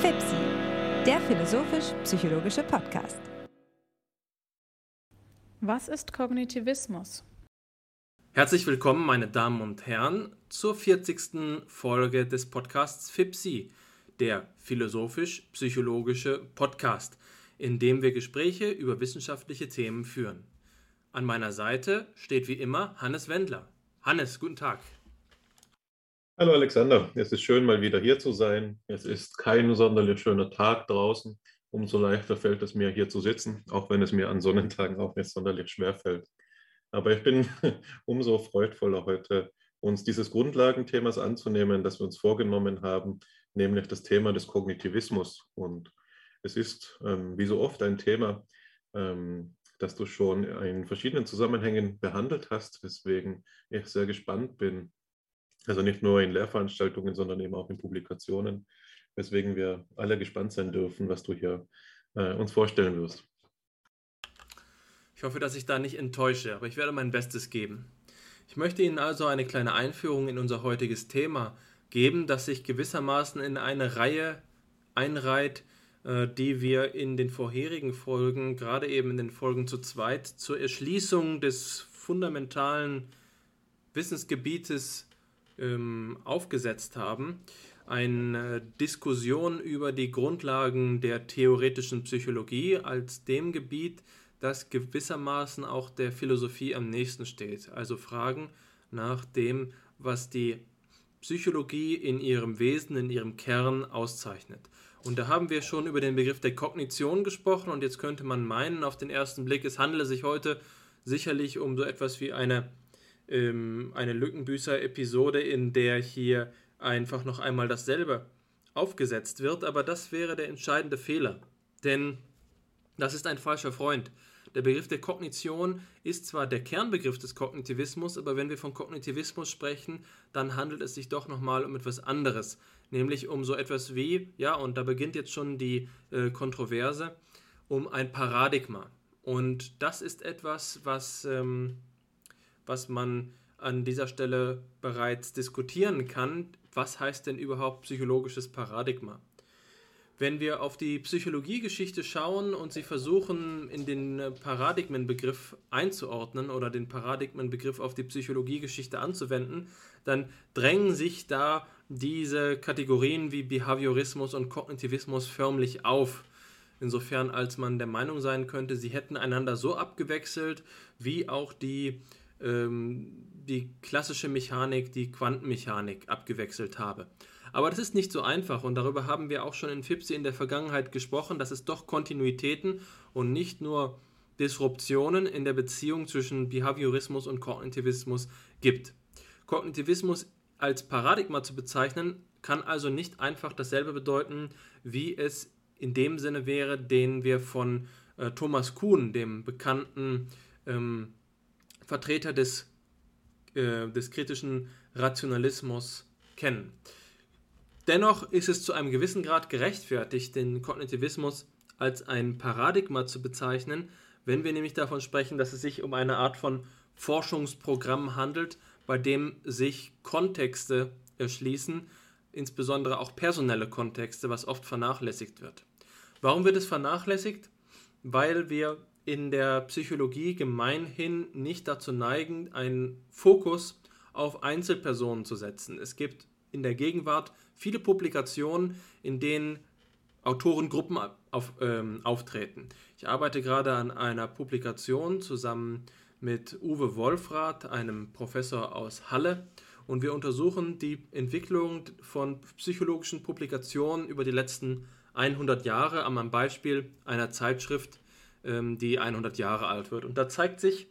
FIPSI, der philosophisch-psychologische Podcast. Was ist Kognitivismus? Herzlich willkommen, meine Damen und Herren, zur 40. Folge des Podcasts FIPSI, der philosophisch-psychologische Podcast, in dem wir Gespräche über wissenschaftliche Themen führen. An meiner Seite steht wie immer Hannes Wendler. Hannes, guten Tag. Hallo Alexander, es ist schön mal wieder hier zu sein. Es ist kein sonderlich schöner Tag draußen. Umso leichter fällt es mir hier zu sitzen, auch wenn es mir an Sonnentagen auch nicht sonderlich schwer fällt. Aber ich bin umso freudvoller heute, uns dieses Grundlagenthemas anzunehmen, das wir uns vorgenommen haben, nämlich das Thema des Kognitivismus. Und es ist, ähm, wie so oft, ein Thema, ähm, das du schon in verschiedenen Zusammenhängen behandelt hast, weswegen ich sehr gespannt bin, also nicht nur in Lehrveranstaltungen, sondern eben auch in Publikationen, weswegen wir alle gespannt sein dürfen, was du hier äh, uns vorstellen wirst. Ich hoffe, dass ich da nicht enttäusche, aber ich werde mein Bestes geben. Ich möchte Ihnen also eine kleine Einführung in unser heutiges Thema geben, das sich gewissermaßen in eine Reihe einreiht, äh, die wir in den vorherigen Folgen, gerade eben in den Folgen zu zweit, zur Erschließung des fundamentalen Wissensgebietes ähm, aufgesetzt haben. Eine Diskussion über die Grundlagen der theoretischen Psychologie als dem Gebiet, das gewissermaßen auch der Philosophie am nächsten steht. Also Fragen nach dem, was die Psychologie in ihrem Wesen, in ihrem Kern auszeichnet. Und da haben wir schon über den Begriff der Kognition gesprochen und jetzt könnte man meinen auf den ersten Blick, es handele sich heute sicherlich um so etwas wie eine ähm, eine Lückenbüßer-Episode, in der hier einfach noch einmal dasselbe aufgesetzt wird, aber das wäre der entscheidende Fehler. Denn das ist ein falscher Freund. Der Begriff der Kognition ist zwar der Kernbegriff des Kognitivismus, aber wenn wir von Kognitivismus sprechen, dann handelt es sich doch nochmal um etwas anderes, nämlich um so etwas wie, ja, und da beginnt jetzt schon die äh, Kontroverse, um ein Paradigma. Und das ist etwas, was ähm, was man an dieser Stelle bereits diskutieren kann. Was heißt denn überhaupt psychologisches Paradigma? Wenn wir auf die Psychologiegeschichte schauen und sie versuchen, in den Paradigmenbegriff einzuordnen oder den Paradigmenbegriff auf die Psychologiegeschichte anzuwenden, dann drängen sich da diese Kategorien wie Behaviorismus und Kognitivismus förmlich auf. Insofern als man der Meinung sein könnte, sie hätten einander so abgewechselt, wie auch die ähm, die klassische Mechanik, die Quantenmechanik abgewechselt habe. Aber das ist nicht so einfach und darüber haben wir auch schon in FIPSI in der Vergangenheit gesprochen, dass es doch Kontinuitäten und nicht nur Disruptionen in der Beziehung zwischen Behaviorismus und Kognitivismus gibt. Kognitivismus als Paradigma zu bezeichnen, kann also nicht einfach dasselbe bedeuten, wie es in dem Sinne wäre, den wir von äh, Thomas Kuhn, dem bekannten ähm, Vertreter des, äh, des kritischen Rationalismus kennen. Dennoch ist es zu einem gewissen Grad gerechtfertigt, den Kognitivismus als ein Paradigma zu bezeichnen, wenn wir nämlich davon sprechen, dass es sich um eine Art von Forschungsprogramm handelt, bei dem sich Kontexte erschließen, insbesondere auch personelle Kontexte, was oft vernachlässigt wird. Warum wird es vernachlässigt? Weil wir in der Psychologie gemeinhin nicht dazu neigen, einen Fokus auf Einzelpersonen zu setzen. Es gibt in der Gegenwart viele Publikationen, in denen Autorengruppen auf, ähm, auftreten. Ich arbeite gerade an einer Publikation zusammen mit Uwe Wolfrath, einem Professor aus Halle, und wir untersuchen die Entwicklung von psychologischen Publikationen über die letzten 100 Jahre am Beispiel einer Zeitschrift ähm, die 100 Jahre alt wird. Und da zeigt sich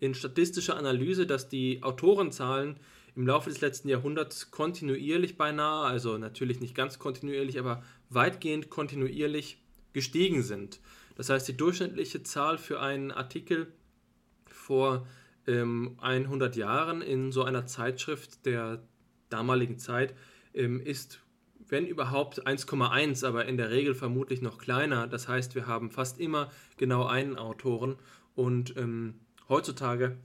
in statistischer Analyse, dass die Autorenzahlen im Laufe des letzten Jahrhunderts kontinuierlich beinahe, also natürlich nicht ganz kontinuierlich, aber weitgehend kontinuierlich gestiegen sind. Das heißt, die durchschnittliche Zahl für einen Artikel vor ähm, 100 Jahren in so einer Zeitschrift der damaligen Zeit ähm, ist wenn überhaupt 1,1, aber in der Regel vermutlich noch kleiner. Das heißt, wir haben fast immer genau einen Autoren und ähm, heutzutage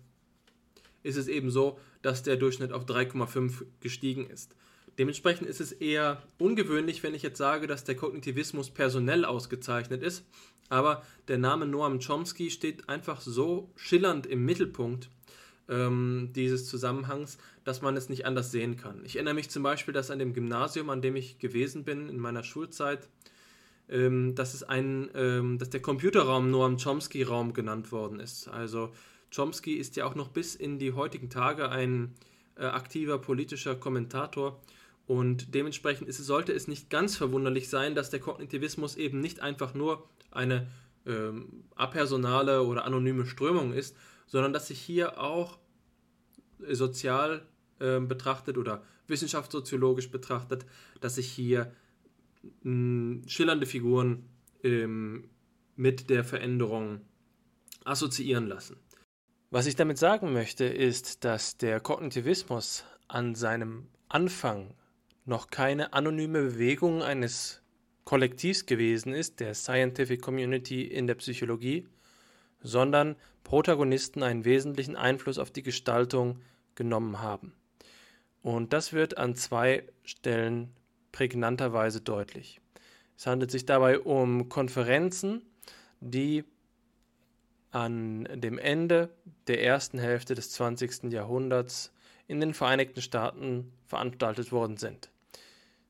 ist es eben so, dass der Durchschnitt auf 3,5 gestiegen ist. Dementsprechend ist es eher ungewöhnlich, wenn ich jetzt sage, dass der Kognitivismus personell ausgezeichnet ist. Aber der Name Noam Chomsky steht einfach so schillernd im Mittelpunkt ähm, dieses Zusammenhangs, dass man es nicht anders sehen kann. Ich erinnere mich zum Beispiel, dass an dem Gymnasium, an dem ich gewesen bin in meiner Schulzeit, ähm, dass, es ein, ähm, dass der Computerraum Noam Chomsky-Raum genannt worden ist. Also Chomsky ist ja auch noch bis in die heutigen Tage ein äh, aktiver politischer Kommentator und dementsprechend ist, sollte es nicht ganz verwunderlich sein, dass der Kognitivismus eben nicht einfach nur eine ähm, apersonale oder anonyme Strömung ist, sondern dass sich hier auch sozial äh, betrachtet oder wissenschaftssoziologisch betrachtet, dass sich hier mh, schillernde Figuren ähm, mit der Veränderung assoziieren lassen. Was ich damit sagen möchte, ist, dass der Kognitivismus an seinem Anfang noch keine anonyme Bewegung eines Kollektivs gewesen ist, der Scientific Community in der Psychologie, sondern Protagonisten einen wesentlichen Einfluss auf die Gestaltung genommen haben. Und das wird an zwei Stellen prägnanterweise deutlich. Es handelt sich dabei um Konferenzen, die an dem Ende der ersten Hälfte des 20. Jahrhunderts in den Vereinigten Staaten veranstaltet worden sind.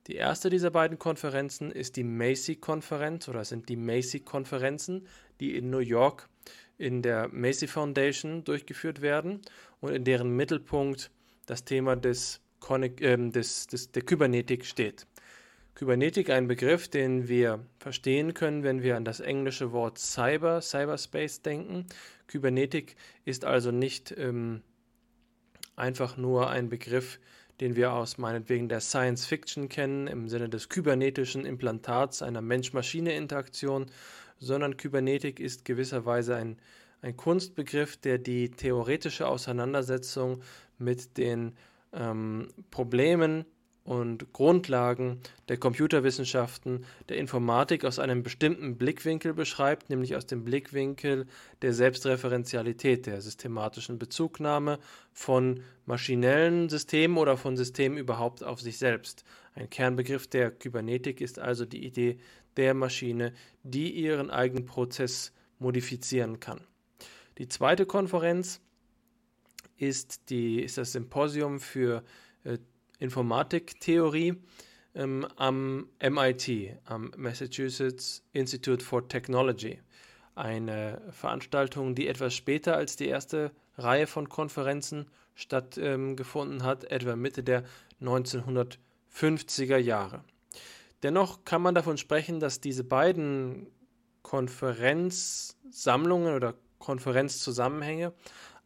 Die erste dieser beiden Konferenzen ist die Macy-Konferenz oder sind die Macy-Konferenzen, die in New York in der Macy Foundation durchgeführt werden und in deren Mittelpunkt das Thema des, äh, des, des, der Kybernetik steht. Kybernetik ein Begriff, den wir verstehen können, wenn wir an das englische Wort Cyber, Cyberspace denken. Kybernetik ist also nicht ähm, einfach nur ein Begriff, den wir aus meinetwegen der Science Fiction kennen, im Sinne des kybernetischen Implantats einer Mensch-Maschine-Interaktion, sondern Kybernetik ist gewisserweise ein, ein Kunstbegriff, der die theoretische Auseinandersetzung mit den ähm, Problemen und Grundlagen der Computerwissenschaften, der Informatik aus einem bestimmten Blickwinkel beschreibt, nämlich aus dem Blickwinkel der Selbstreferenzialität, der systematischen Bezugnahme von maschinellen Systemen oder von Systemen überhaupt auf sich selbst. Ein Kernbegriff der Kybernetik ist also die Idee der Maschine, die ihren eigenen Prozess modifizieren kann. Die zweite Konferenz ist, die, ist das Symposium für äh, Informatiktheorie ähm, am MIT, am Massachusetts Institute for Technology. Eine Veranstaltung, die etwas später als die erste Reihe von Konferenzen stattgefunden ähm, hat, etwa Mitte der 1950er Jahre. Dennoch kann man davon sprechen, dass diese beiden Konferenzsammlungen oder Konferenzzusammenhänge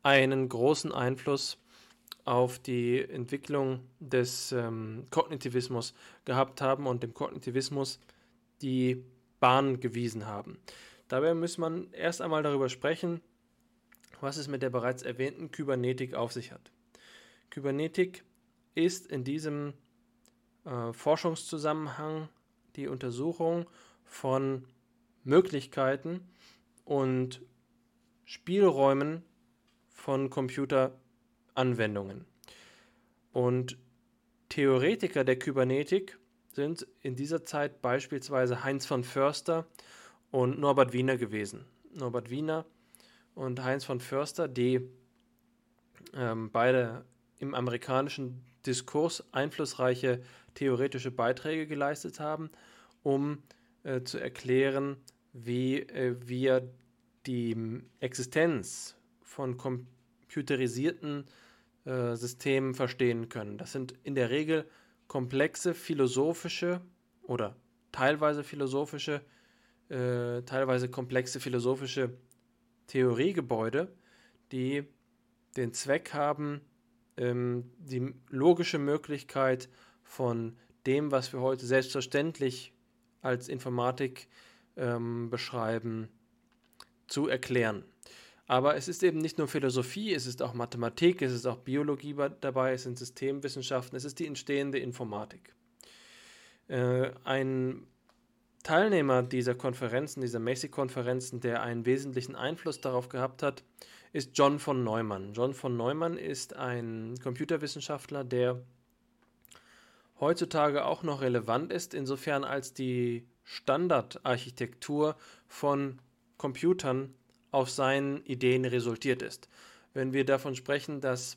einen großen Einfluss auf die Entwicklung des ähm, Kognitivismus gehabt haben und dem Kognitivismus die Bahn gewiesen haben. Dabei muss man erst einmal darüber sprechen, was es mit der bereits erwähnten Kybernetik auf sich hat. Kybernetik ist in diesem äh, Forschungszusammenhang die Untersuchung von Möglichkeiten und Spielräumen von Computer Anwendungen. Und Theoretiker der Kybernetik sind in dieser Zeit beispielsweise Heinz von Förster und Norbert Wiener gewesen. Norbert Wiener und Heinz von Förster, die ähm, beide im amerikanischen Diskurs einflussreiche theoretische Beiträge geleistet haben, um äh, zu erklären, wie äh, wir die Existenz von computerisierten äh, Systemen verstehen können. Das sind in der Regel komplexe philosophische oder teilweise philosophische, äh, teilweise komplexe philosophische Theoriegebäude, die den Zweck haben, ähm, die logische Möglichkeit von dem, was wir heute selbstverständlich als Informatik ähm, beschreiben, zu erklären. Aber es ist eben nicht nur Philosophie, es ist auch Mathematik, es ist auch Biologie dabei, es sind Systemwissenschaften, es ist die entstehende Informatik. Äh, ein Teilnehmer dieser Konferenzen, dieser Macy-Konferenzen, der einen wesentlichen Einfluss darauf gehabt hat, ist John von Neumann. John von Neumann ist ein Computerwissenschaftler, der heutzutage auch noch relevant ist, insofern als die Standardarchitektur von Computern auf seinen Ideen resultiert ist. Wenn wir davon sprechen, dass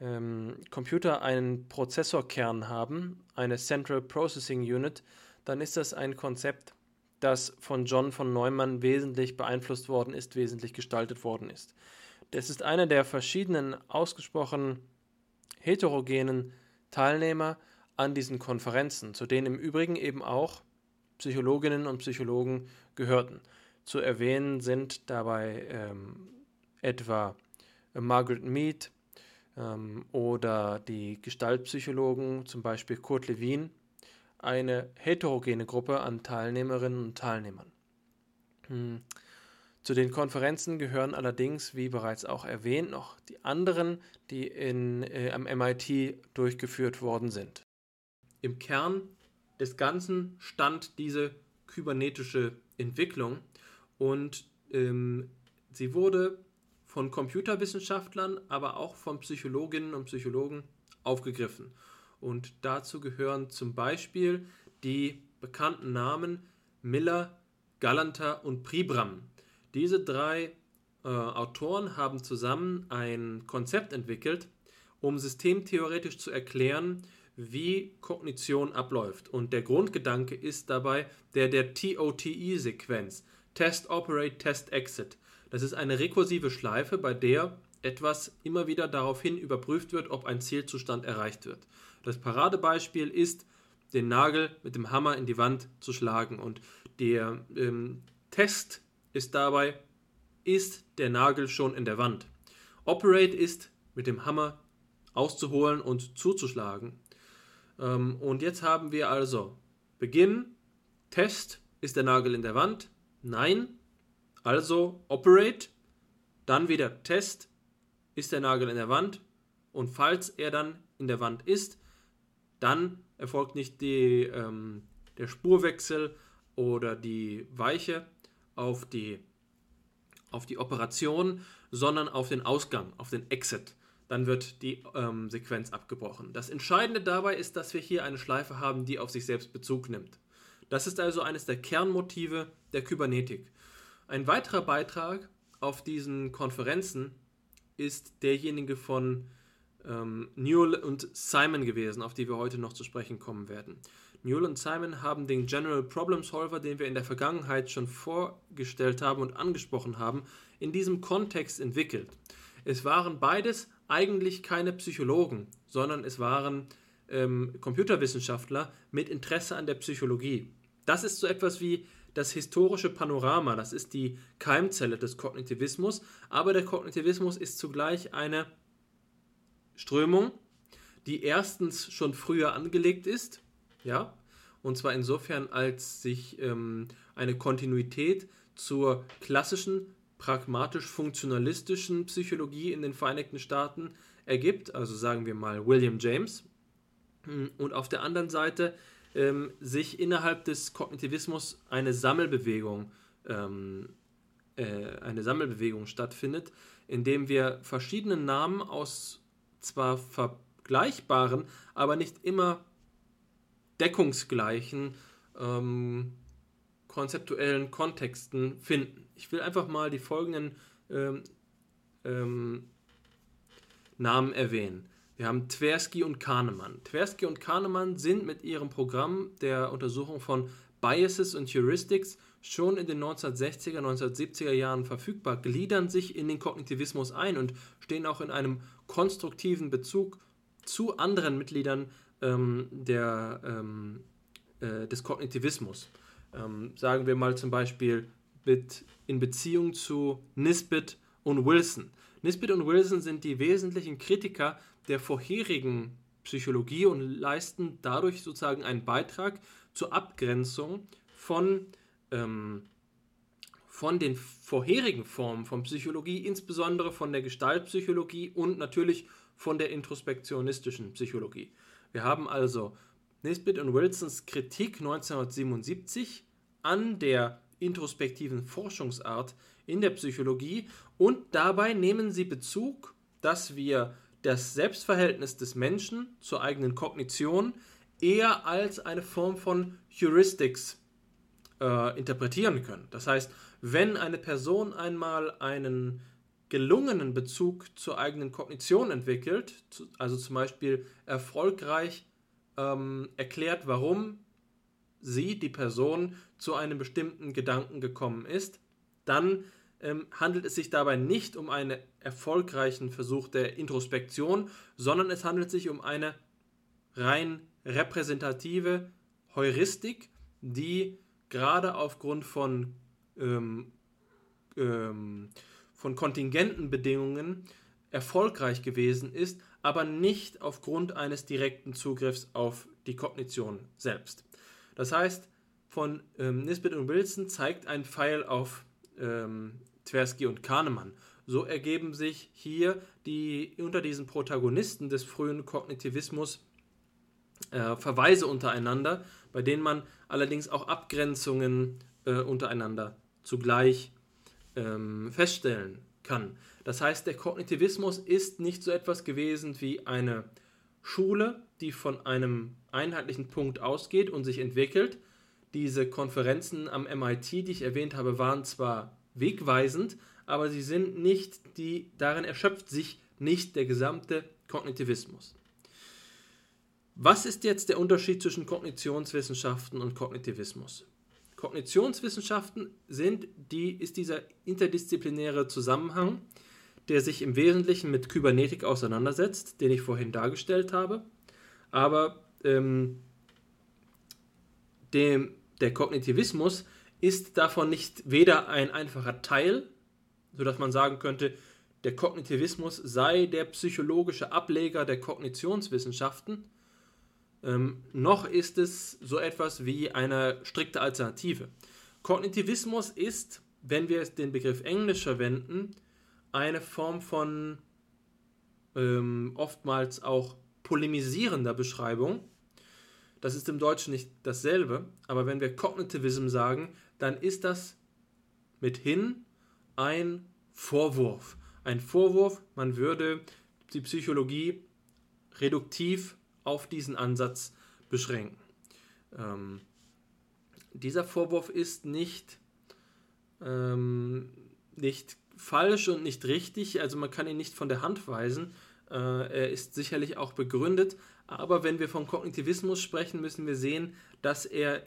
ähm, Computer einen Prozessorkern haben, eine Central Processing Unit, dann ist das ein Konzept, das von John von Neumann wesentlich beeinflusst worden ist, wesentlich gestaltet worden ist. Das ist einer der verschiedenen ausgesprochen heterogenen Teilnehmer an diesen Konferenzen, zu denen im Übrigen eben auch Psychologinnen und Psychologen gehörten. Zu erwähnen sind dabei ähm, etwa Margaret Mead ähm, oder die Gestaltpsychologen, zum Beispiel Kurt Lewin, eine heterogene Gruppe an Teilnehmerinnen und Teilnehmern. Hm. Zu den Konferenzen gehören allerdings, wie bereits auch erwähnt, noch die anderen, die in, äh, am MIT durchgeführt worden sind. Im Kern des Ganzen stand diese kybernetische Entwicklung und ähm, sie wurde von Computerwissenschaftlern, aber auch von Psychologinnen und Psychologen aufgegriffen. Und dazu gehören zum Beispiel die bekannten Namen Miller, Gallanter und Pribram. Diese drei äh, Autoren haben zusammen ein Konzept entwickelt, um systemtheoretisch zu erklären, wie Kognition abläuft. Und der Grundgedanke ist dabei der der TOTE-Sequenz. Test, Operate, Test, Exit. Das ist eine rekursive Schleife, bei der etwas immer wieder daraufhin überprüft wird, ob ein Zielzustand erreicht wird. Das Paradebeispiel ist, den Nagel mit dem Hammer in die Wand zu schlagen. Und der ähm, Test ist dabei, ist der Nagel schon in der Wand. Operate ist mit dem Hammer auszuholen und zuzuschlagen. Ähm, und jetzt haben wir also Beginn, Test, ist der Nagel in der Wand? Nein. Also Operate, dann wieder Test, ist der Nagel in der Wand? Und falls er dann in der Wand ist, dann erfolgt nicht die, ähm, der Spurwechsel oder die Weiche auf die, auf die Operation, sondern auf den Ausgang, auf den Exit. Dann wird die ähm, Sequenz abgebrochen. Das Entscheidende dabei ist, dass wir hier eine Schleife haben, die auf sich selbst Bezug nimmt. Das ist also eines der Kernmotive der Kybernetik. Ein weiterer Beitrag auf diesen Konferenzen ist derjenige von ähm, Newell und Simon gewesen, auf die wir heute noch zu sprechen kommen werden. Newell und Simon haben den General Problem Solver, den wir in der Vergangenheit schon vorgestellt haben und angesprochen haben, in diesem Kontext entwickelt. Es waren beides eigentlich keine Psychologen, sondern es waren ähm, Computerwissenschaftler mit Interesse an der Psychologie. Das ist so etwas wie das historische Panorama, das ist die Keimzelle des Kognitivismus, aber der Kognitivismus ist zugleich eine Strömung, die erstens schon früher angelegt ist, ja, und zwar insofern, als sich ähm, eine Kontinuität zur klassischen, pragmatisch-funktionalistischen Psychologie in den Vereinigten Staaten ergibt, also sagen wir mal William James, und auf der anderen Seite ähm, sich innerhalb des Kognitivismus eine Sammelbewegung, ähm, äh, eine Sammelbewegung stattfindet, indem wir verschiedene Namen aus zwar vergleichbaren, aber nicht immer deckungsgleichen ähm, konzeptuellen Kontexten finden. Ich will einfach mal die folgenden ähm, ähm, Namen erwähnen. Wir haben Tversky und Kahnemann. Tversky und Kahnemann sind mit ihrem Programm der Untersuchung von Biases und Heuristics schon in den 1960er, 1970er Jahren verfügbar, gliedern sich in den Kognitivismus ein und stehen auch in einem konstruktiven Bezug zu anderen Mitgliedern ähm, der, ähm, äh, des Kognitivismus. Ähm, sagen wir mal zum Beispiel mit, in Beziehung zu Nisbet und Wilson. Nisbet und Wilson sind die wesentlichen Kritiker der vorherigen Psychologie und leisten dadurch sozusagen einen Beitrag zur Abgrenzung von ähm, von den vorherigen Formen von Psychologie, insbesondere von der Gestaltpsychologie und natürlich von der introspektionistischen Psychologie. Wir haben also Nisbet und Wilsons Kritik 1977 an der introspektiven Forschungsart in der Psychologie und dabei nehmen sie Bezug, dass wir das Selbstverhältnis des Menschen zur eigenen Kognition eher als eine Form von Heuristics äh, interpretieren können. Das heißt, wenn eine Person einmal einen gelungenen Bezug zur eigenen Kognition entwickelt, also zum Beispiel erfolgreich ähm, erklärt, warum sie, die Person, zu einem bestimmten Gedanken gekommen ist, dann ähm, handelt es sich dabei nicht um einen erfolgreichen Versuch der Introspektion, sondern es handelt sich um eine rein repräsentative Heuristik, die gerade aufgrund von, ähm, ähm, von Kontingentenbedingungen erfolgreich gewesen ist, aber nicht aufgrund eines direkten Zugriffs auf die Kognition selbst. Das heißt, von ähm, Nisbet und Wilson zeigt ein Pfeil auf ähm, Tversky und Kahnemann. So ergeben sich hier die unter diesen Protagonisten des frühen Kognitivismus äh, Verweise untereinander, bei denen man allerdings auch Abgrenzungen äh, untereinander zugleich ähm, feststellen kann. Das heißt, der Kognitivismus ist nicht so etwas gewesen wie eine Schule, die von einem einheitlichen Punkt ausgeht und sich entwickelt. Diese Konferenzen am MIT, die ich erwähnt habe, waren zwar wegweisend, aber sie sind nicht die, darin erschöpft sich nicht der gesamte Kognitivismus. Was ist jetzt der Unterschied zwischen Kognitionswissenschaften und Kognitivismus? Kognitionswissenschaften sind die, ist dieser interdisziplinäre Zusammenhang, der sich im Wesentlichen mit Kybernetik auseinandersetzt, den ich vorhin dargestellt habe. Aber ähm, dem, der Kognitivismus ist davon nicht weder ein einfacher Teil, sodass man sagen könnte, der Kognitivismus sei der psychologische Ableger der Kognitionswissenschaften, ähm, noch ist es so etwas wie eine strikte Alternative. Kognitivismus ist, wenn wir den Begriff Englisch verwenden, eine Form von ähm, oftmals auch polemisierender Beschreibung. Das ist im Deutschen nicht dasselbe, aber wenn wir Cognitivism sagen, dann ist das mithin ein Vorwurf. Ein Vorwurf, man würde die Psychologie reduktiv auf diesen Ansatz beschränken. Ähm, dieser Vorwurf ist nicht, ähm, nicht falsch und nicht richtig, also man kann ihn nicht von der Hand weisen. Äh, er ist sicherlich auch begründet, aber wenn wir vom Kognitivismus sprechen, müssen wir sehen, dass er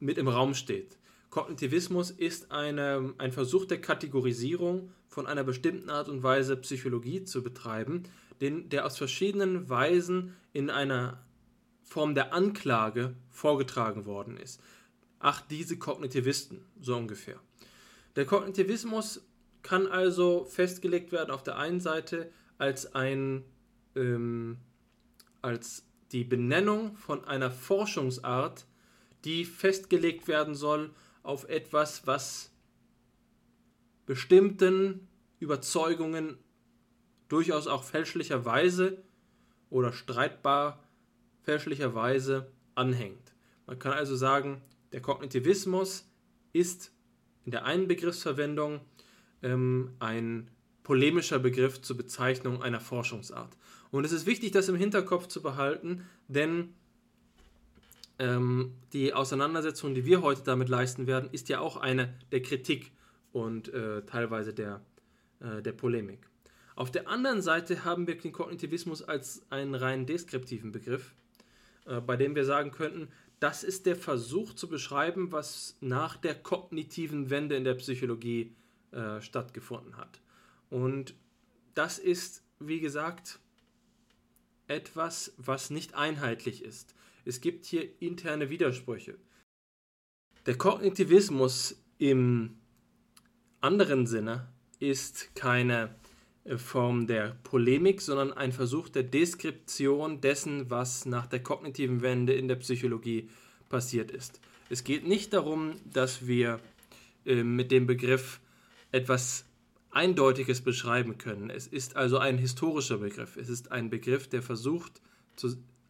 mit im Raum steht. Kognitivismus ist eine, ein Versuch der Kategorisierung von einer bestimmten Art und Weise Psychologie zu betreiben, den, der aus verschiedenen Weisen in einer Form der Anklage vorgetragen worden ist. Ach, diese Kognitivisten, so ungefähr. Der Kognitivismus kann also festgelegt werden auf der einen Seite als ein ähm, als die Benennung von einer Forschungsart, die festgelegt werden soll auf etwas, was bestimmten Überzeugungen durchaus auch fälschlicherweise oder streitbar fälschlicherweise anhängt. Man kann also sagen, der Kognitivismus ist in der einen Begriffsverwendung ähm, ein polemischer Begriff zur Bezeichnung einer Forschungsart. Und es ist wichtig, das im Hinterkopf zu behalten, denn ähm, die Auseinandersetzung, die wir heute damit leisten werden, ist ja auch eine der Kritik und äh, teilweise der, äh, der Polemik. Auf der anderen Seite haben wir den Kognitivismus als einen rein deskriptiven Begriff, äh, bei dem wir sagen könnten, das ist der Versuch zu beschreiben, was nach der kognitiven Wende in der Psychologie äh, stattgefunden hat. Und das ist, wie gesagt, etwas, was nicht einheitlich ist. Es gibt hier interne Widersprüche. Der Kognitivismus im anderen Sinne ist keine Form der Polemik, sondern ein Versuch der Deskription dessen, was nach der kognitiven Wende in der Psychologie passiert ist. Es geht nicht darum, dass wir äh, mit dem Begriff etwas Eindeutiges beschreiben können. Es ist also ein historischer Begriff. Es ist ein Begriff, der versucht,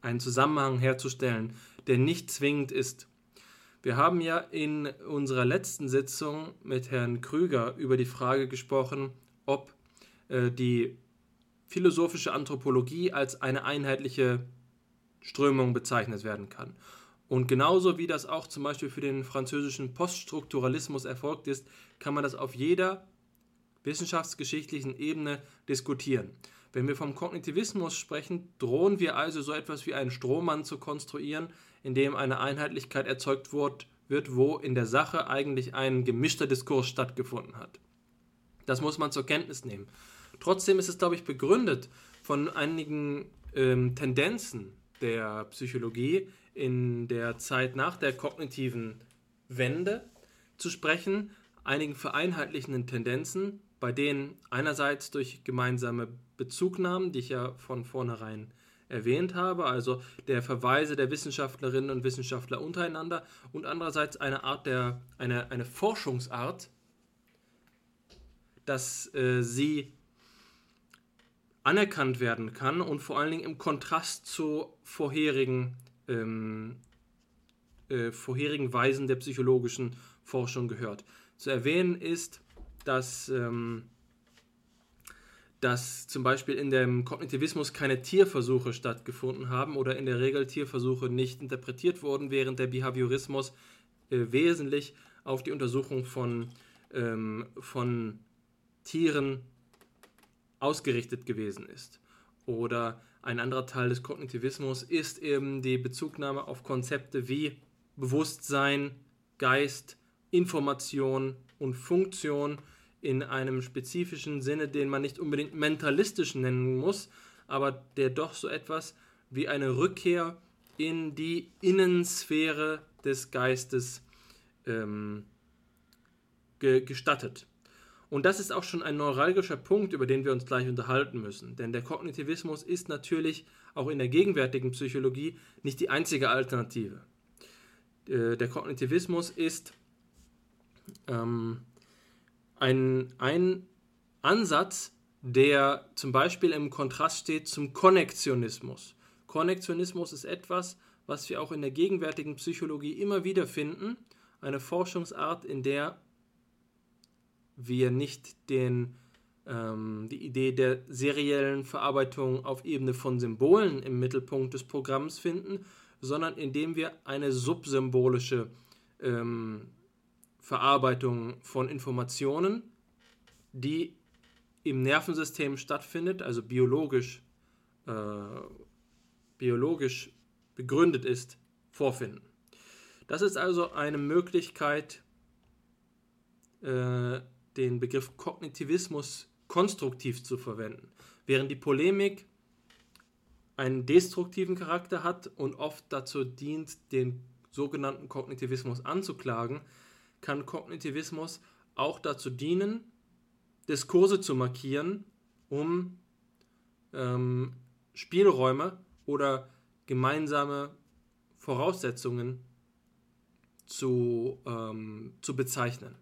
einen Zusammenhang herzustellen, der nicht zwingend ist. Wir haben ja in unserer letzten Sitzung mit Herrn Krüger über die Frage gesprochen, ob äh, die philosophische Anthropologie als eine einheitliche Strömung bezeichnet werden kann. Und genauso wie das auch zum Beispiel für den französischen Poststrukturalismus erfolgt ist, kann man das auf jeder wissenschaftsgeschichtlichen Ebene diskutieren. Wenn wir vom Kognitivismus sprechen, drohen wir also so etwas wie einen Strohmann zu konstruieren, in dem eine Einheitlichkeit erzeugt wird, wo in der Sache eigentlich ein gemischter Diskurs stattgefunden hat. Das muss man zur Kenntnis nehmen. Trotzdem ist es, glaube ich, begründet von einigen ähm, Tendenzen der Psychologie in der Zeit nach der kognitiven Wende zu sprechen, einigen vereinheitlichenden Tendenzen, bei denen einerseits durch gemeinsame Bezugnahmen, die ich ja von vornherein erwähnt habe, also der Verweise der Wissenschaftlerinnen und Wissenschaftler untereinander und andererseits eine Art der, eine, eine Forschungsart, dass äh, sie anerkannt werden kann und vor allen Dingen im Kontrast zu vorherigen, ähm, äh, vorherigen Weisen der psychologischen Forschung gehört. Zu erwähnen ist, dass, ähm, dass zum Beispiel in dem Kognitivismus keine Tierversuche stattgefunden haben oder in der Regel Tierversuche nicht interpretiert wurden, während der Behaviorismus äh, wesentlich auf die Untersuchung von, ähm, von Tieren ausgerichtet gewesen ist. Oder ein anderer Teil des Kognitivismus ist eben die Bezugnahme auf Konzepte wie Bewusstsein, Geist, Information und Funktion in einem spezifischen Sinne, den man nicht unbedingt mentalistisch nennen muss, aber der doch so etwas wie eine Rückkehr in die Innensphäre des Geistes ähm, ge gestattet. Und das ist auch schon ein neuralgischer Punkt, über den wir uns gleich unterhalten müssen. Denn der Kognitivismus ist natürlich auch in der gegenwärtigen Psychologie nicht die einzige Alternative. Äh, der Kognitivismus ist ähm, ein, ein Ansatz, der zum Beispiel im Kontrast steht zum Konnektionismus. Konnektionismus ist etwas, was wir auch in der gegenwärtigen Psychologie immer wieder finden. Eine Forschungsart, in der wir nicht den, ähm, die Idee der seriellen Verarbeitung auf Ebene von Symbolen im Mittelpunkt des Programms finden, sondern indem wir eine subsymbolische ähm, Verarbeitung von Informationen, die im Nervensystem stattfindet, also biologisch, äh, biologisch begründet ist, vorfinden. Das ist also eine Möglichkeit, äh, den Begriff Kognitivismus konstruktiv zu verwenden, während die Polemik einen destruktiven Charakter hat und oft dazu dient, den sogenannten Kognitivismus anzuklagen, kann Kognitivismus auch dazu dienen, Diskurse zu markieren, um ähm, Spielräume oder gemeinsame Voraussetzungen zu, ähm, zu bezeichnen.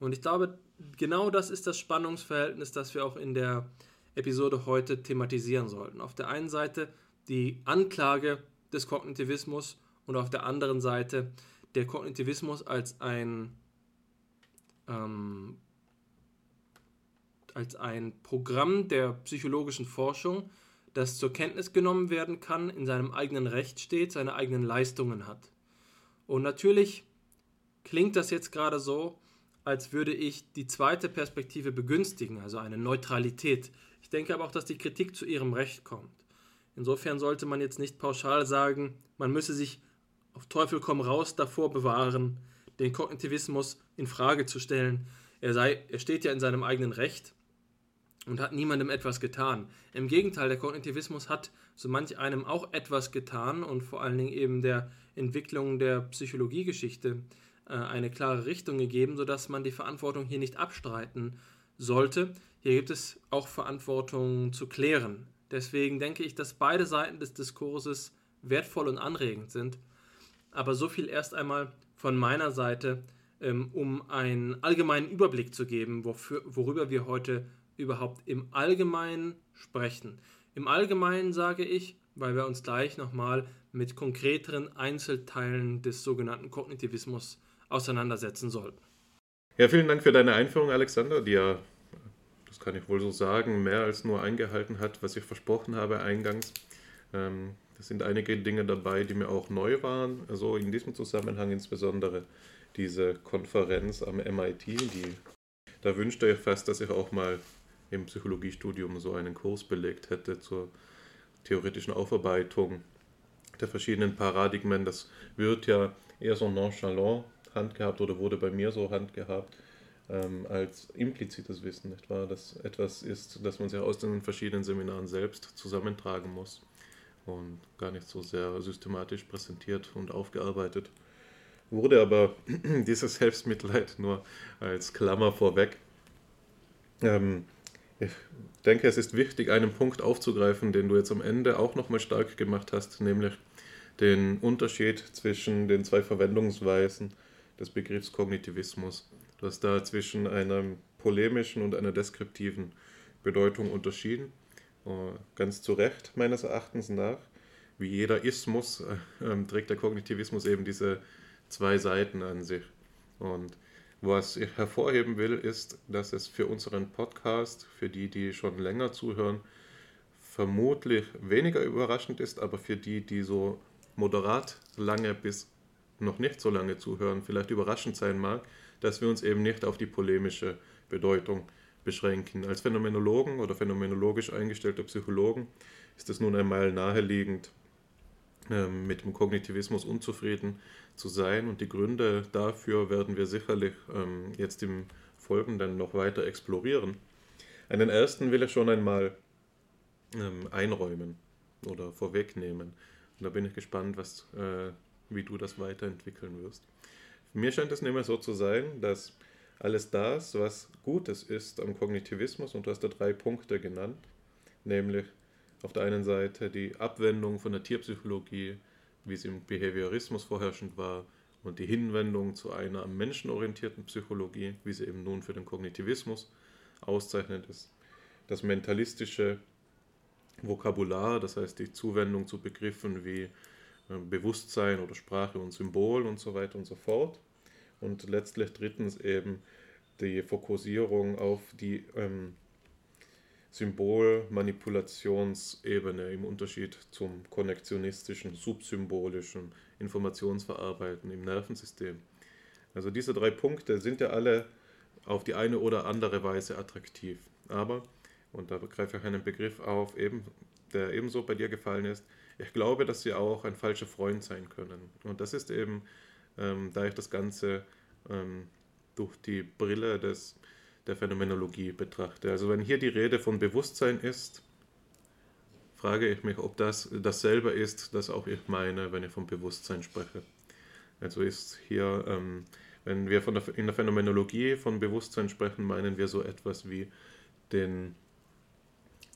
Und ich glaube, genau das ist das Spannungsverhältnis, das wir auch in der Episode heute thematisieren sollten. Auf der einen Seite die Anklage des Kognitivismus und auf der anderen Seite der Kognitivismus als ein, ähm, als ein Programm der psychologischen Forschung, das zur Kenntnis genommen werden kann, in seinem eigenen Recht steht, seine eigenen Leistungen hat. Und natürlich klingt das jetzt gerade so, als würde ich die zweite Perspektive begünstigen, also eine Neutralität. Ich denke aber auch, dass die Kritik zu ihrem Recht kommt. Insofern sollte man jetzt nicht pauschal sagen, man müsse sich auf Teufel komm raus davor bewahren, den Kognitivismus in Frage zu stellen. Er, sei, er steht ja in seinem eigenen Recht und hat niemandem etwas getan. Im Gegenteil, der Kognitivismus hat so manch einem auch etwas getan und vor allen Dingen eben der Entwicklung der Psychologiegeschichte äh, eine klare Richtung gegeben, sodass man die Verantwortung hier nicht abstreiten sollte. Hier gibt es auch Verantwortung zu klären. Deswegen denke ich, dass beide Seiten des Diskurses wertvoll und anregend sind. Aber so viel erst einmal von meiner Seite, ähm, um einen allgemeinen Überblick zu geben, wofür, worüber wir heute überhaupt im Allgemeinen sprechen. Im Allgemeinen sage ich, weil wir uns gleich nochmal mit konkreteren Einzelteilen des sogenannten Kognitivismus auseinandersetzen sollten. Ja, vielen Dank für deine Einführung, Alexander, die ja, das kann ich wohl so sagen, mehr als nur eingehalten hat, was ich versprochen habe eingangs. Ähm, sind einige Dinge dabei, die mir auch neu waren. Also in diesem Zusammenhang insbesondere diese Konferenz am MIT, die da wünschte ich fast, dass ich auch mal im Psychologiestudium so einen Kurs belegt hätte zur theoretischen Aufarbeitung der verschiedenen Paradigmen. Das wird ja eher so nonchalant handgehabt oder wurde bei mir so handgehabt ähm, als implizites Wissen, nicht wahr? Das etwas ist, das man sich aus den verschiedenen Seminaren selbst zusammentragen muss und gar nicht so sehr systematisch präsentiert und aufgearbeitet wurde, aber dieses Selbstmitleid nur als Klammer vorweg. Ähm, ich denke, es ist wichtig, einen Punkt aufzugreifen, den du jetzt am Ende auch nochmal stark gemacht hast, nämlich den Unterschied zwischen den zwei Verwendungsweisen des Begriffs Kognitivismus. Du hast da zwischen einer polemischen und einer deskriptiven Bedeutung unterschieden. Äh, ganz zu Recht meines Erachtens nach. Wie jeder Ismus äh, ähm, trägt der Kognitivismus eben diese zwei Seiten an sich. Und was ich hervorheben will, ist, dass es für unseren Podcast, für die, die schon länger zuhören, vermutlich weniger überraschend ist, aber für die, die so moderat lange bis noch nicht so lange zuhören, vielleicht überraschend sein mag, dass wir uns eben nicht auf die polemische Bedeutung beschränken. Als Phänomenologen oder phänomenologisch eingestellter Psychologen ist es nun einmal naheliegend, ähm, mit dem Kognitivismus unzufrieden zu sein. Und die Gründe dafür werden wir sicherlich ähm, jetzt im Folgenden noch weiter explorieren. Einen ersten will ich schon einmal ähm, einräumen oder vorwegnehmen. Und da bin ich gespannt, was, äh, wie du das weiterentwickeln wirst. Mir scheint es nämlich so zu sein, dass alles das, was Gutes ist am Kognitivismus, und du hast da drei Punkte genannt, nämlich auf der einen Seite die Abwendung von der Tierpsychologie, wie es im Behaviorismus vorherrschend war, und die Hinwendung zu einer am Menschen orientierten Psychologie, wie sie eben nun für den Kognitivismus auszeichnend ist. Das mentalistische Vokabular, das heißt die Zuwendung zu Begriffen wie äh, Bewusstsein oder Sprache und Symbol und so weiter und so fort. Und letztlich drittens eben die Fokussierung auf die ähm, Symbolmanipulationsebene im Unterschied zum konnektionistischen, subsymbolischen Informationsverarbeiten im Nervensystem. Also diese drei Punkte sind ja alle auf die eine oder andere Weise attraktiv. Aber, und da greife ich einen Begriff auf, eben, der ebenso bei dir gefallen ist, ich glaube, dass sie auch ein falscher Freund sein können. Und das ist eben, ähm, da ich das Ganze ähm, durch die Brille des der Phänomenologie betrachte. Also wenn hier die Rede von Bewusstsein ist, frage ich mich, ob das dasselbe ist, das auch ich meine, wenn ich von Bewusstsein spreche. Also ist hier, ähm, wenn wir von der, in der Phänomenologie von Bewusstsein sprechen, meinen wir so etwas wie den,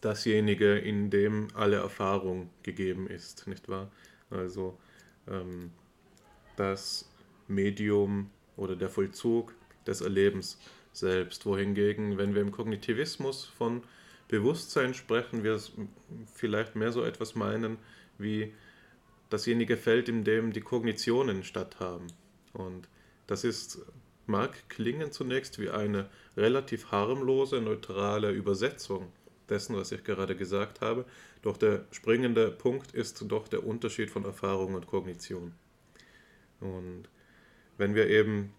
dasjenige, in dem alle Erfahrung gegeben ist, nicht wahr? Also ähm, das Medium oder der Vollzug des Erlebens selbst. Wohingegen, wenn wir im Kognitivismus von Bewusstsein sprechen, wir vielleicht mehr so etwas meinen wie dasjenige Feld, in dem die Kognitionen statthaben. Und das ist, mag klingen zunächst wie eine relativ harmlose, neutrale Übersetzung dessen, was ich gerade gesagt habe, doch der springende Punkt ist doch der Unterschied von Erfahrung und Kognition. Und wenn wir eben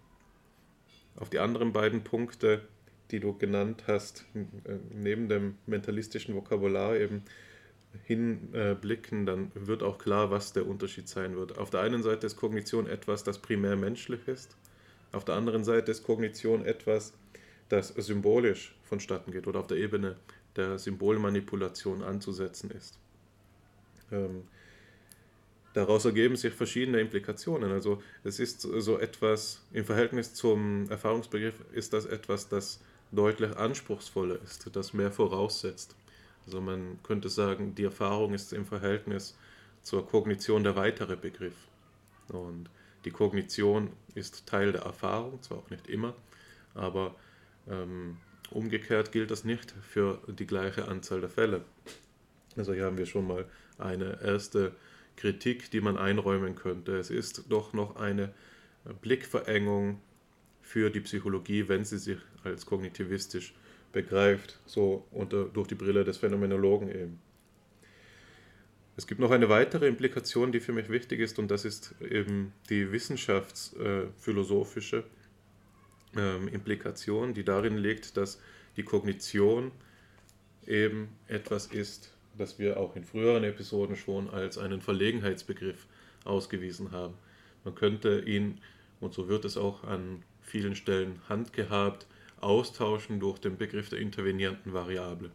auf die anderen beiden Punkte, die du genannt hast, äh, neben dem mentalistischen Vokabular eben hinblicken, dann wird auch klar, was der Unterschied sein wird. Auf der einen Seite ist Kognition etwas, das primär menschlich ist. Auf der anderen Seite ist Kognition etwas, das symbolisch vonstatten geht oder auf der Ebene der Symbolmanipulation anzusetzen ist. Ähm, daraus ergeben sich verschiedene Implikationen. Also es ist so etwas, im Verhältnis zum Erfahrungsbegriff ist das etwas, das deutlich anspruchsvoller ist, das mehr voraussetzt. Also man könnte sagen, die Erfahrung ist im Verhältnis zur Kognition der weitere Begriff. Und die Kognition ist Teil der Erfahrung, zwar auch nicht immer, aber ähm, umgekehrt gilt das nicht für die gleiche Anzahl der Fälle. Also hier haben wir schon mal eine erste Kritik, die man einräumen könnte. Es ist doch noch eine Blickverengung für die Psychologie, wenn sie sich als kognitivistisch begreift, so unter, durch die Brille des Phänomenologen eben. Es gibt noch eine weitere Implikation, die für mich wichtig ist, und das ist eben die wissenschaftsphilosophische äh, Implikation, die darin liegt, dass die Kognition eben etwas ist, das wir auch in früheren Episoden schon als einen Verlegenheitsbegriff ausgewiesen haben. Man könnte ihn, und so wird es auch an vielen Stellen handgehabt, austauschen durch den Begriff der intervenierenden Variable.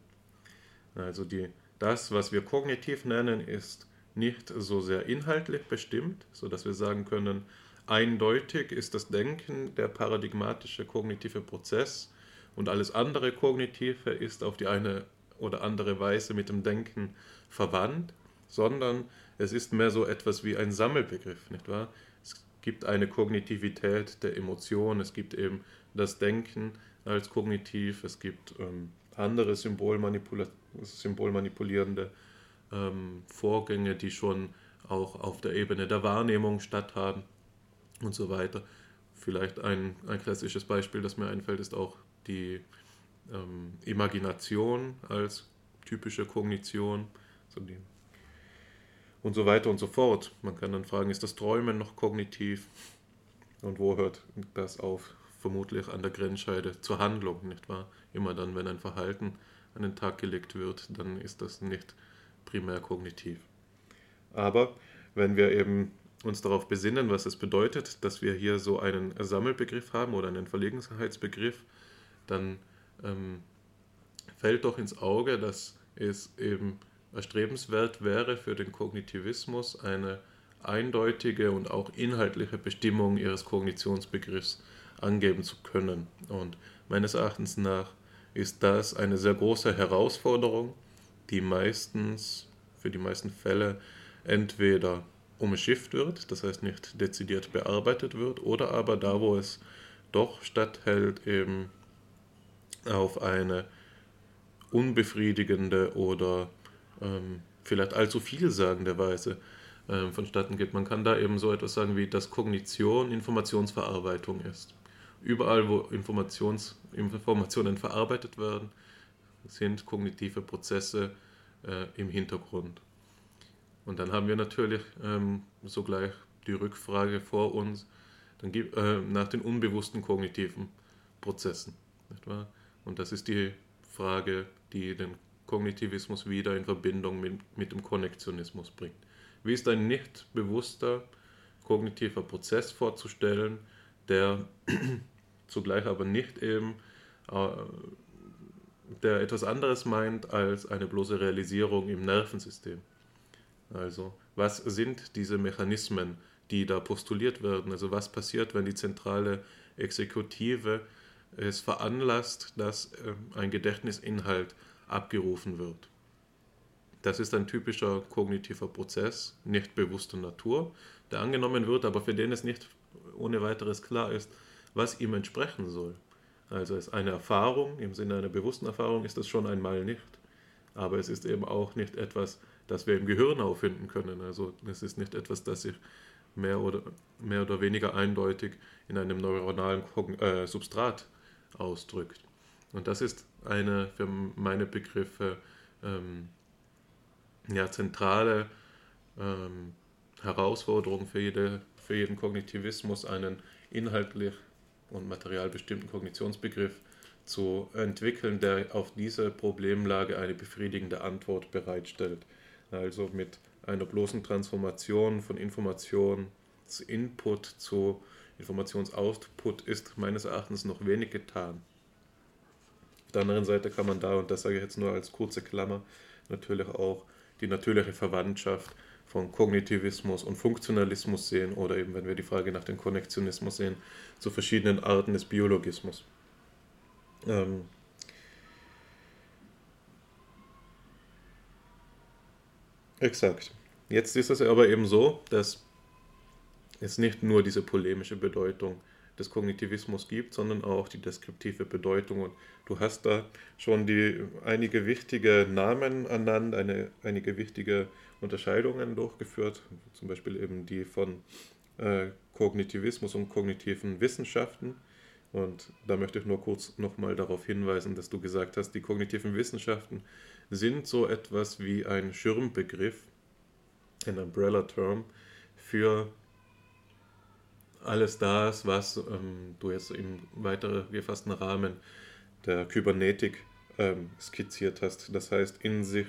Also die, das, was wir kognitiv nennen, ist nicht so sehr inhaltlich bestimmt, sodass wir sagen können, eindeutig ist das Denken der paradigmatische kognitive Prozess und alles andere Kognitive ist auf die eine oder andere Weise mit dem Denken verwandt, sondern es ist mehr so etwas wie ein Sammelbegriff, nicht wahr? Es gibt eine Kognitivität der Emotion, es gibt eben das Denken als kognitiv, es gibt ähm, andere symbolmanipulierende ähm, Vorgänge, die schon auch auf der Ebene der Wahrnehmung statthaben und so weiter. Vielleicht ein, ein klassisches Beispiel, das mir einfällt, ist auch die ähm, Imagination als typische Kognition so die, und so weiter und so fort. Man kann dann fragen, ist das Träumen noch kognitiv? Und wo hört das auf? Vermutlich an der Grenzscheide zur Handlung, nicht wahr? Immer dann, wenn ein Verhalten an den Tag gelegt wird, dann ist das nicht primär kognitiv. Aber wenn wir eben uns darauf besinnen, was es bedeutet, dass wir hier so einen Sammelbegriff haben oder einen Verlegenheitsbegriff, dann ähm, fällt doch ins Auge, dass es eben erstrebenswert wäre für den Kognitivismus eine eindeutige und auch inhaltliche Bestimmung ihres Kognitionsbegriffs angeben zu können. Und meines Erachtens nach ist das eine sehr große Herausforderung, die meistens für die meisten Fälle entweder umschifft wird, das heißt nicht dezidiert bearbeitet wird, oder aber da, wo es doch statthält, eben auf eine unbefriedigende oder ähm, vielleicht allzu vielsagende Weise ähm, vonstatten geht. Man kann da eben so etwas sagen wie, dass Kognition Informationsverarbeitung ist. Überall, wo Informations, Informationen verarbeitet werden, sind kognitive Prozesse äh, im Hintergrund. Und dann haben wir natürlich ähm, sogleich die Rückfrage vor uns dann, äh, nach den unbewussten kognitiven Prozessen. Nicht wahr? Und das ist die Frage, die den Kognitivismus wieder in Verbindung mit, mit dem Konnektionismus bringt. Wie ist ein nicht bewusster kognitiver Prozess vorzustellen, der zugleich aber nicht eben, äh, der etwas anderes meint als eine bloße Realisierung im Nervensystem. Also, was sind diese Mechanismen, die da postuliert werden? Also, was passiert, wenn die zentrale Exekutive es veranlasst, dass ähm, ein Gedächtnisinhalt abgerufen wird. Das ist ein typischer kognitiver Prozess, nicht bewusster Natur, der angenommen wird, aber für den es nicht ohne weiteres klar ist, was ihm entsprechen soll. Also es ist eine Erfahrung, im Sinne einer bewussten Erfahrung ist das schon einmal nicht, aber es ist eben auch nicht etwas, das wir im Gehirn auffinden können. Also es ist nicht etwas, das sich mehr oder, mehr oder weniger eindeutig in einem neuronalen äh, Substrat ausdrückt. Und das ist eine für meine Begriffe ähm, ja, zentrale ähm, Herausforderung für, jede, für jeden Kognitivismus, einen inhaltlich und materialbestimmten Kognitionsbegriff zu entwickeln, der auf diese Problemlage eine befriedigende Antwort bereitstellt. Also mit einer bloßen Transformation von Informationsinput zu Informationsoutput ist meines Erachtens noch wenig getan. Auf der anderen Seite kann man da, und das sage ich jetzt nur als kurze Klammer, natürlich auch die natürliche Verwandtschaft von Kognitivismus und Funktionalismus sehen oder eben, wenn wir die Frage nach dem Konnektionismus sehen, zu verschiedenen Arten des Biologismus. Ähm Exakt. Jetzt ist es aber eben so, dass es nicht nur diese polemische Bedeutung des Kognitivismus gibt, sondern auch die deskriptive Bedeutung. Und du hast da schon die, einige wichtige Namen ernannt, eine, einige wichtige Unterscheidungen durchgeführt, zum Beispiel eben die von äh, Kognitivismus und kognitiven Wissenschaften. Und da möchte ich nur kurz nochmal darauf hinweisen, dass du gesagt hast, die kognitiven Wissenschaften sind so etwas wie ein Schirmbegriff, ein Umbrella-Term für alles das, was ähm, du jetzt im weiter gefassten Rahmen der Kybernetik ähm, skizziert hast. Das heißt, in sich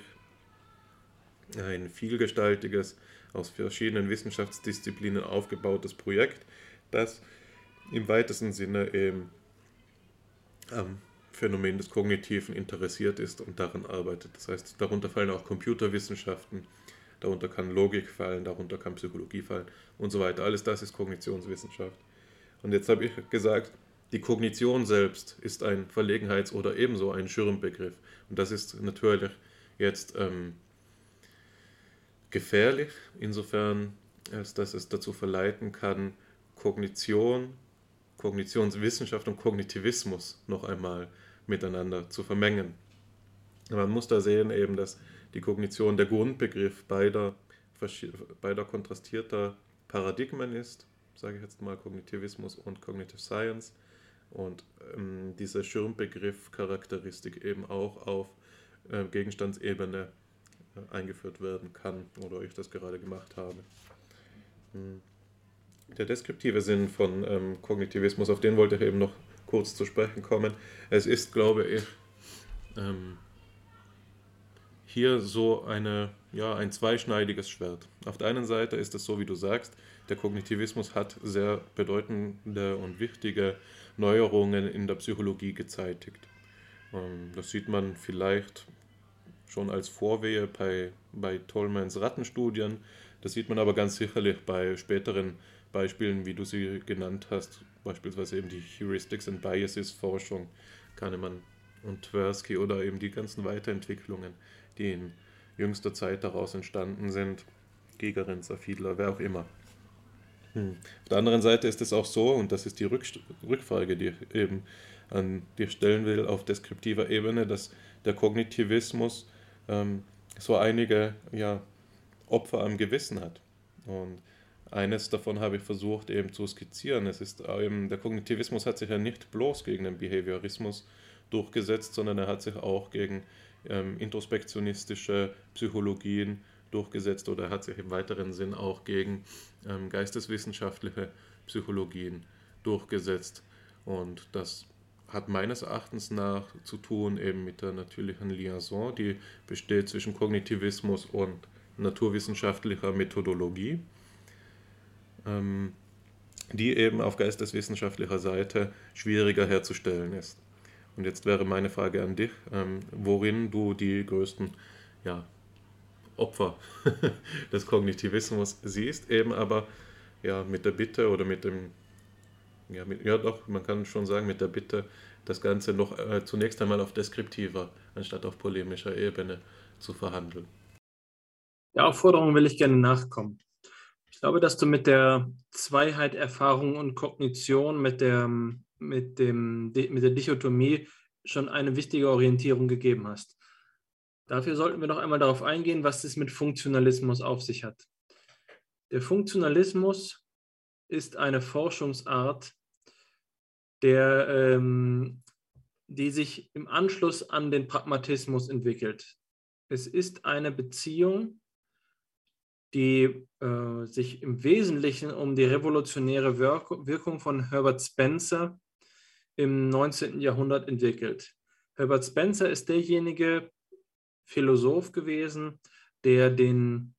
ein vielgestaltiges, aus verschiedenen Wissenschaftsdisziplinen aufgebautes Projekt, das im weitesten Sinne eben am Phänomen des Kognitiven interessiert ist und daran arbeitet. Das heißt, darunter fallen auch Computerwissenschaften, darunter kann Logik fallen, darunter kann Psychologie fallen und so weiter. Alles das ist Kognitionswissenschaft. Und jetzt habe ich gesagt, die Kognition selbst ist ein Verlegenheits- oder ebenso ein Schirmbegriff. Und das ist natürlich jetzt ähm, gefährlich, insofern, als dass es dazu verleiten kann, Kognition, Kognitionswissenschaft und Kognitivismus noch einmal miteinander zu vermengen. Man muss da sehen eben, dass die Kognition der Grundbegriff beider, beider kontrastierter Paradigmen ist, sage ich jetzt mal Kognitivismus und Cognitive Science und ähm, dieser Schirmbegriff-Charakteristik eben auch auf äh, Gegenstandsebene äh, eingeführt werden kann oder ich das gerade gemacht habe. Hm. Der deskriptive Sinn von ähm, Kognitivismus, auf den wollte ich eben noch kurz zu sprechen kommen. Es ist, glaube ich, ähm, hier so eine, ja, ein zweischneidiges Schwert. Auf der einen Seite ist es so, wie du sagst, der Kognitivismus hat sehr bedeutende und wichtige Neuerungen in der Psychologie gezeitigt. Ähm, das sieht man vielleicht schon als Vorwehe bei, bei Tolmans Rattenstudien. Das sieht man aber ganz sicherlich bei späteren Beispielen, wie du sie genannt hast, beispielsweise eben die Heuristics and Biases Forschung, Kahnemann und Tversky oder eben die ganzen Weiterentwicklungen die in jüngster Zeit daraus entstanden sind. Gigerenzer, Fiedler, wer auch immer. Hm. Auf der anderen Seite ist es auch so, und das ist die Rückfrage, die ich eben an dir stellen will, auf deskriptiver Ebene, dass der Kognitivismus ähm, so einige ja, Opfer am Gewissen hat. Und eines davon habe ich versucht eben zu skizzieren. Es ist eben, der Kognitivismus hat sich ja nicht bloß gegen den Behaviorismus durchgesetzt, sondern er hat sich auch gegen ähm, introspektionistische Psychologien durchgesetzt oder hat sich im weiteren Sinn auch gegen ähm, geisteswissenschaftliche Psychologien durchgesetzt. Und das hat meines Erachtens nach zu tun eben mit der natürlichen Liaison, die besteht zwischen Kognitivismus und naturwissenschaftlicher Methodologie, ähm, die eben auf geisteswissenschaftlicher Seite schwieriger herzustellen ist. Und jetzt wäre meine Frage an dich, ähm, worin du die größten ja, Opfer des Kognitivismus siehst, eben aber ja, mit der Bitte oder mit dem, ja, mit, ja doch, man kann schon sagen, mit der Bitte, das Ganze noch äh, zunächst einmal auf deskriptiver anstatt auf polemischer Ebene zu verhandeln. Der Aufforderung will ich gerne nachkommen. Ich glaube, dass du mit der Zweiheit Erfahrung und Kognition, mit der mit, dem, mit der Dichotomie schon eine wichtige Orientierung gegeben hast. Dafür sollten wir noch einmal darauf eingehen, was es mit Funktionalismus auf sich hat. Der Funktionalismus ist eine Forschungsart, der, ähm, die sich im Anschluss an den Pragmatismus entwickelt. Es ist eine Beziehung, die äh, sich im Wesentlichen um die revolutionäre Wirkung von Herbert Spencer im 19. Jahrhundert entwickelt. Herbert Spencer ist derjenige Philosoph gewesen, der den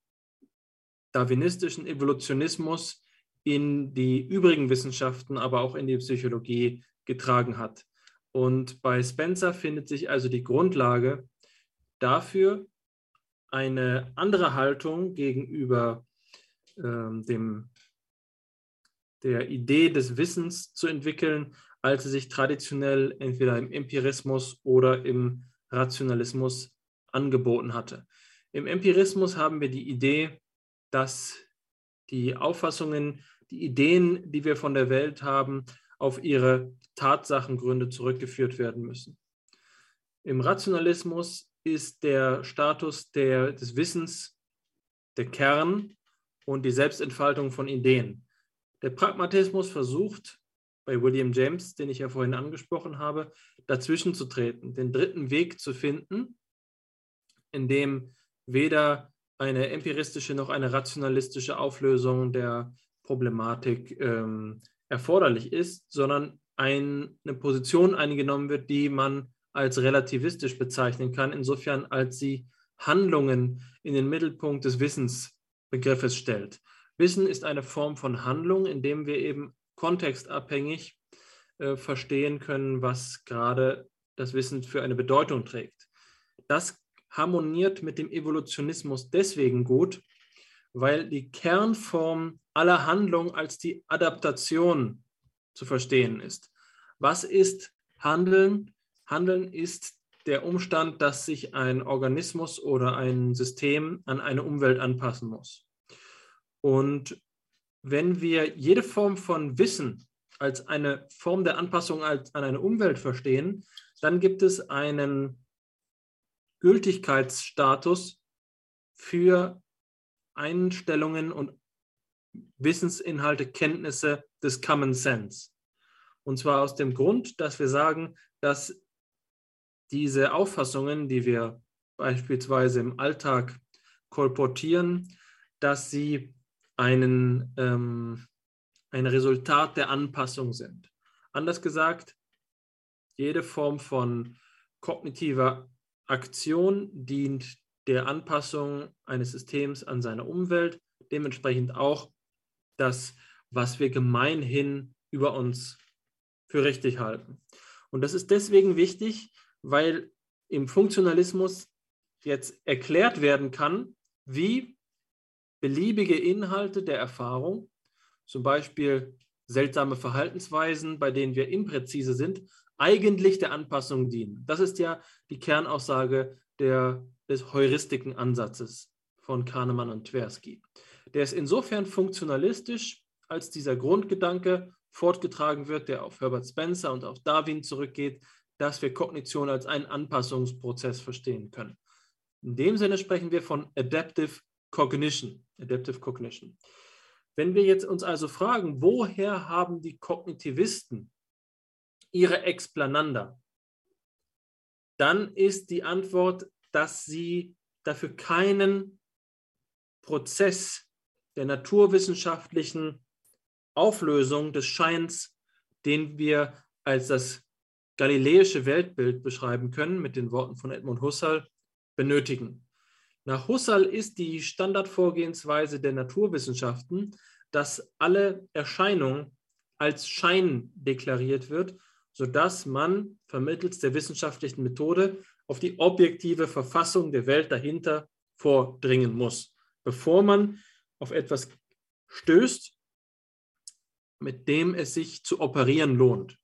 darwinistischen Evolutionismus in die übrigen Wissenschaften, aber auch in die Psychologie getragen hat. Und bei Spencer findet sich also die Grundlage dafür, eine andere Haltung gegenüber ähm, dem, der Idee des Wissens zu entwickeln, als sie sich traditionell entweder im Empirismus oder im Rationalismus angeboten hatte. Im Empirismus haben wir die Idee, dass die Auffassungen, die Ideen, die wir von der Welt haben, auf ihre Tatsachengründe zurückgeführt werden müssen. Im Rationalismus ist der Status der, des Wissens der Kern und die Selbstentfaltung von Ideen. Der Pragmatismus versucht, bei William James, den ich ja vorhin angesprochen habe, dazwischen zu treten, den dritten Weg zu finden, in dem weder eine empiristische noch eine rationalistische Auflösung der Problematik ähm, erforderlich ist, sondern ein, eine Position eingenommen wird, die man als relativistisch bezeichnen kann, insofern als sie Handlungen in den Mittelpunkt des Wissensbegriffes stellt. Wissen ist eine Form von Handlung, in dem wir eben kontextabhängig äh, verstehen können, was gerade das Wissen für eine Bedeutung trägt. Das harmoniert mit dem Evolutionismus deswegen gut, weil die Kernform aller Handlung als die Adaptation zu verstehen ist. Was ist Handeln? Handeln ist der Umstand, dass sich ein Organismus oder ein System an eine Umwelt anpassen muss. Und wenn wir jede Form von Wissen als eine Form der Anpassung an eine Umwelt verstehen, dann gibt es einen Gültigkeitsstatus für Einstellungen und Wissensinhalte, Kenntnisse des Common Sense. Und zwar aus dem Grund, dass wir sagen, dass diese Auffassungen, die wir beispielsweise im Alltag kolportieren, dass sie einen, ähm, ein Resultat der Anpassung sind. Anders gesagt, jede Form von kognitiver Aktion dient der Anpassung eines Systems an seine Umwelt, dementsprechend auch das, was wir gemeinhin über uns für richtig halten. Und das ist deswegen wichtig, weil im Funktionalismus jetzt erklärt werden kann, wie beliebige Inhalte der Erfahrung, zum Beispiel seltsame Verhaltensweisen, bei denen wir impräzise sind, eigentlich der Anpassung dienen. Das ist ja die Kernaussage der, des Heuristikenansatzes von Kahnemann und Tversky. Der ist insofern funktionalistisch, als dieser Grundgedanke fortgetragen wird, der auf Herbert Spencer und auf Darwin zurückgeht, dass wir Kognition als einen Anpassungsprozess verstehen können. In dem Sinne sprechen wir von Adaptive Cognition. Adaptive Cognition. Wenn wir jetzt uns also fragen, woher haben die Kognitivisten ihre Explananda, dann ist die Antwort, dass sie dafür keinen Prozess der naturwissenschaftlichen Auflösung des Scheins, den wir als das galiläische Weltbild beschreiben können, mit den Worten von Edmund Husserl, benötigen. Nach Husserl ist die Standardvorgehensweise der Naturwissenschaften, dass alle Erscheinungen als Schein deklariert wird sodass man vermittels der wissenschaftlichen Methode auf die objektive Verfassung der Welt dahinter vordringen muss, bevor man auf etwas stößt, mit dem es sich zu operieren lohnt.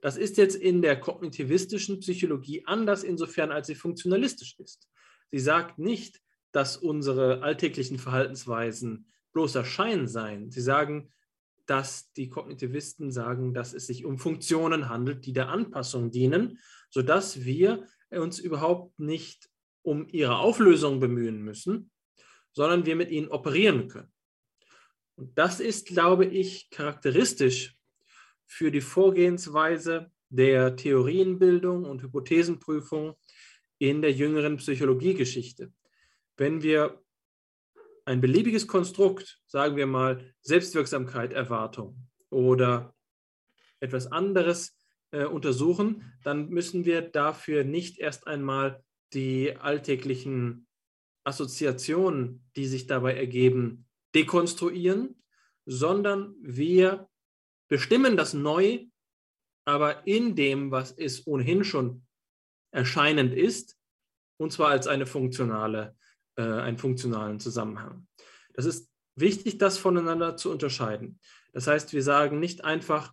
Das ist jetzt in der kognitivistischen Psychologie anders, insofern als sie funktionalistisch ist. Sie sagt nicht, dass unsere alltäglichen Verhaltensweisen bloßer Schein seien. Sie sagen, dass die Kognitivisten sagen, dass es sich um Funktionen handelt, die der Anpassung dienen, sodass wir uns überhaupt nicht um ihre Auflösung bemühen müssen, sondern wir mit ihnen operieren können. Und das ist, glaube ich, charakteristisch für die Vorgehensweise der Theorienbildung und Hypothesenprüfung in der jüngeren Psychologiegeschichte. Wenn wir ein beliebiges Konstrukt, sagen wir mal Selbstwirksamkeit, Erwartung oder etwas anderes äh, untersuchen, dann müssen wir dafür nicht erst einmal die alltäglichen Assoziationen, die sich dabei ergeben, dekonstruieren, sondern wir bestimmen das neu, aber in dem, was es ohnehin schon erscheinend ist, und zwar als eine funktionale äh, einen funktionalen Zusammenhang. Das ist wichtig, das voneinander zu unterscheiden. Das heißt, wir sagen nicht einfach,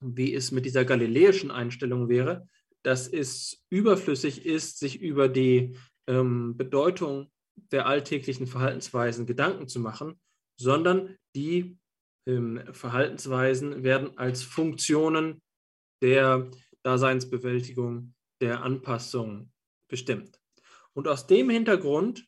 wie es mit dieser galiläischen Einstellung wäre, dass es überflüssig ist, sich über die ähm, Bedeutung der alltäglichen Verhaltensweisen Gedanken zu machen, sondern die ähm, Verhaltensweisen werden als Funktionen der Daseinsbewältigung, der Anpassung bestimmt. Und aus dem Hintergrund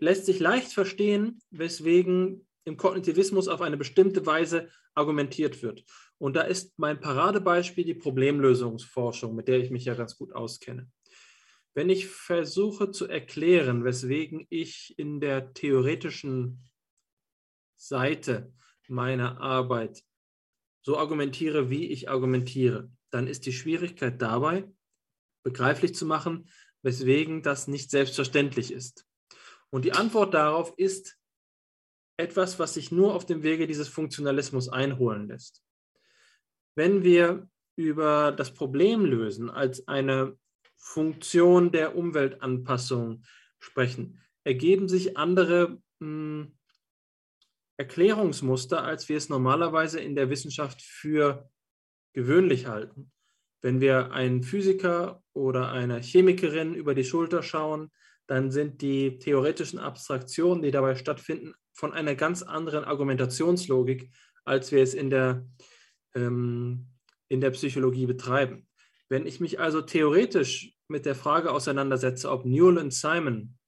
lässt sich leicht verstehen, weswegen im Kognitivismus auf eine bestimmte Weise argumentiert wird. Und da ist mein Paradebeispiel die Problemlösungsforschung, mit der ich mich ja ganz gut auskenne. Wenn ich versuche zu erklären, weswegen ich in der theoretischen Seite meiner Arbeit so argumentiere, wie ich argumentiere, dann ist die Schwierigkeit dabei, begreiflich zu machen, weswegen das nicht selbstverständlich ist. Und die Antwort darauf ist etwas, was sich nur auf dem Wege dieses Funktionalismus einholen lässt. Wenn wir über das Problem lösen als eine Funktion der Umweltanpassung sprechen, ergeben sich andere mh, hm, Erklärungsmuster, als wir es normalerweise in der Wissenschaft für gewöhnlich halten. Wenn wir einen Physiker oder einer Chemikerin über die Schulter schauen, dann sind die theoretischen Abstraktionen, die dabei stattfinden, von einer ganz anderen Argumentationslogik, als wir es in der, ähm, in der Psychologie betreiben. Wenn ich mich also theoretisch mit der Frage auseinandersetze, ob Newell und Simon,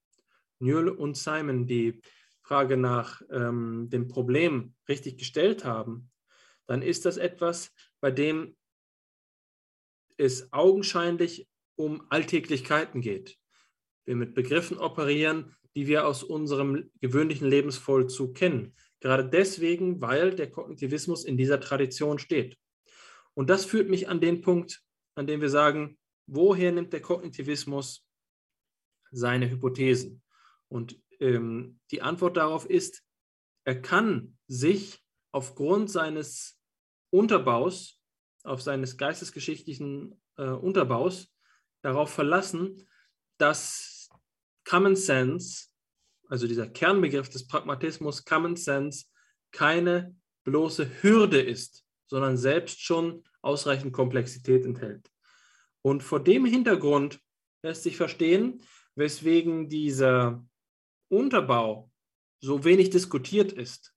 Newell und Simon die Frage nach ähm, dem Problem richtig gestellt haben, dann ist das etwas, bei dem es augenscheinlich um Alltäglichkeiten geht. Wir mit Begriffen operieren, die wir aus unserem gewöhnlichen Lebensvollzug kennen. Gerade deswegen, weil der Kognitivismus in dieser Tradition steht. Und das führt mich an den Punkt, an dem wir sagen, woher nimmt der Kognitivismus seine Hypothesen? Und ähm, die Antwort darauf ist, er kann sich aufgrund seines Unterbaus, auf seines geistesgeschichtlichen äh, Unterbaus darauf verlassen, dass Common Sense, also dieser Kernbegriff des Pragmatismus, Common Sense, keine bloße Hürde ist, sondern selbst schon ausreichend Komplexität enthält. Und vor dem Hintergrund lässt sich verstehen, weswegen dieser Unterbau so wenig diskutiert ist.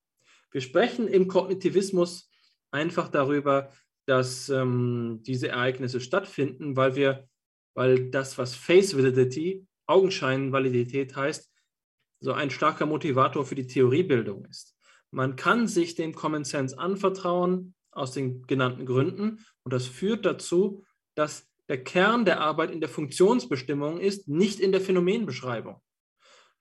Wir sprechen im Kognitivismus einfach darüber, dass ähm, diese Ereignisse stattfinden, weil wir, weil das, was Face Validity, Augenscheinvalidität heißt, so ein starker Motivator für die Theoriebildung ist. Man kann sich dem Common Sense anvertrauen aus den genannten Gründen und das führt dazu, dass der Kern der Arbeit in der Funktionsbestimmung ist, nicht in der Phänomenbeschreibung.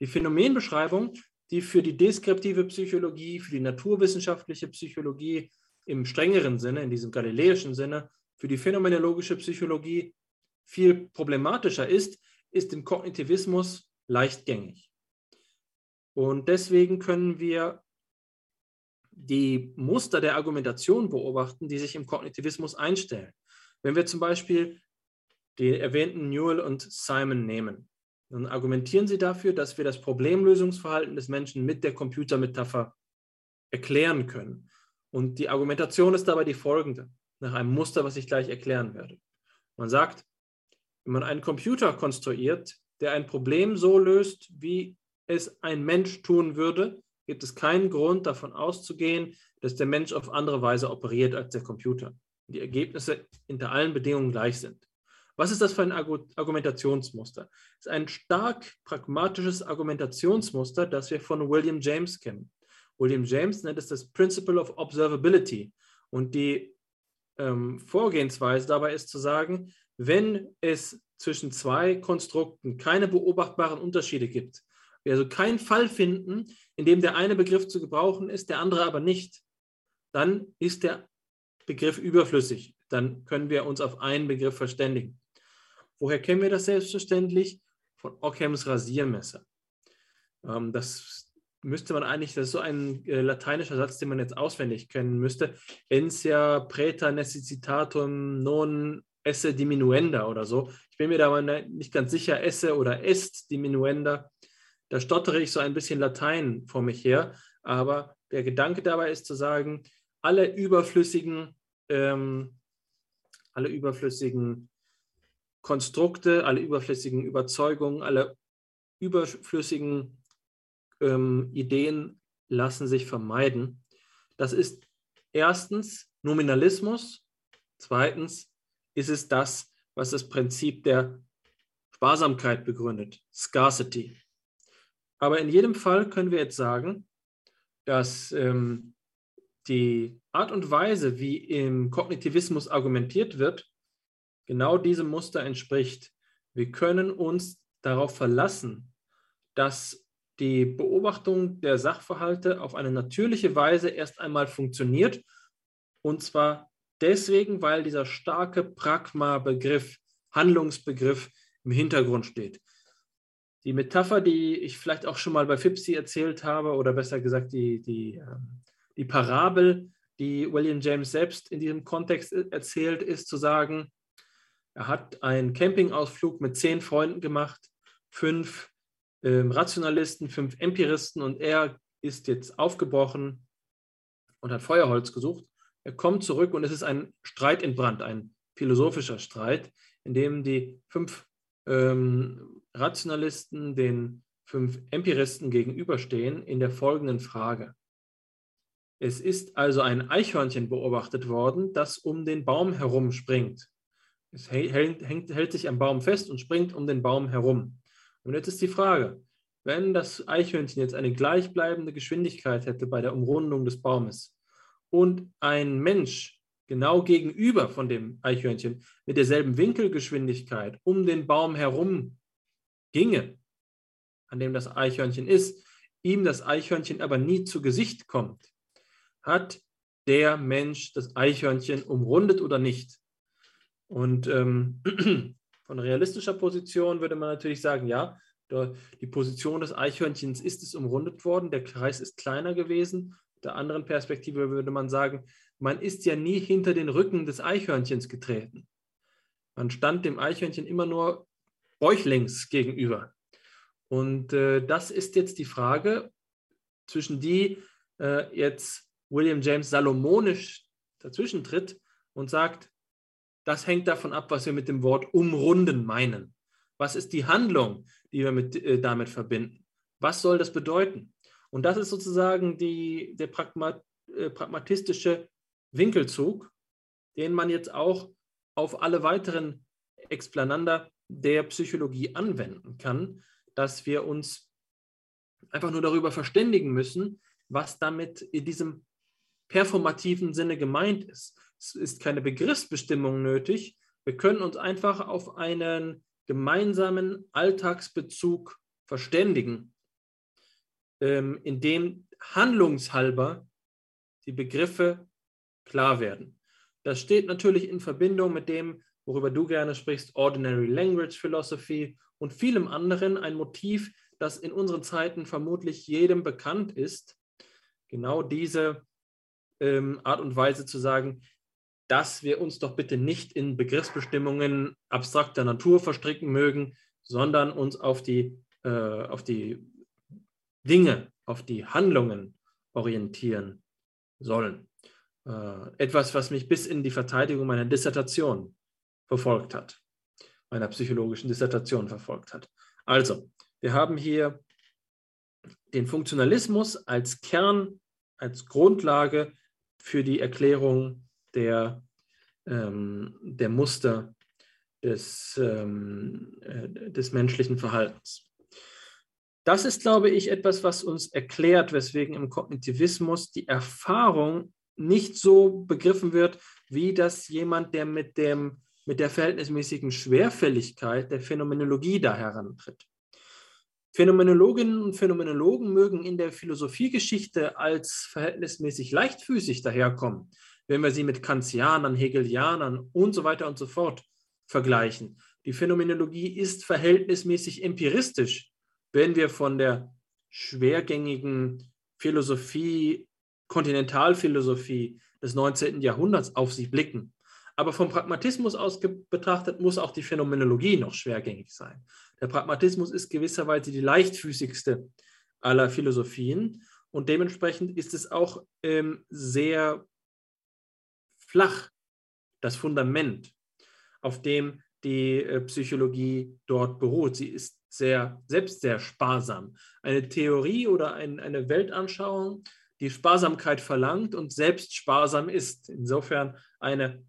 Die Phänomenbeschreibung, die für die deskriptive Psychologie, für die naturwissenschaftliche Psychologie im strengeren Sinne, in diesem galileischen Sinne, für die phänomenologische Psychologie viel problematischer ist, ist im Kognitivismus leichtgängig. Und deswegen können wir die Muster der Argumentation beobachten, die sich im Kognitivismus einstellen. Wenn wir zum Beispiel die erwähnten Newell und Simon nehmen, dann argumentieren sie dafür, dass wir das Problemlösungsverhalten des Menschen mit der Computermetapher erklären können. Und die Argumentation ist dabei die folgende, nach einem Muster, was ich gleich erklären werde. Man sagt, wenn man einen Computer konstruiert, der ein Problem so löst, wie es ein Mensch tun würde, gibt es keinen Grund davon auszugehen, dass der Mensch auf andere Weise operiert als der Computer. Die Ergebnisse hinter allen Bedingungen gleich sind. Was ist das für ein Argumentationsmuster? Es ist ein stark pragmatisches Argumentationsmuster, das wir von William James kennen. William James nennt es das Principle of Observability. Und die ähm, Vorgehensweise dabei ist zu sagen, wenn es zwischen zwei Konstrukten keine beobachtbaren Unterschiede gibt, wir also keinen Fall finden, in dem der eine Begriff zu gebrauchen ist, der andere aber nicht, dann ist der Begriff überflüssig. Dann können wir uns auf einen Begriff verständigen. Woher kennen wir das selbstverständlich? Von Ockhams Rasiermesser. Ähm, das müsste man eigentlich, das ist so ein äh, lateinischer Satz, den man jetzt auswendig kennen müsste. Ensia preta necessitatum non esse diminuenda oder so. Ich bin mir da mal nicht ganz sicher, esse oder est diminuenda. Da stottere ich so ein bisschen Latein vor mich her, aber der Gedanke dabei ist zu sagen, alle überflüssigen, ähm, alle überflüssigen Konstrukte, alle überflüssigen Überzeugungen, alle überflüssigen ähm, Ideen lassen sich vermeiden. Das ist erstens Nominalismus, zweitens ist es das, was das Prinzip der Sparsamkeit begründet, Scarcity. Aber in jedem Fall können wir jetzt sagen, dass ähm, die Art und Weise, wie im Kognitivismus argumentiert wird, genau diesem Muster entspricht. Wir können uns darauf verlassen, dass die Beobachtung der Sachverhalte auf eine natürliche Weise erst einmal funktioniert. Und zwar deswegen, weil dieser starke Pragma-Begriff, Handlungsbegriff im Hintergrund steht. Die Metapher, die ich vielleicht auch schon mal bei Fipsi erzählt habe, oder besser gesagt die, die, ähm, die Parabel, die William James selbst in diesem Kontext erzählt, ist zu sagen, er hat einen Campingausflug mit zehn Freunden gemacht, fünf äh, Rationalisten, fünf Empiristen und er ist jetzt aufgebrochen und hat Feuerholz gesucht. Er kommt zurück und es ist ein Streit entbrannt, ein philosophischer Streit, in dem die fünf ähm, Rationalisten den fünf Empiristen gegenüberstehen in der folgenden Frage. Es ist also ein Eichhörnchen beobachtet worden, das um den Baum herum springt. Es hält, hält, hält sich am Baum fest und springt um den Baum herum. Und jetzt ist die Frage, wenn das Eichhörnchen jetzt eine gleichbleibende Geschwindigkeit hätte bei der Umrundung des Baumes und ein Mensch genau gegenüber von dem Eichhörnchen mit derselben Winkelgeschwindigkeit um den Baum herum ginge, an dem das Eichhörnchen ist, ihm das Eichhörnchen aber nie zu Gesicht kommt, hat der Mensch das Eichhörnchen umrundet oder nicht? Und ähm, von realistischer Position würde man natürlich sagen, ja, die Position des Eichhörnchens ist es umrundet worden, der Kreis ist kleiner gewesen. Der anderen Perspektive würde man sagen, man ist ja nie hinter den Rücken des Eichhörnchens getreten. Man stand dem Eichhörnchen immer nur bäuchlings gegenüber. Und äh, das ist jetzt die Frage, zwischen die äh, jetzt William James salomonisch dazwischen tritt und sagt, das hängt davon ab, was wir mit dem Wort umrunden meinen. Was ist die Handlung, die wir mit, äh, damit verbinden? Was soll das bedeuten? Und das ist sozusagen die, der Pragmat, äh, pragmatistische Winkelzug, den man jetzt auch auf alle weiteren Explanander der Psychologie anwenden kann, dass wir uns einfach nur darüber verständigen müssen, was damit in diesem performativen Sinne gemeint ist. Es ist keine Begriffsbestimmung nötig. Wir können uns einfach auf einen gemeinsamen Alltagsbezug verständigen, ähm, in dem handlungshalber die Begriffe klar werden. Das steht natürlich in Verbindung mit dem, worüber du gerne sprichst, Ordinary Language Philosophy und vielem anderen, ein Motiv, das in unseren Zeiten vermutlich jedem bekannt ist. Genau diese ähm, Art und Weise zu sagen, dass wir uns doch bitte nicht in Begriffsbestimmungen abstrakter Natur verstricken mögen, sondern uns auf die, äh, auf die Dinge, auf die Handlungen orientieren sollen. Äh, etwas, was mich bis in die Verteidigung meiner Dissertation verfolgt hat, meiner psychologischen Dissertation verfolgt hat. Also, wir haben hier den Funktionalismus als Kern, als Grundlage für die Erklärung der, ähm, der Muster des, ähm, äh, des menschlichen Verhaltens. Das ist, glaube ich, etwas, was uns erklärt, weswegen im Kognitivismus die Erfahrung nicht so begriffen wird, wie das jemand, der mit, dem, mit der verhältnismäßigen Schwerfälligkeit der Phänomenologie da herantritt. Phänomenologinnen und Phänomenologen mögen in der Philosophiegeschichte als verhältnismäßig leichtfüßig daherkommen, wenn wir sie mit Kantianern, Hegelianern und so weiter und so fort vergleichen. Die Phänomenologie ist verhältnismäßig empiristisch, wenn wir von der schwergängigen Philosophie Kontinentalphilosophie des 19. Jahrhunderts auf sie blicken. Aber vom Pragmatismus aus betrachtet muss auch die Phänomenologie noch schwergängig sein. Der Pragmatismus ist gewisserweise die leichtfüßigste aller Philosophien und dementsprechend ist es auch ähm, sehr flach, das Fundament, auf dem die äh, Psychologie dort beruht. Sie ist sehr, selbst sehr sparsam. Eine Theorie oder ein, eine Weltanschauung die Sparsamkeit verlangt und selbst sparsam ist. Insofern eine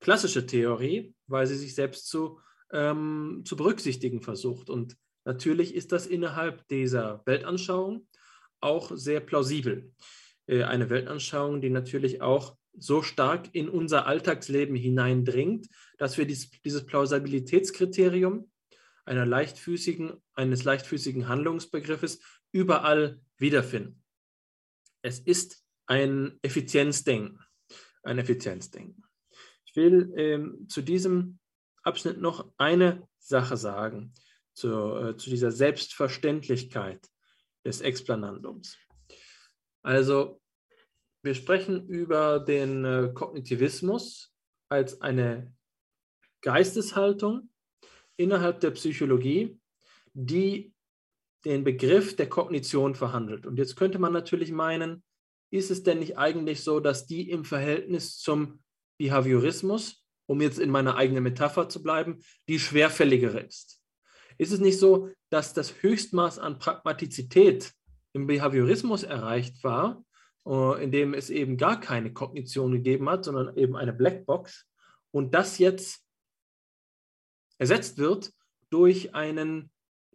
klassische Theorie, weil sie sich selbst zu, ähm, zu berücksichtigen versucht. Und natürlich ist das innerhalb dieser Weltanschauung auch sehr plausibel. Äh, eine Weltanschauung, die natürlich auch so stark in unser Alltagsleben hineindringt, dass wir dies, dieses Plausibilitätskriterium einer leichtfüßigen, eines leichtfüßigen Handlungsbegriffes überall wiederfinden. Es ist ein Effizienzdenken. Ein Effizienzdenken. Ich will ähm, zu diesem Abschnitt noch eine Sache sagen, zu, äh, zu dieser Selbstverständlichkeit des Explanandums. Also, wir sprechen über den äh, Kognitivismus als eine Geisteshaltung innerhalb der Psychologie, die den Begriff der Kognition verhandelt. Und jetzt könnte man natürlich meinen, ist es denn nicht eigentlich so, dass die im Verhältnis zum Behaviorismus, um jetzt in meiner eigenen Metapher zu bleiben, die schwerfälligere ist? Ist es nicht so, dass das Höchstmaß an Pragmatizität im Behaviorismus erreicht war, äh, indem es eben gar keine Kognition gegeben hat, sondern eben eine Blackbox und das jetzt ersetzt wird durch einen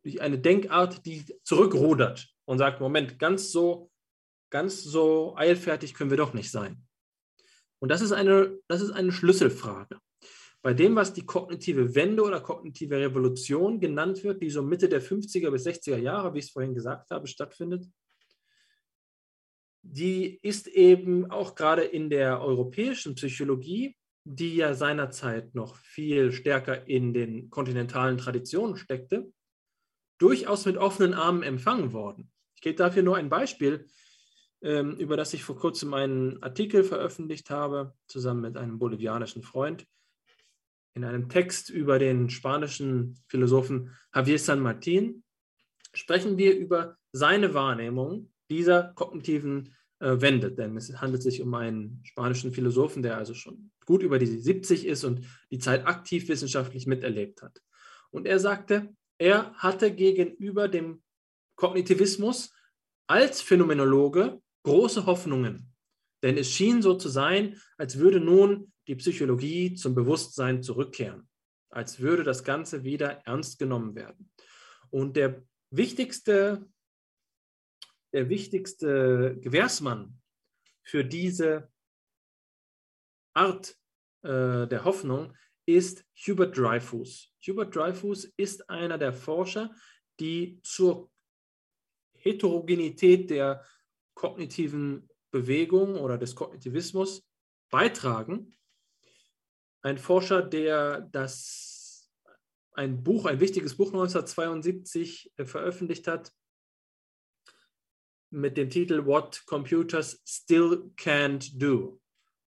durch eine Denkart, die zurückrudert und sagt, Moment, ganz so, ganz so eilfertig können wir doch nicht sein. Und das ist eine, das ist eine Schlüsselfrage. Bei dem, was die kognitive Wende oder kognitive Revolution genannt wird, die so Mitte der 50er bis 60er Jahre, wie ich es vorhin gesagt habe, stattfindet, die ist eben auch gerade in der europäischen Psychologie, die ja seinerzeit noch viel stärker in den kontinentalen Traditionen steckte, durchaus mit offenen Armen empfangen worden. Ich gebe dafür nur ein Beispiel, ähm, über das ich vor kurzem einen Artikel veröffentlicht habe, zusammen mit einem bolivianischen Freund, in einem Text über den spanischen Philosophen Javier San Martin, sprechen wir über seine Wahrnehmung dieser kognitiven äh, Wende. Denn es handelt sich um einen spanischen Philosophen, der also schon gut über die 70 ist und die Zeit aktiv wissenschaftlich miterlebt hat. Und er sagte, er hatte gegenüber dem Kognitivismus als Phänomenologe große Hoffnungen. Denn es schien so zu sein, als würde nun die Psychologie zum Bewusstsein zurückkehren, als würde das Ganze wieder ernst genommen werden. Und der wichtigste, der wichtigste Gewährsmann für diese Art äh, der Hoffnung ist Hubert Dreyfus. Hubert Dreyfus ist einer der Forscher, die zur Heterogenität der kognitiven Bewegung oder des Kognitivismus beitragen. Ein Forscher, der das ein Buch, ein wichtiges Buch 1972 äh, veröffentlicht hat mit dem Titel What Computers Still Can't Do,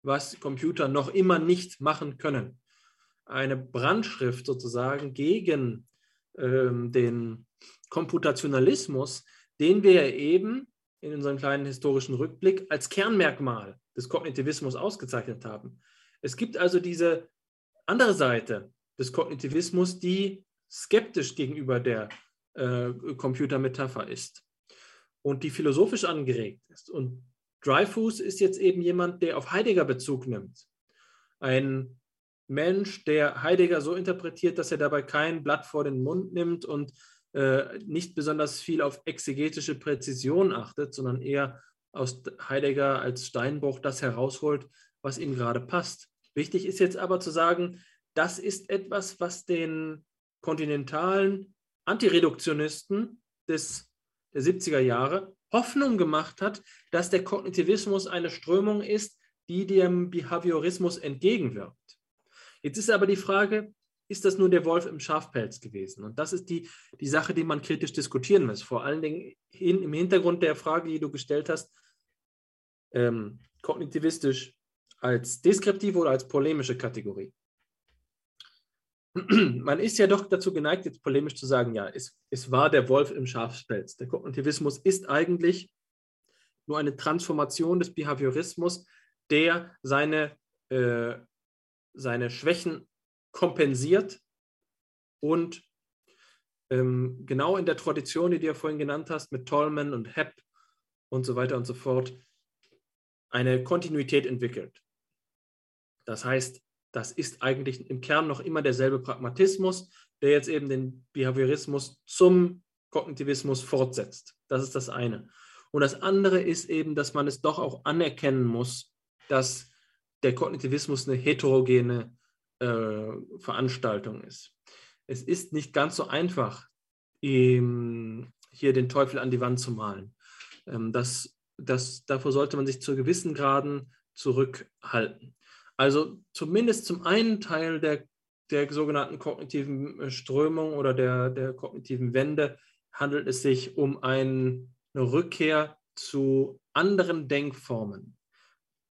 was Computer noch immer nicht machen können eine Brandschrift sozusagen gegen ähm, den Komputationalismus, den wir eben in unserem kleinen historischen Rückblick als Kernmerkmal des Kognitivismus ausgezeichnet haben. Es gibt also diese andere Seite des Kognitivismus, die skeptisch gegenüber der äh, Computermetapher ist und die philosophisch angeregt ist. Und Dreyfus ist jetzt eben jemand, der auf Heidegger Bezug nimmt. Ein Mensch, der Heidegger so interpretiert, dass er dabei kein Blatt vor den Mund nimmt und äh, nicht besonders viel auf exegetische Präzision achtet, sondern eher aus Heidegger als Steinbruch das herausholt, was ihm gerade passt. Wichtig ist jetzt aber zu sagen, das ist etwas, was den kontinentalen Antireduktionisten des, der 70er Jahre Hoffnung gemacht hat, dass der Kognitivismus eine Strömung ist, die dem Behaviorismus entgegenwirkt. Jetzt ist aber die Frage, ist das nur der Wolf im Schafpelz gewesen? Und das ist die, die Sache, die man kritisch diskutieren muss. Vor allen Dingen in, im Hintergrund der Frage, die du gestellt hast, ähm, kognitivistisch als deskriptive oder als polemische Kategorie. Man ist ja doch dazu geneigt, jetzt polemisch zu sagen, ja, es, es war der Wolf im Schafspelz. Der Kognitivismus ist eigentlich nur eine Transformation des Behaviorismus, der seine äh, seine Schwächen kompensiert und ähm, genau in der Tradition, die du ja vorhin genannt hast, mit Tolman und Hepp und so weiter und so fort, eine Kontinuität entwickelt. Das heißt, das ist eigentlich im Kern noch immer derselbe Pragmatismus, der jetzt eben den Behaviorismus zum Kognitivismus fortsetzt. Das ist das eine. Und das andere ist eben, dass man es doch auch anerkennen muss, dass der Kognitivismus eine heterogene äh, Veranstaltung ist. Es ist nicht ganz so einfach, ihm hier den Teufel an die Wand zu malen. Ähm, das, das, davor sollte man sich zu gewissen Graden zurückhalten. Also zumindest zum einen Teil der, der sogenannten kognitiven äh, Strömung oder der, der kognitiven Wende handelt es sich um ein, eine Rückkehr zu anderen Denkformen.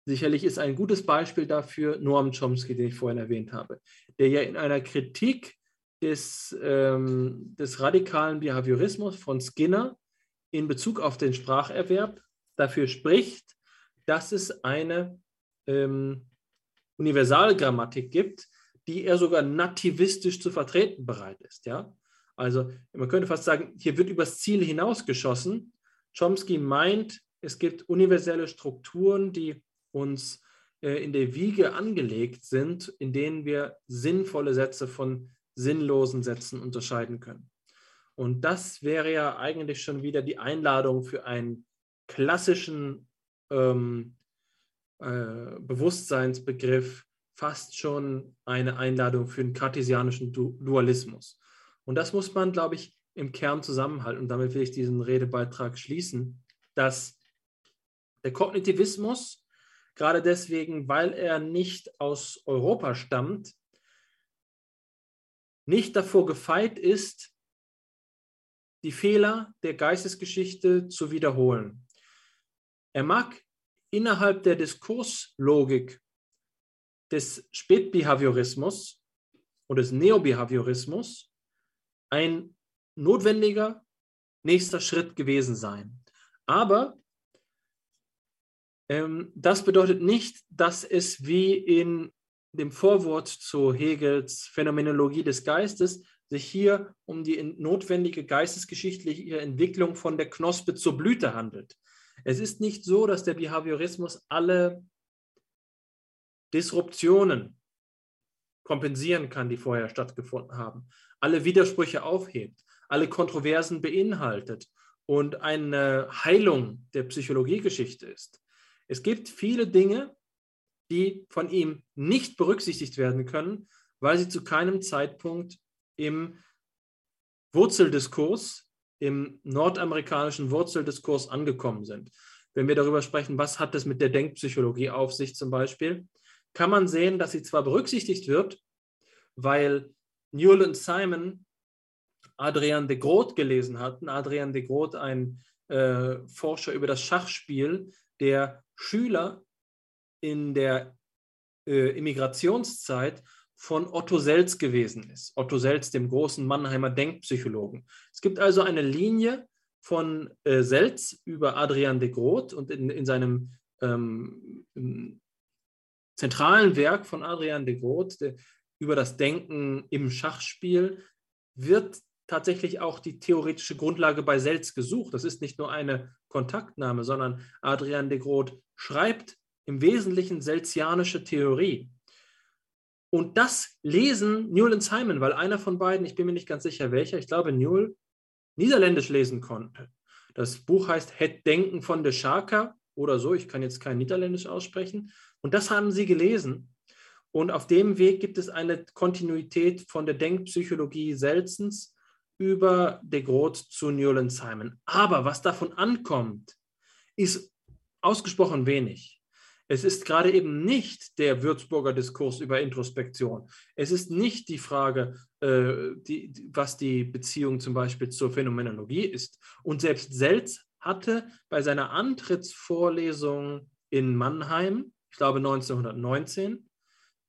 Sicherlich ist ein gutes Beispiel dafür Noam Chomsky, den ich vorhin erwähnt habe, der ja in einer Kritik des, ähm, des radikalen Behaviorismus von Skinner in Bezug auf den Spracherwerb dafür spricht, dass es eine ähm, Universalgrammatik gibt, die er sogar nativistisch zu vertreten bereit ist. Ja? Also man könnte fast sagen, hier wird übers Ziel hinausgeschossen. Chomsky meint, es gibt universelle Strukturen, die uns äh, in der Wiege angelegt sind, in denen wir sinnvolle Sätze von sinnlosen Sätzen unterscheiden können. Und das wäre ja eigentlich schon wieder die Einladung für einen klassischen ähm, äh, Bewusstseinsbegriff, fast schon eine Einladung für einen kartesianischen du Dualismus. Und das muss man, glaube ich, im Kern zusammenhalten. Und damit will ich diesen Redebeitrag schließen, dass der Kognitivismus, gerade deswegen, weil er nicht aus Europa stammt, nicht davor gefeit ist, die Fehler der Geistesgeschichte zu wiederholen. Er mag innerhalb der Diskurslogik des Spätbehaviorismus und des Neobehaviorismus ein notwendiger nächster Schritt gewesen sein. Aber ähm, das bedeutet nicht, dass es wie in dem Vorwort zu Hegels Phänomenologie des Geistes sich hier um die notwendige geistesgeschichtliche Entwicklung von der Knospe zur Blüte handelt. Es ist nicht so, dass der Behaviorismus alle Disruptionen kompensieren kann, die vorher stattgefunden haben, alle Widersprüche aufhebt, alle Kontroversen beinhaltet und eine Heilung der Psychologiegeschichte ist. Es gibt viele Dinge, die von ihm nicht berücksichtigt werden können, weil sie zu keinem Zeitpunkt im Wurzeldiskurs, im nordamerikanischen Wurzeldiskurs angekommen sind. Wenn wir darüber sprechen, was hat es mit der Denkpsychologie auf sich zum Beispiel, kann man sehen, dass sie zwar berücksichtigt wird, weil Newell und Simon Adrian de Groot gelesen hatten. Adrian de Groot, ein äh, Forscher über das Schachspiel, der Schüler in der äh, Immigrationszeit von Otto Selz gewesen ist. Otto Selz, dem großen Mannheimer Denkpsychologen. Es gibt also eine Linie von äh, Selz über Adrian de Groot und in, in seinem ähm, zentralen Werk von Adrian de Groot der, über das Denken im Schachspiel wird tatsächlich auch die theoretische Grundlage bei Selz gesucht. Das ist nicht nur eine Kontaktnahme, sondern Adrian de Groot schreibt im Wesentlichen selzianische Theorie. Und das lesen Newell und Simon, weil einer von beiden, ich bin mir nicht ganz sicher welcher, ich glaube Newell, Niederländisch lesen konnte. Das Buch heißt Het Denken von de Schaka oder so, ich kann jetzt kein Niederländisch aussprechen. Und das haben sie gelesen. Und auf dem Weg gibt es eine Kontinuität von der Denkpsychologie Selzens über de Groot zu Newell und Simon. Aber was davon ankommt, ist ausgesprochen wenig. Es ist gerade eben nicht der Würzburger Diskurs über Introspektion. Es ist nicht die Frage, äh, die, was die Beziehung zum Beispiel zur Phänomenologie ist. Und selbst Selz hatte bei seiner Antrittsvorlesung in Mannheim, ich glaube 1919,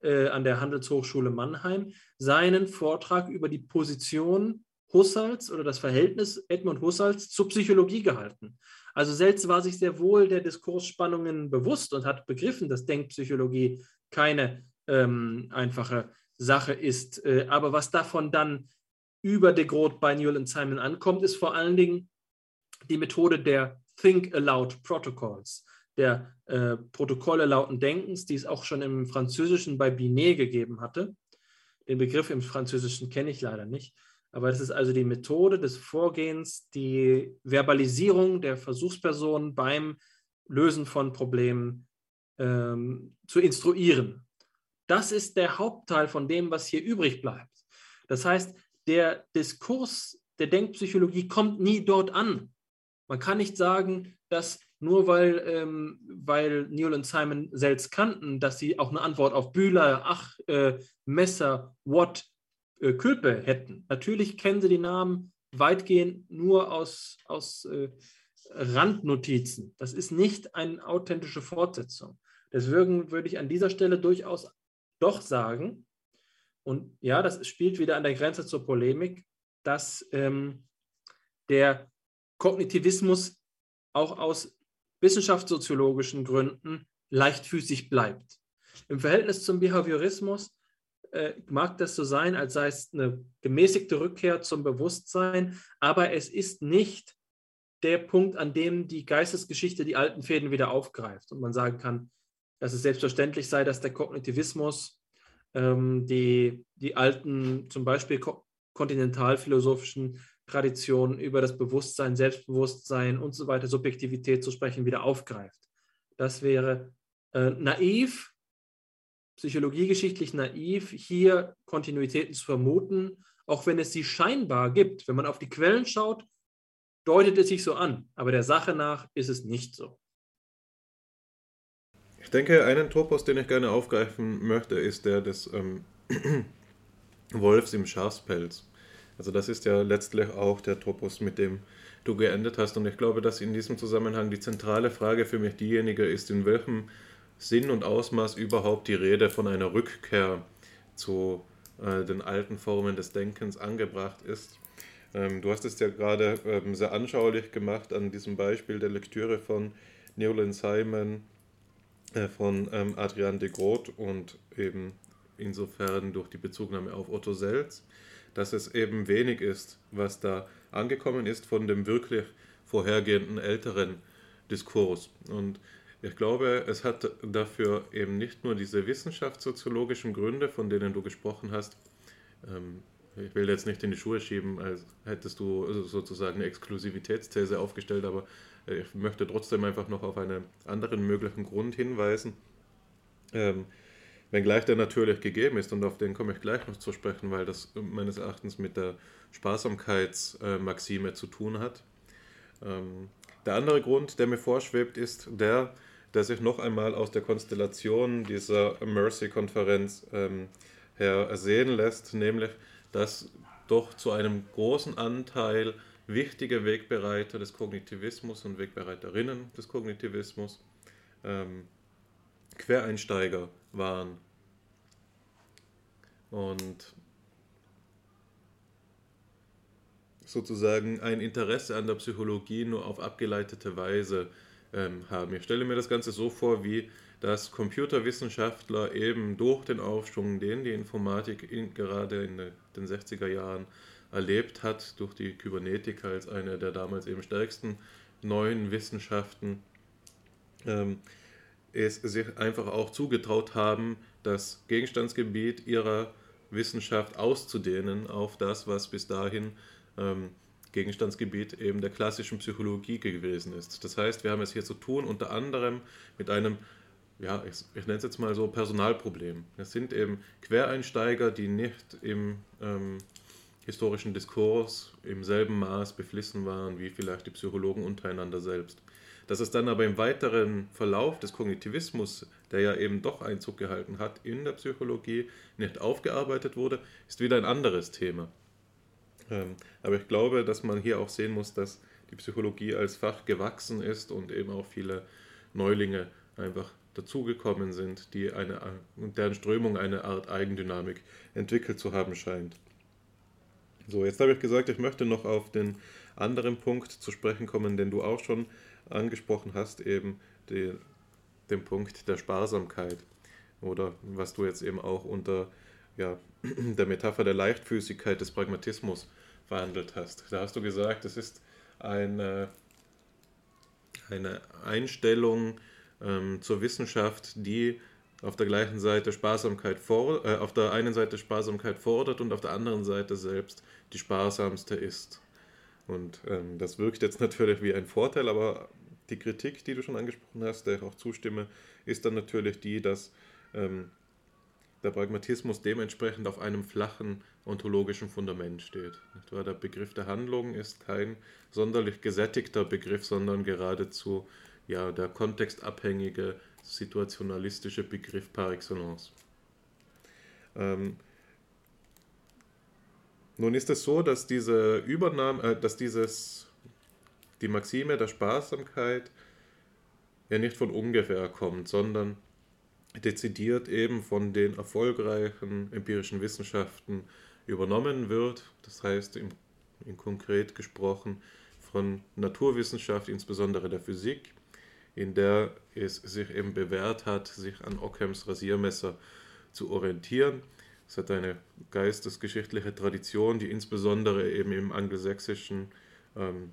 äh, an der Handelshochschule Mannheim, seinen Vortrag über die Position Husserls oder das Verhältnis Edmund Husserls zur Psychologie gehalten. Also Selz war sich sehr wohl der Diskursspannungen bewusst und hat begriffen, dass Denkpsychologie keine ähm, einfache Sache ist. Äh, aber was davon dann über de Groot bei Newell und Simon ankommt, ist vor allen Dingen die Methode der Think Aloud Protocols. der äh, Protokolle lauten Denkens, die es auch schon im Französischen bei Binet gegeben hatte. Den Begriff im Französischen kenne ich leider nicht. Aber das ist also die Methode des Vorgehens, die Verbalisierung der Versuchsperson beim Lösen von Problemen ähm, zu instruieren. Das ist der Hauptteil von dem, was hier übrig bleibt. Das heißt, der Diskurs der Denkpsychologie kommt nie dort an. Man kann nicht sagen, dass nur weil, ähm, weil Newell und Simon selbst kannten, dass sie auch eine Antwort auf Bühler, Ach, äh, Messer, Watt, äh, Külpe hätten. Natürlich kennen sie die Namen weitgehend nur aus, aus äh, Randnotizen. Das ist nicht eine authentische Fortsetzung. Deswegen würde ich an dieser Stelle durchaus doch sagen, und ja, das spielt wieder an der Grenze zur Polemik, dass ähm, der Kognitivismus auch aus wissenschaftssoziologischen Gründen leichtfüßig bleibt. Im Verhältnis zum Behaviorismus äh, mag das so sein, als sei es eine gemäßigte Rückkehr zum Bewusstsein, aber es ist nicht der Punkt, an dem die Geistesgeschichte die alten Fäden wieder aufgreift und man sagen kann, dass es selbstverständlich sei, dass der Kognitivismus ähm, die, die alten, zum Beispiel kontinentalphilosophischen Traditionen über das Bewusstsein, Selbstbewusstsein und so weiter, Subjektivität zu sprechen, wieder aufgreift. Das wäre äh, naiv, psychologiegeschichtlich naiv, hier Kontinuitäten zu vermuten, auch wenn es sie scheinbar gibt. Wenn man auf die Quellen schaut, deutet es sich so an, aber der Sache nach ist es nicht so. Ich denke, einen Topos, den ich gerne aufgreifen möchte, ist der des ähm, Wolfs im Schafspelz. Also das ist ja letztlich auch der Topos, mit dem du geendet hast. Und ich glaube, dass in diesem Zusammenhang die zentrale Frage für mich diejenige ist, in welchem Sinn und Ausmaß überhaupt die Rede von einer Rückkehr zu äh, den alten Formen des Denkens angebracht ist. Ähm, du hast es ja gerade ähm, sehr anschaulich gemacht an diesem Beispiel der Lektüre von Newland Simon, äh, von ähm, Adrian de Groot und eben insofern durch die Bezugnahme auf Otto Selz, dass es eben wenig ist, was da angekommen ist von dem wirklich vorhergehenden älteren Diskurs. Und ich glaube, es hat dafür eben nicht nur diese wissenschaftssoziologischen Gründe, von denen du gesprochen hast. Ähm, ich will jetzt nicht in die Schuhe schieben, als hättest du sozusagen eine Exklusivitätsthese aufgestellt, aber ich möchte trotzdem einfach noch auf einen anderen möglichen Grund hinweisen, ähm, wenngleich der natürlich gegeben ist und auf den komme ich gleich noch zu sprechen, weil das meines Erachtens mit der Sparsamkeitsmaxime zu tun hat. Ähm, der andere Grund, der mir vorschwebt, ist der, der sich noch einmal aus der Konstellation dieser Mercy-Konferenz ähm, her sehen lässt, nämlich dass doch zu einem großen Anteil wichtige Wegbereiter des Kognitivismus und Wegbereiterinnen des Kognitivismus ähm, Quereinsteiger waren. Und sozusagen ein Interesse an der Psychologie nur auf abgeleitete Weise ähm, haben. Ich stelle mir das Ganze so vor, wie dass Computerwissenschaftler eben durch den Aufschwung, den die Informatik in, gerade in den 60er Jahren erlebt hat, durch die Kybernetik als eine der damals eben stärksten neuen Wissenschaften, ähm, es sich einfach auch zugetraut haben, das Gegenstandsgebiet ihrer Wissenschaft auszudehnen auf das, was bis dahin ähm, Gegenstandsgebiet eben der klassischen Psychologie gewesen ist. Das heißt, wir haben es hier zu tun unter anderem mit einem, ja, ich, ich nenne es jetzt mal so Personalproblem. Es sind eben Quereinsteiger, die nicht im ähm, historischen Diskurs im selben Maß beflissen waren wie vielleicht die Psychologen untereinander selbst. Dass es dann aber im weiteren Verlauf des Kognitivismus, der ja eben doch Einzug gehalten hat in der Psychologie, nicht aufgearbeitet wurde, ist wieder ein anderes Thema. Ähm, aber ich glaube, dass man hier auch sehen muss, dass die Psychologie als Fach gewachsen ist und eben auch viele Neulinge einfach dazugekommen sind, die eine, deren Strömung eine Art Eigendynamik entwickelt zu haben scheint. So, jetzt habe ich gesagt, ich möchte noch auf den anderen Punkt zu sprechen kommen, den du auch schon angesprochen hast, eben die, den Punkt der Sparsamkeit. Oder was du jetzt eben auch unter ja, der Metapher der Leichtfüßigkeit des Pragmatismus verhandelt hast. Da hast du gesagt, es ist eine, eine Einstellung ähm, zur Wissenschaft, die auf der gleichen Seite Sparsamkeit for, äh, auf der einen Seite Sparsamkeit fordert und auf der anderen Seite selbst die sparsamste ist. Und ähm, das wirkt jetzt natürlich wie ein Vorteil, aber die Kritik, die du schon angesprochen hast, der ich auch zustimme, ist dann natürlich die, dass ähm, der Pragmatismus dementsprechend auf einem flachen ontologischen Fundament steht. Der Begriff der Handlung ist kein sonderlich gesättigter Begriff, sondern geradezu ja, der kontextabhängige, situationalistische Begriff par excellence. Ähm, nun ist es so, dass diese Übernahme, äh, dass dieses, die Maxime der Sparsamkeit ja nicht von ungefähr kommt, sondern dezidiert eben von den erfolgreichen empirischen Wissenschaften übernommen wird. Das heißt, in, in konkret gesprochen von Naturwissenschaft, insbesondere der Physik, in der es sich eben bewährt hat, sich an Ockhams Rasiermesser zu orientieren. Es hat eine geistesgeschichtliche Tradition, die insbesondere eben im angelsächsischen ähm,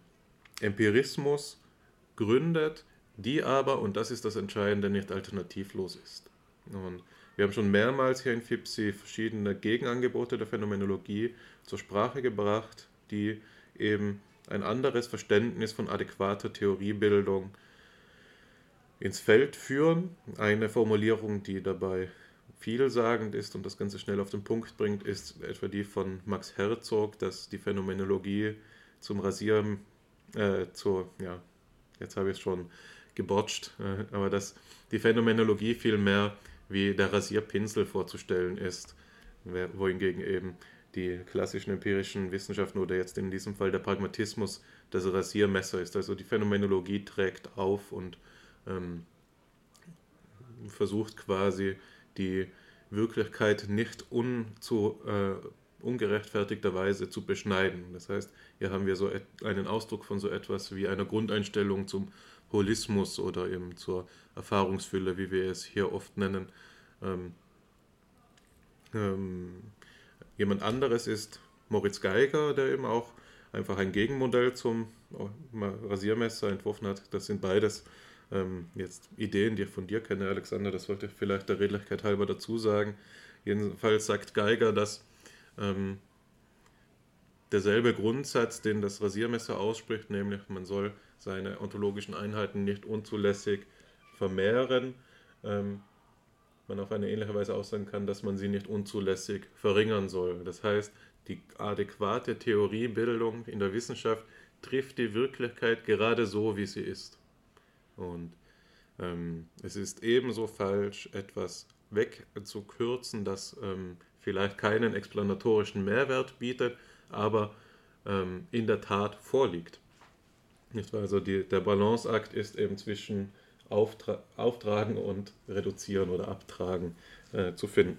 Empirismus gründet, die aber, und das ist das Entscheidende, nicht alternativlos ist. Und wir haben schon mehrmals hier in FIPSI verschiedene Gegenangebote der Phänomenologie zur Sprache gebracht, die eben ein anderes Verständnis von adäquater Theoriebildung ins Feld führen. Eine Formulierung, die dabei vielsagend ist und das Ganze schnell auf den Punkt bringt, ist etwa die von Max Herzog, dass die Phänomenologie zum Rasieren, äh, zur, ja, jetzt habe ich es schon gebotcht, äh, aber dass die Phänomenologie vielmehr wie der Rasierpinsel vorzustellen ist, wohingegen eben die klassischen empirischen Wissenschaften oder jetzt in diesem Fall der Pragmatismus das Rasiermesser ist. Also die Phänomenologie trägt auf und ähm, versucht quasi die Wirklichkeit nicht unzu, äh, ungerechtfertigterweise zu beschneiden. Das heißt, hier haben wir so einen Ausdruck von so etwas wie einer Grundeinstellung zum Holismus oder eben zur Erfahrungsfülle, wie wir es hier oft nennen. Ähm, ähm, jemand anderes ist Moritz Geiger, der eben auch einfach ein Gegenmodell zum Rasiermesser entworfen hat. Das sind beides ähm, jetzt Ideen, die ich von dir kenne, Alexander. Das sollte ich vielleicht der Redlichkeit halber dazu sagen. Jedenfalls sagt Geiger, dass ähm, derselbe Grundsatz, den das Rasiermesser ausspricht, nämlich man soll seine ontologischen Einheiten nicht unzulässig vermehren, ähm, man auf eine ähnliche Weise aussagen kann, dass man sie nicht unzulässig verringern soll. Das heißt, die adäquate Theoriebildung in der Wissenschaft trifft die Wirklichkeit gerade so, wie sie ist. Und ähm, es ist ebenso falsch, etwas wegzukürzen, das ähm, vielleicht keinen explanatorischen Mehrwert bietet, aber ähm, in der Tat vorliegt. Nicht wahr? Also die, der Balanceakt ist eben zwischen Auftra Auftragen und Reduzieren oder Abtragen äh, zu finden.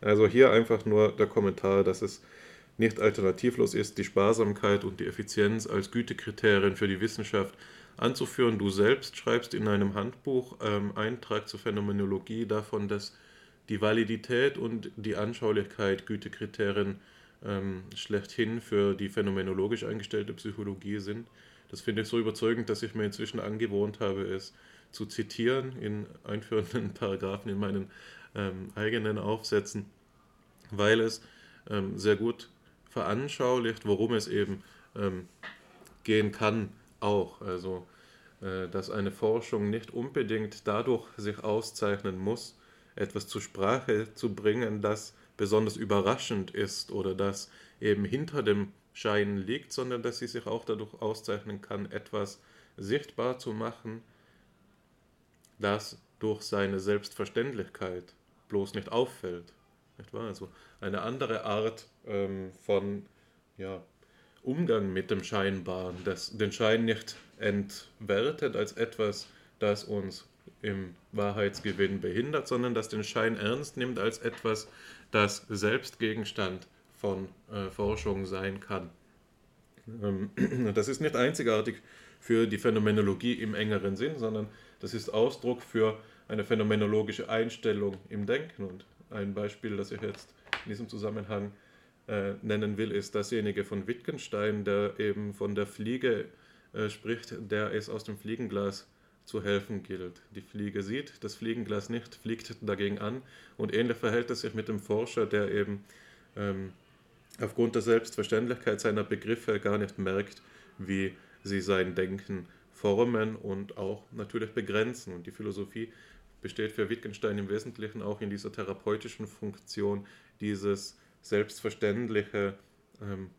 Also hier einfach nur der Kommentar, dass es nicht alternativlos ist, die Sparsamkeit und die Effizienz als Gütekriterien für die Wissenschaft anzuführen. Du selbst schreibst in einem Handbuch ähm, Eintrag zur Phänomenologie davon, dass die Validität und die Anschaulichkeit Gütekriterien ähm, schlechthin für die phänomenologisch eingestellte Psychologie sind. Das finde ich so überzeugend, dass ich mir inzwischen angewohnt habe, es zu zitieren in einführenden Paragraphen in meinen ähm, eigenen Aufsätzen, weil es ähm, sehr gut veranschaulicht, worum es eben ähm, gehen kann auch. Also, äh, dass eine Forschung nicht unbedingt dadurch sich auszeichnen muss, etwas zur Sprache zu bringen, das besonders überraschend ist oder das eben hinter dem Schein liegt, sondern dass sie sich auch dadurch auszeichnen kann, etwas sichtbar zu machen, das durch seine Selbstverständlichkeit bloß nicht auffällt. Nicht wahr? Also eine andere Art ähm, von ja, Umgang mit dem Scheinbaren, das den Schein nicht entwertet als etwas, das uns im Wahrheitsgewinn behindert, sondern das den Schein ernst nimmt als etwas, das selbst Gegenstand von äh, Forschung sein kann. Ähm, das ist nicht einzigartig für die Phänomenologie im engeren Sinn, sondern das ist Ausdruck für eine phänomenologische Einstellung im Denken. Und ein Beispiel, das ich jetzt in diesem Zusammenhang äh, nennen will, ist dasjenige von Wittgenstein, der eben von der Fliege äh, spricht, der es aus dem Fliegenglas zu helfen gilt. Die Fliege sieht das Fliegenglas nicht, fliegt dagegen an und ähnlich verhält es sich mit dem Forscher, der eben ähm, aufgrund der Selbstverständlichkeit seiner Begriffe gar nicht merkt, wie sie sein Denken formen und auch natürlich begrenzen. Und die Philosophie besteht für Wittgenstein im Wesentlichen auch in dieser therapeutischen Funktion, dieses Selbstverständliche ähm,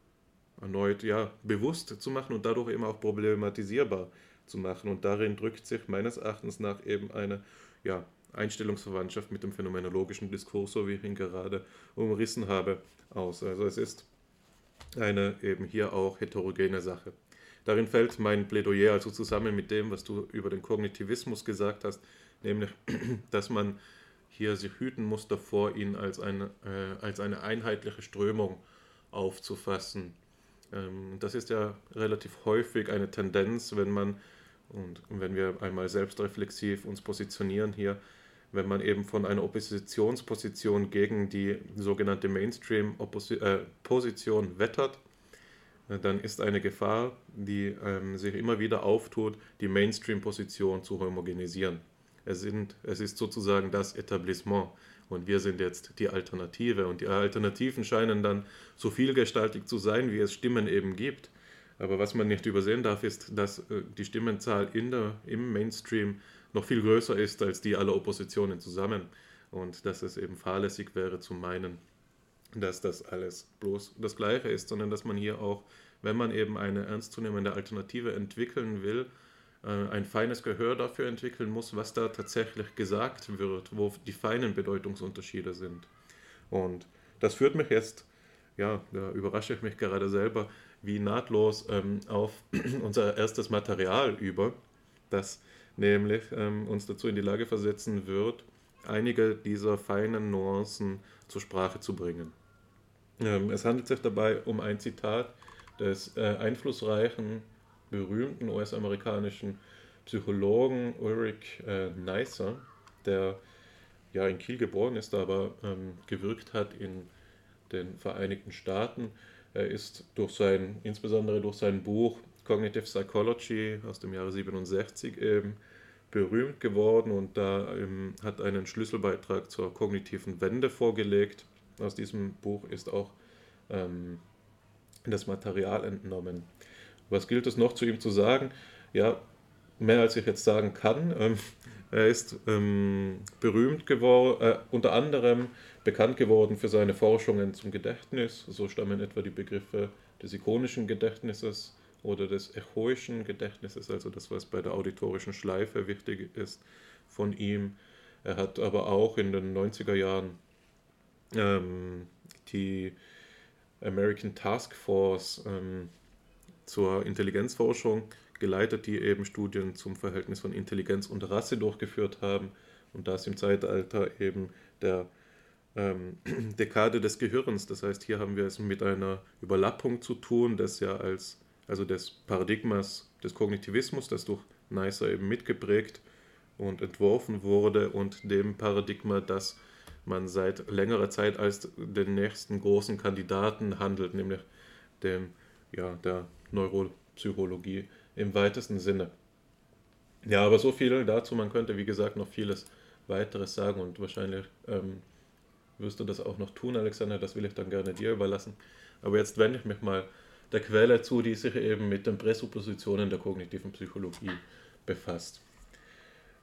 erneut ja, bewusst zu machen und dadurch eben auch problematisierbar zu machen. Und darin drückt sich meines Erachtens nach eben eine ja, Einstellungsverwandtschaft mit dem phänomenologischen Diskurs, so wie ich ihn gerade umrissen habe, aus. Also es ist eine eben hier auch heterogene Sache. Darin fällt mein Plädoyer also zusammen mit dem, was du über den Kognitivismus gesagt hast, nämlich, dass man hier sich hüten muss davor, ihn als eine, äh, als eine einheitliche Strömung aufzufassen. Ähm, das ist ja relativ häufig eine Tendenz, wenn man, und wenn wir einmal selbstreflexiv uns positionieren hier, wenn man eben von einer Oppositionsposition gegen die sogenannte Mainstream-Position äh, wettert, äh, dann ist eine Gefahr, die ähm, sich immer wieder auftut, die Mainstream-Position zu homogenisieren. Es, sind, es ist sozusagen das Etablissement und wir sind jetzt die Alternative. Und die Alternativen scheinen dann so vielgestaltig zu sein, wie es Stimmen eben gibt. Aber was man nicht übersehen darf, ist, dass äh, die Stimmenzahl in der, im Mainstream noch viel größer ist als die aller Oppositionen zusammen. Und dass es eben fahrlässig wäre zu meinen, dass das alles bloß das Gleiche ist, sondern dass man hier auch, wenn man eben eine ernstzunehmende Alternative entwickeln will, äh, ein feines Gehör dafür entwickeln muss, was da tatsächlich gesagt wird, wo die feinen Bedeutungsunterschiede sind. Und das führt mich jetzt, ja, da überrasche ich mich gerade selber, wie nahtlos ähm, auf unser erstes Material über, das nämlich ähm, uns dazu in die Lage versetzen wird, einige dieser feinen Nuancen zur Sprache zu bringen. Ähm, es handelt sich dabei um ein Zitat des äh, einflussreichen berühmten US-amerikanischen Psychologen Ulrich äh, Neisser, der ja in Kiel geboren ist, aber ähm, gewirkt hat in den Vereinigten Staaten. Er ist durch sein, insbesondere durch sein Buch Cognitive Psychology aus dem Jahre 67 eben berühmt geworden und da ähm, hat einen Schlüsselbeitrag zur kognitiven Wende vorgelegt. Aus diesem Buch ist auch ähm, das Material entnommen. Was gilt es noch zu ihm zu sagen? Ja, mehr als ich jetzt sagen kann. Ähm, er ist ähm, berühmt geworden, äh, unter anderem bekannt geworden für seine Forschungen zum Gedächtnis. So stammen etwa die Begriffe des ikonischen Gedächtnisses oder des echoischen Gedächtnisses, also das, was bei der auditorischen Schleife wichtig ist, von ihm. Er hat aber auch in den 90er Jahren ähm, die American Task Force ähm, zur Intelligenzforschung geleitet, die eben Studien zum Verhältnis von Intelligenz und Rasse durchgeführt haben und das im Zeitalter eben der ähm, Dekade des Gehirns. Das heißt, hier haben wir es mit einer Überlappung zu tun, das ja als, also des Paradigmas des Kognitivismus, das durch Neisser eben mitgeprägt und entworfen wurde und dem Paradigma, das man seit längerer Zeit als den nächsten großen Kandidaten handelt, nämlich dem ja, der Neuropsychologie im weitesten Sinne. Ja, aber so viel dazu. Man könnte, wie gesagt, noch vieles weiteres sagen und wahrscheinlich ähm, wirst du das auch noch tun, Alexander. Das will ich dann gerne dir überlassen. Aber jetzt wende ich mich mal der Quelle zu, die sich eben mit den Präsuppositionen der kognitiven Psychologie befasst.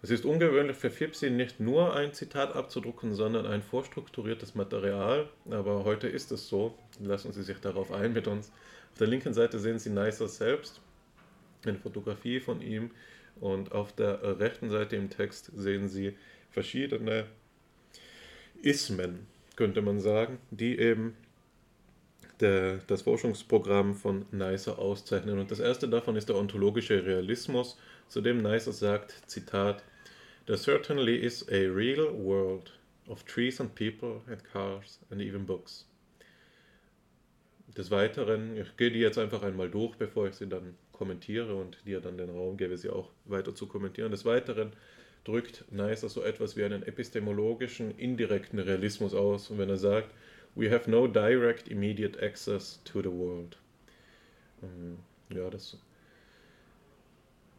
Es ist ungewöhnlich für FIPSI nicht nur ein Zitat abzudrucken, sondern ein vorstrukturiertes Material. Aber heute ist es so. Lassen Sie sich darauf ein mit uns. Auf der linken Seite sehen Sie Neisser selbst, eine Fotografie von ihm. Und auf der rechten Seite im Text sehen Sie verschiedene Ismen, könnte man sagen, die eben der, das Forschungsprogramm von Neisser auszeichnen. Und das erste davon ist der ontologische Realismus, zu dem Neisser sagt, Zitat, There certainly is a real world of trees and people and cars and even books. Des Weiteren, ich gehe die jetzt einfach einmal durch, bevor ich sie dann kommentiere und dir dann den Raum gebe, sie auch weiter zu kommentieren. Des Weiteren drückt Neisser so etwas wie einen epistemologischen, indirekten Realismus aus, wenn er sagt, We have no direct immediate access to the world. Ähm, ja, das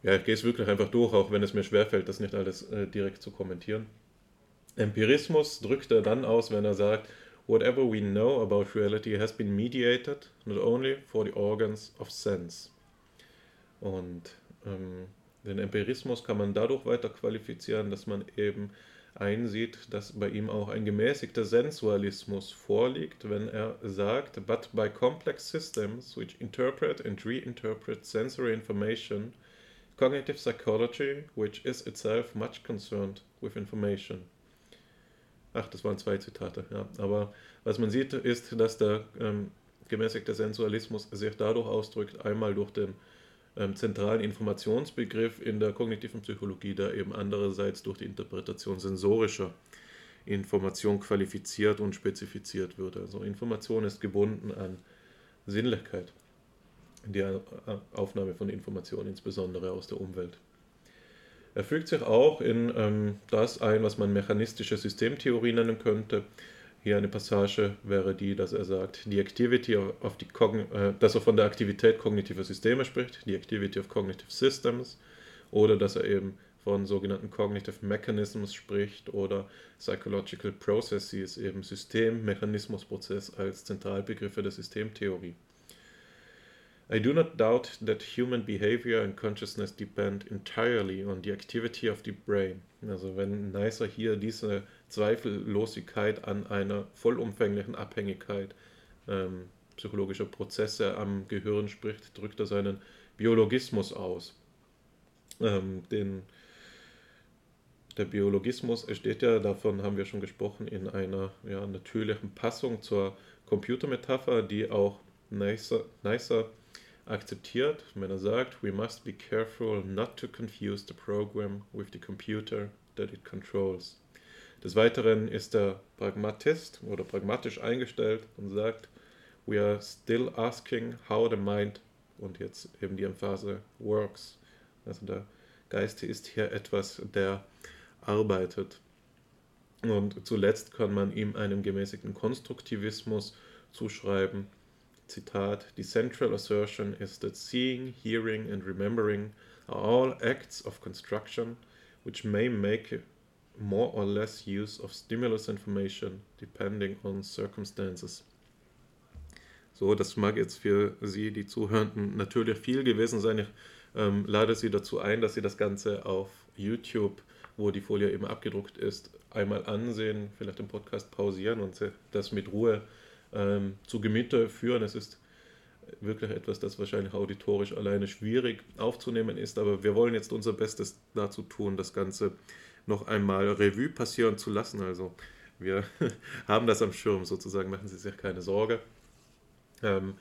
ja, ich gehe es wirklich einfach durch, auch wenn es mir schwerfällt, das nicht alles äh, direkt zu kommentieren. Empirismus drückt er dann aus, wenn er sagt, whatever we know about reality has been mediated, not only for the organs of sense. Und ähm, den Empirismus kann man dadurch weiter qualifizieren, dass man eben einsieht, dass bei ihm auch ein gemäßigter Sensualismus vorliegt, wenn er sagt, but by complex systems which interpret and reinterpret sensory information, cognitive psychology, which is itself much concerned with information. Ach, das waren zwei Zitate, ja. Aber was man sieht, ist, dass der ähm, gemäßigte Sensualismus sich dadurch ausdrückt, einmal durch den ähm, zentralen Informationsbegriff in der kognitiven Psychologie, der eben andererseits durch die Interpretation sensorischer Information qualifiziert und spezifiziert wird. Also Information ist gebunden an Sinnlichkeit, die Aufnahme von Informationen, insbesondere aus der Umwelt. Er fügt sich auch in ähm, das ein, was man mechanistische Systemtheorie nennen könnte. Hier eine Passage wäre die, dass er sagt, die Activity of the äh, dass er von der Aktivität kognitiver Systeme spricht, die Activity of Cognitive Systems, oder dass er eben von sogenannten Cognitive Mechanisms spricht oder Psychological Processes, eben System, Mechanismus, Prozess als Zentralbegriffe der Systemtheorie. I do not doubt that human behavior and consciousness depend entirely on the activity of the brain. Also wenn Neisser hier diese Zweifellosigkeit an einer vollumfänglichen Abhängigkeit ähm, psychologischer Prozesse am Gehirn spricht, drückt er seinen Biologismus aus. Ähm, den, der Biologismus steht ja, davon haben wir schon gesprochen, in einer ja, natürlichen Passung zur Computermetapher, die auch Neisser, Neisser akzeptiert, wenn er sagt, we must be careful not to confuse the program with the computer that it controls. Des Weiteren ist er Pragmatist oder pragmatisch eingestellt und sagt, we are still asking how the mind und jetzt eben die Emphase works. Also der Geist ist hier etwas, der arbeitet. Und zuletzt kann man ihm einen gemäßigten Konstruktivismus zuschreiben, Zitat, the central assertion is that seeing, hearing and remembering are all acts of construction which may make more or less use of stimulus information depending on circumstances. So, das mag jetzt für Sie, die Zuhörenden, natürlich viel gewesen sein. Ich ähm, lade Sie dazu ein, dass Sie das Ganze auf YouTube, wo die Folie eben abgedruckt ist, einmal ansehen, vielleicht den Podcast pausieren und das mit Ruhe ähm, zu Gemüte führen. Es ist wirklich etwas, das wahrscheinlich auditorisch alleine schwierig aufzunehmen ist, aber wir wollen jetzt unser Bestes dazu tun, das Ganze noch einmal Revue passieren zu lassen. Also wir haben das am Schirm sozusagen, machen Sie sich keine Sorge. Ähm,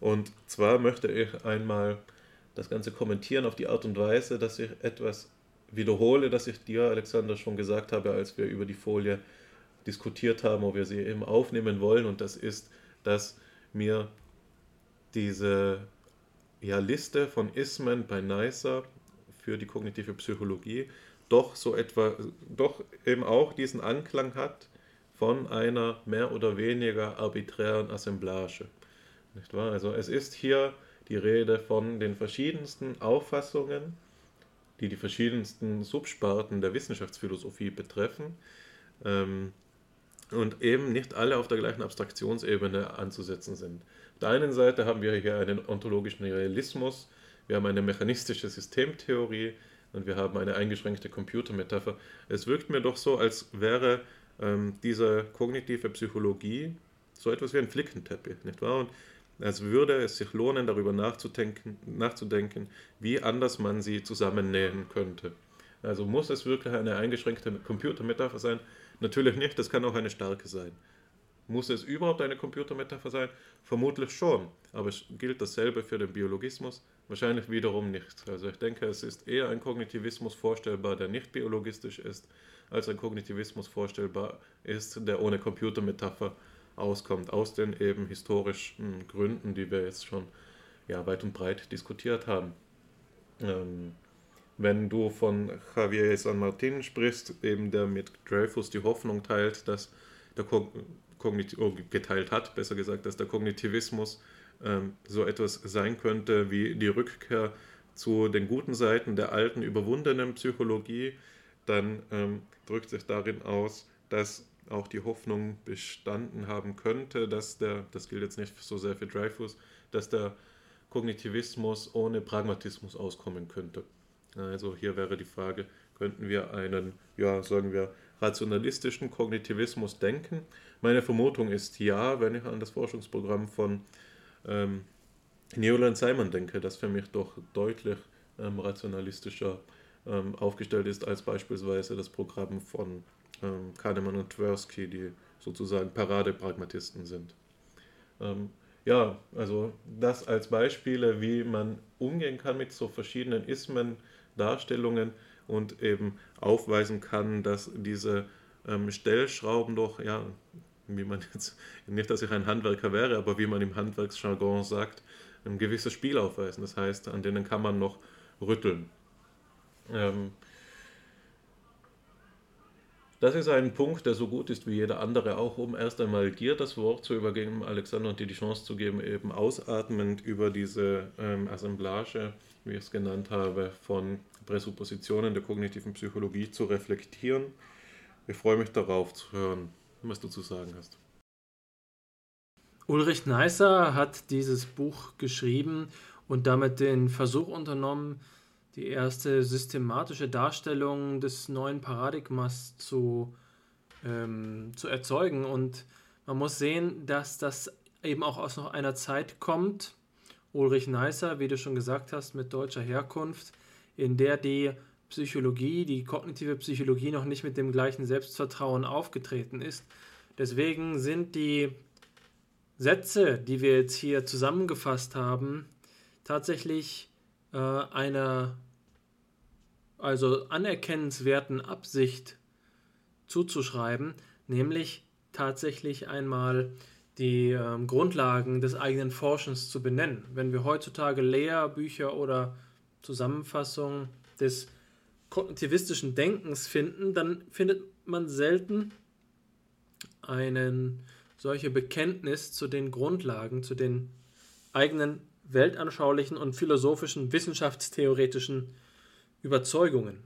und zwar möchte ich einmal das Ganze kommentieren auf die Art und Weise, dass ich etwas wiederhole, das ich dir, Alexander, schon gesagt habe, als wir über die Folie diskutiert haben, ob wir sie eben aufnehmen wollen. Und das ist, dass mir diese ja, Liste von Ismen bei NICER für die kognitive Psychologie doch so etwa, doch eben auch diesen Anklang hat von einer mehr oder weniger arbiträren Assemblage. Nicht wahr? Also es ist hier die Rede von den verschiedensten Auffassungen, die die verschiedensten Subsparten der Wissenschaftsphilosophie betreffen. Ähm, und eben nicht alle auf der gleichen Abstraktionsebene anzusetzen sind. Auf der einen Seite haben wir hier einen ontologischen Realismus, wir haben eine mechanistische Systemtheorie und wir haben eine eingeschränkte Computermetapher. Es wirkt mir doch so, als wäre ähm, diese kognitive Psychologie so etwas wie ein Flickenteppich, nicht wahr? Und als würde es sich lohnen, darüber nachzudenken, nachzudenken, wie anders man sie zusammennähen könnte. Also muss es wirklich eine eingeschränkte Computermetapher sein? Natürlich nicht, das kann auch eine starke sein. Muss es überhaupt eine Computermetapher sein? Vermutlich schon, aber es gilt dasselbe für den Biologismus? Wahrscheinlich wiederum nicht. Also ich denke, es ist eher ein Kognitivismus vorstellbar, der nicht biologistisch ist, als ein Kognitivismus vorstellbar ist, der ohne Computermetapher auskommt, aus den eben historischen Gründen, die wir jetzt schon ja, weit und breit diskutiert haben. Ähm, wenn du von Javier San Martin sprichst, eben der mit Dreyfus die Hoffnung teilt, dass der Kognitiv oh, geteilt hat, besser gesagt, dass der Kognitivismus so etwas sein könnte wie die Rückkehr zu den guten Seiten der alten überwundenen Psychologie, dann ähm, drückt sich darin aus, dass auch die Hoffnung bestanden haben könnte, dass der, das gilt jetzt nicht so sehr für Dreyfus, dass der Kognitivismus ohne Pragmatismus auskommen könnte. Also hier wäre die Frage, könnten wir einen, ja, sagen wir, rationalistischen Kognitivismus denken? Meine Vermutung ist ja, wenn ich an das Forschungsprogramm von ähm, Newland Simon denke, das für mich doch deutlich ähm, rationalistischer ähm, aufgestellt ist als beispielsweise das Programm von ähm, Kahnemann und Tversky, die sozusagen Paradepragmatisten sind. Ähm, ja, also das als Beispiele, wie man umgehen kann mit so verschiedenen Ismen, Darstellungen und eben aufweisen kann, dass diese ähm, Stellschrauben doch, ja, wie man jetzt, nicht, dass ich ein Handwerker wäre, aber wie man im Handwerksjargon sagt, ein gewisses Spiel aufweisen. Das heißt, an denen kann man noch rütteln. Ähm, das ist ein Punkt, der so gut ist wie jeder andere, auch um erst einmal dir das Wort zu übergeben, Alexander, und dir die Chance zu geben, eben ausatmend über diese ähm, Assemblage, wie ich es genannt habe, von Präsuppositionen der kognitiven Psychologie zu reflektieren. Ich freue mich darauf zu hören, was du zu sagen hast. Ulrich Neisser hat dieses Buch geschrieben und damit den Versuch unternommen, die erste systematische Darstellung des neuen Paradigmas zu, ähm, zu erzeugen. Und man muss sehen, dass das eben auch aus noch einer Zeit kommt, Ulrich Neisser, wie du schon gesagt hast, mit deutscher Herkunft, in der die Psychologie, die kognitive Psychologie noch nicht mit dem gleichen Selbstvertrauen aufgetreten ist. Deswegen sind die Sätze, die wir jetzt hier zusammengefasst haben, tatsächlich äh, einer also anerkennenswerten Absicht zuzuschreiben, nämlich tatsächlich einmal die äh, Grundlagen des eigenen Forschens zu benennen. Wenn wir heutzutage Lehrbücher oder Zusammenfassungen des kognitivistischen Denkens finden, dann findet man selten einen solche Bekenntnis zu den Grundlagen, zu den eigenen weltanschaulichen und philosophischen, wissenschaftstheoretischen Überzeugungen.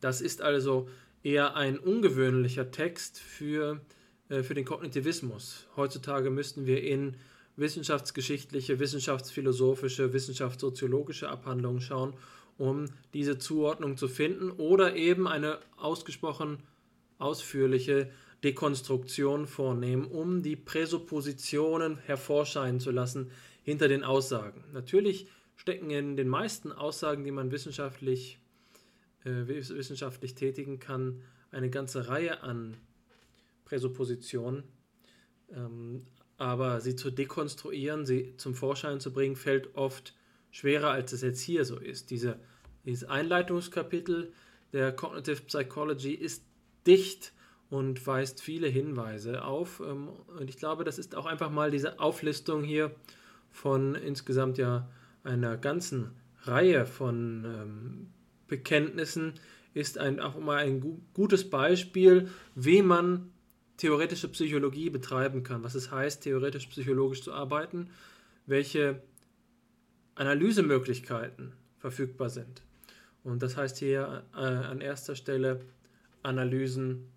Das ist also eher ein ungewöhnlicher Text für, äh, für den Kognitivismus. Heutzutage müssten wir in wissenschaftsgeschichtliche, wissenschaftsphilosophische, wissenschaftssoziologische Abhandlungen schauen, um diese Zuordnung zu finden oder eben eine ausgesprochen ausführliche Dekonstruktion vornehmen, um die Präsuppositionen hervorscheinen zu lassen hinter den Aussagen. Natürlich stecken in den meisten Aussagen, die man wissenschaftlich, äh, wissenschaftlich tätigen kann, eine ganze Reihe an Präsuppositionen. Ähm, aber sie zu dekonstruieren, sie zum Vorschein zu bringen, fällt oft schwerer, als es jetzt hier so ist. Diese, dieses Einleitungskapitel der Cognitive Psychology ist dicht und weist viele Hinweise auf. Ähm, und ich glaube, das ist auch einfach mal diese Auflistung hier von insgesamt ja einer ganzen Reihe von ähm, Bekenntnissen, ist ein, auch mal ein gutes Beispiel, wie man theoretische Psychologie betreiben kann, was es heißt, theoretisch psychologisch zu arbeiten, welche Analysemöglichkeiten verfügbar sind. Und das heißt hier äh, an erster Stelle Analysen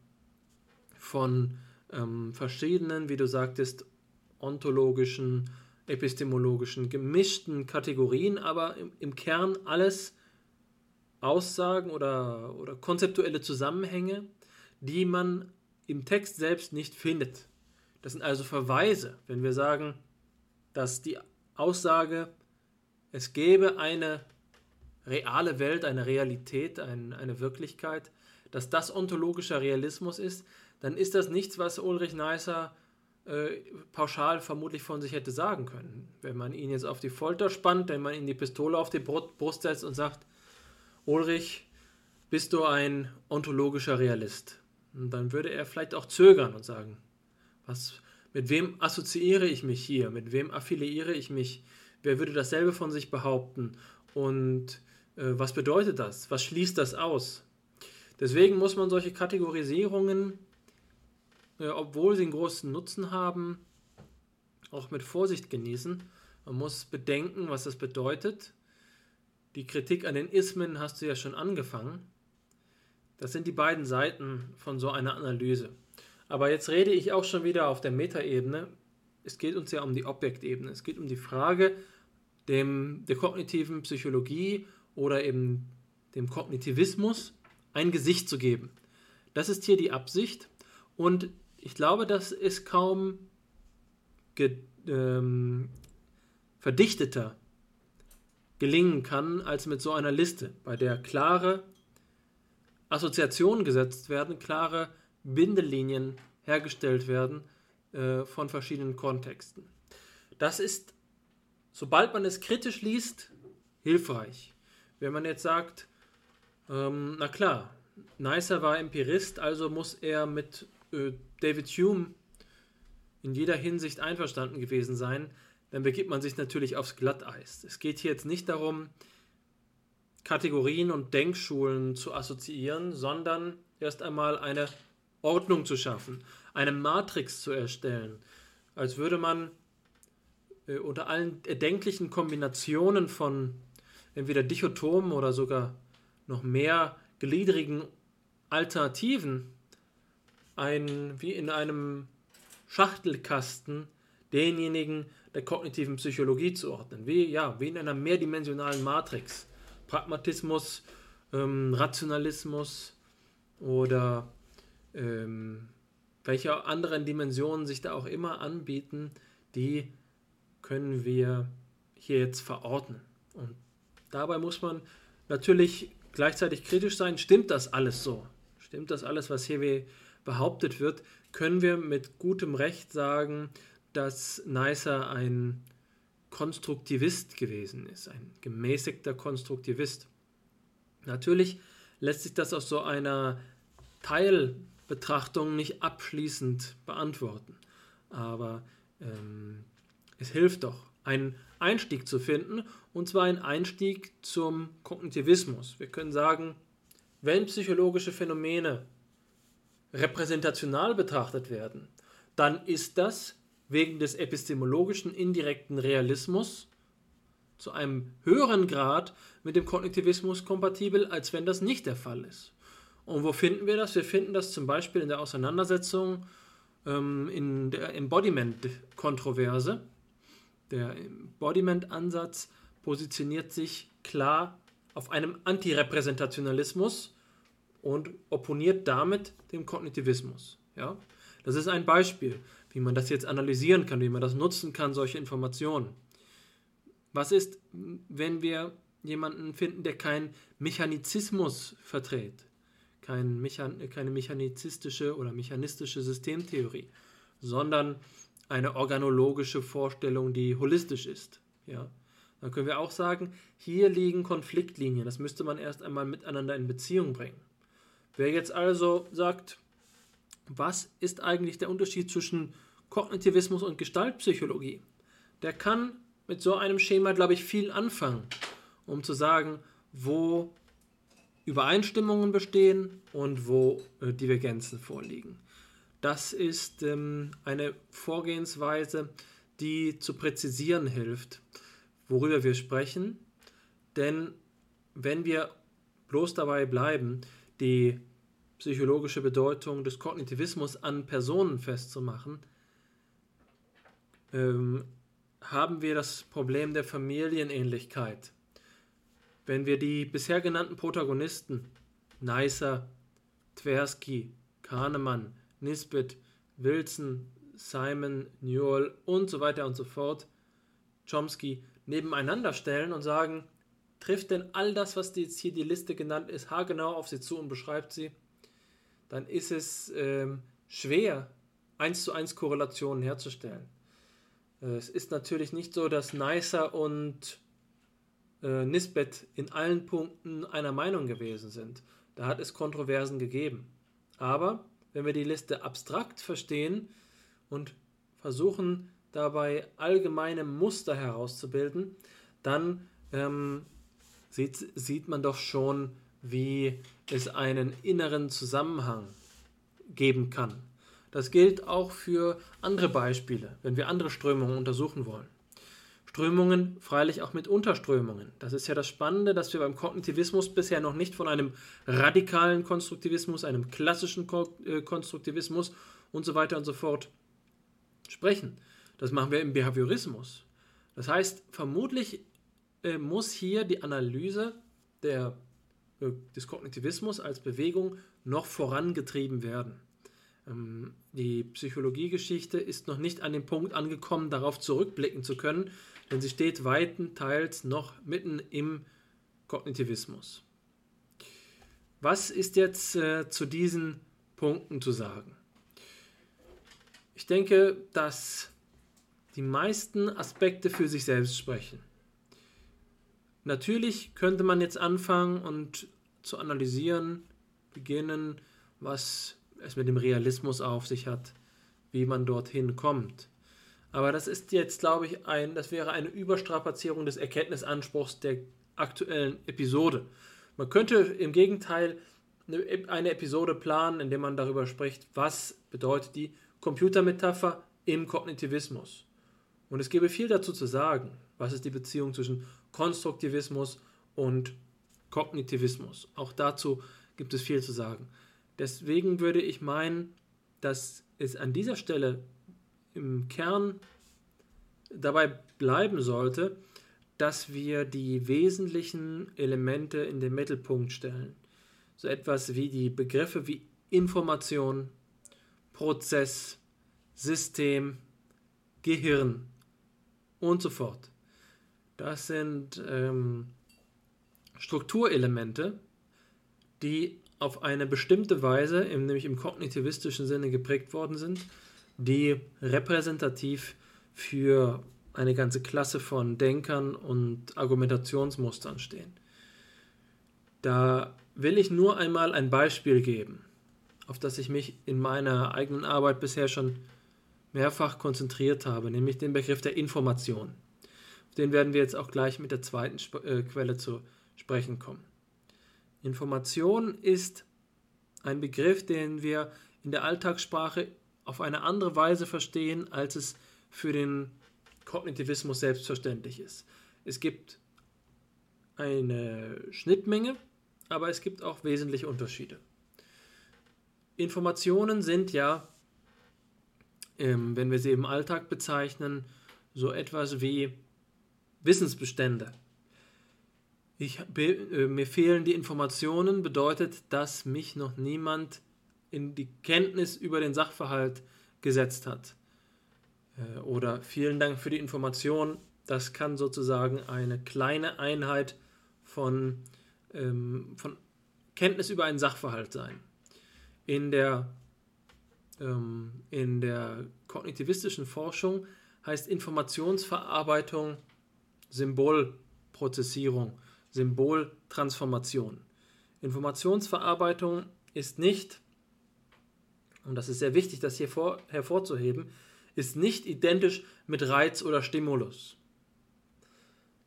von ähm, verschiedenen, wie du sagtest, ontologischen, epistemologischen, gemischten Kategorien, aber im, im Kern alles Aussagen oder, oder konzeptuelle Zusammenhänge, die man im Text selbst nicht findet. Das sind also Verweise, wenn wir sagen, dass die Aussage, es gäbe eine reale Welt, eine Realität, ein, eine Wirklichkeit, dass das ontologischer Realismus ist, dann ist das nichts, was Ulrich Neisser äh, pauschal vermutlich von sich hätte sagen können. Wenn man ihn jetzt auf die Folter spannt, wenn man ihm die Pistole auf die Brust setzt und sagt, Ulrich, bist du ein ontologischer Realist? Und dann würde er vielleicht auch zögern und sagen, was, mit wem assoziiere ich mich hier? Mit wem affiliiere ich mich? Wer würde dasselbe von sich behaupten? Und was bedeutet das? Was schließt das aus? Deswegen muss man solche Kategorisierungen äh, obwohl sie einen großen Nutzen haben, auch mit Vorsicht genießen. Man muss bedenken, was das bedeutet. die Kritik an den Ismen hast du ja schon angefangen. Das sind die beiden Seiten von so einer Analyse. Aber jetzt rede ich auch schon wieder auf der Metaebene. Es geht uns ja um die Objektebene. Es geht um die Frage dem, der kognitiven Psychologie oder eben dem Kognitivismus ein Gesicht zu geben. Das ist hier die Absicht und ich glaube, das ist kaum ge, ähm, verdichteter gelingen kann als mit so einer Liste, bei der klare Assoziationen gesetzt werden, klare Bindelinien hergestellt werden äh, von verschiedenen Kontexten. Das ist, sobald man es kritisch liest, hilfreich. Wenn man jetzt sagt, ähm, na klar, Neisser war Empirist, also muss er mit äh, David Hume in jeder Hinsicht einverstanden gewesen sein, dann begibt man sich natürlich aufs Glatteis. Es geht hier jetzt nicht darum, Kategorien und Denkschulen zu assoziieren, sondern erst einmal eine Ordnung zu schaffen, eine Matrix zu erstellen, als würde man äh, unter allen erdenklichen Kombinationen von entweder Dichotomen oder sogar noch mehr gliedrigen Alternativen ein, wie in einem Schachtelkasten denjenigen der kognitiven Psychologie zuordnen, wie, ja, wie in einer mehrdimensionalen Matrix. Pragmatismus, ähm, Rationalismus oder ähm, welche anderen Dimensionen sich da auch immer anbieten, die können wir hier jetzt verordnen. Und dabei muss man natürlich gleichzeitig kritisch sein, stimmt das alles so? Stimmt das alles, was hier behauptet wird? Können wir mit gutem Recht sagen, dass Neisser ein Konstruktivist gewesen ist, ein gemäßigter Konstruktivist. Natürlich lässt sich das aus so einer Teilbetrachtung nicht abschließend beantworten, aber ähm, es hilft doch, einen Einstieg zu finden, und zwar einen Einstieg zum Kognitivismus. Wir können sagen, wenn psychologische Phänomene repräsentational betrachtet werden, dann ist das wegen des epistemologischen indirekten Realismus zu einem höheren Grad mit dem Kognitivismus kompatibel, als wenn das nicht der Fall ist. Und wo finden wir das? Wir finden das zum Beispiel in der Auseinandersetzung ähm, in der Embodiment-Kontroverse. Der Embodiment-Ansatz positioniert sich klar auf einem Antirepräsentationalismus und opponiert damit dem Kognitivismus. Ja? Das ist ein Beispiel wie man das jetzt analysieren kann, wie man das nutzen kann, solche Informationen. Was ist, wenn wir jemanden finden, der keinen Mechanizismus vertritt, kein Mechan keine mechanizistische oder mechanistische Systemtheorie, sondern eine organologische Vorstellung, die holistisch ist. Ja? Dann können wir auch sagen, hier liegen Konfliktlinien, das müsste man erst einmal miteinander in Beziehung bringen. Wer jetzt also sagt, was ist eigentlich der Unterschied zwischen Kognitivismus und Gestaltpsychologie, der kann mit so einem Schema, glaube ich, viel anfangen, um zu sagen, wo Übereinstimmungen bestehen und wo äh, Divergenzen vorliegen. Das ist ähm, eine Vorgehensweise, die zu präzisieren hilft, worüber wir sprechen. Denn wenn wir bloß dabei bleiben, die psychologische Bedeutung des Kognitivismus an Personen festzumachen, ähm, haben wir das Problem der Familienähnlichkeit. Wenn wir die bisher genannten Protagonisten, Neisser, Tversky, Kahnemann, Nisbet, Wilson, Simon, Newell und so weiter und so fort, Chomsky, nebeneinander stellen und sagen, trifft denn all das, was jetzt hier die Liste genannt ist, haargenau auf sie zu und beschreibt sie, dann ist es ähm, schwer, eins zu eins Korrelationen herzustellen. Äh, es ist natürlich nicht so, dass Neisser und äh, Nisbet in allen Punkten einer Meinung gewesen sind. Da hat es Kontroversen gegeben. Aber wenn wir die Liste abstrakt verstehen und versuchen dabei allgemeine Muster herauszubilden, dann ähm, sieht, sieht man doch schon, wie es einen inneren Zusammenhang geben kann. Das gilt auch für andere Beispiele, wenn wir andere Strömungen untersuchen wollen. Strömungen freilich auch mit Unterströmungen. Das ist ja das Spannende, dass wir beim Kognitivismus bisher noch nicht von einem radikalen Konstruktivismus, einem klassischen äh, Konstruktivismus und so weiter und so fort sprechen. Das machen wir im Behaviorismus. Das heißt, vermutlich äh, muss hier die Analyse der, äh, des Kognitivismus als Bewegung noch vorangetrieben werden. Ähm, die Psychologiegeschichte ist noch nicht an den Punkt angekommen, darauf zurückblicken zu können, denn sie steht weitenteils noch mitten im Kognitivismus. Was ist jetzt äh, zu diesen Punkten zu sagen? Ich denke, dass die meisten Aspekte für sich selbst sprechen. Natürlich könnte man jetzt anfangen und zu analysieren, beginnen, was es mit dem Realismus auf sich hat, wie man dorthin kommt. Aber das ist jetzt, glaube ich, ein, das wäre eine Überstrapazierung des Erkenntnisanspruchs der aktuellen Episode. Man könnte im Gegenteil eine Episode planen, in der man darüber spricht, was bedeutet die Computermetapher im Kognitivismus. Und es gäbe viel dazu zu sagen. Was ist die Beziehung zwischen Konstruktivismus und Kognitivismus? Auch dazu gibt es viel zu sagen. Deswegen würde ich meinen, dass es an dieser Stelle im Kern dabei bleiben sollte, dass wir die wesentlichen Elemente in den Mittelpunkt stellen. So etwas wie die Begriffe wie Information, Prozess, System, Gehirn und so fort. Das sind ähm, Strukturelemente, die auf eine bestimmte Weise, nämlich im kognitivistischen Sinne geprägt worden sind, die repräsentativ für eine ganze Klasse von Denkern und Argumentationsmustern stehen. Da will ich nur einmal ein Beispiel geben, auf das ich mich in meiner eigenen Arbeit bisher schon mehrfach konzentriert habe, nämlich den Begriff der Information. Auf den werden wir jetzt auch gleich mit der zweiten Sp äh, Quelle zu sprechen kommen. Information ist ein Begriff, den wir in der Alltagssprache auf eine andere Weise verstehen, als es für den Kognitivismus selbstverständlich ist. Es gibt eine Schnittmenge, aber es gibt auch wesentliche Unterschiede. Informationen sind ja, ähm, wenn wir sie im Alltag bezeichnen, so etwas wie Wissensbestände. Ich, äh, mir fehlen die Informationen, bedeutet, dass mich noch niemand in die Kenntnis über den Sachverhalt gesetzt hat. Äh, oder vielen Dank für die Information. Das kann sozusagen eine kleine Einheit von, ähm, von Kenntnis über einen Sachverhalt sein. In der, ähm, in der kognitivistischen Forschung heißt Informationsverarbeitung Symbolprozessierung, Symboltransformation. Informationsverarbeitung ist nicht, und das ist sehr wichtig, das hier vor, hervorzuheben, ist nicht identisch mit Reiz oder Stimulus.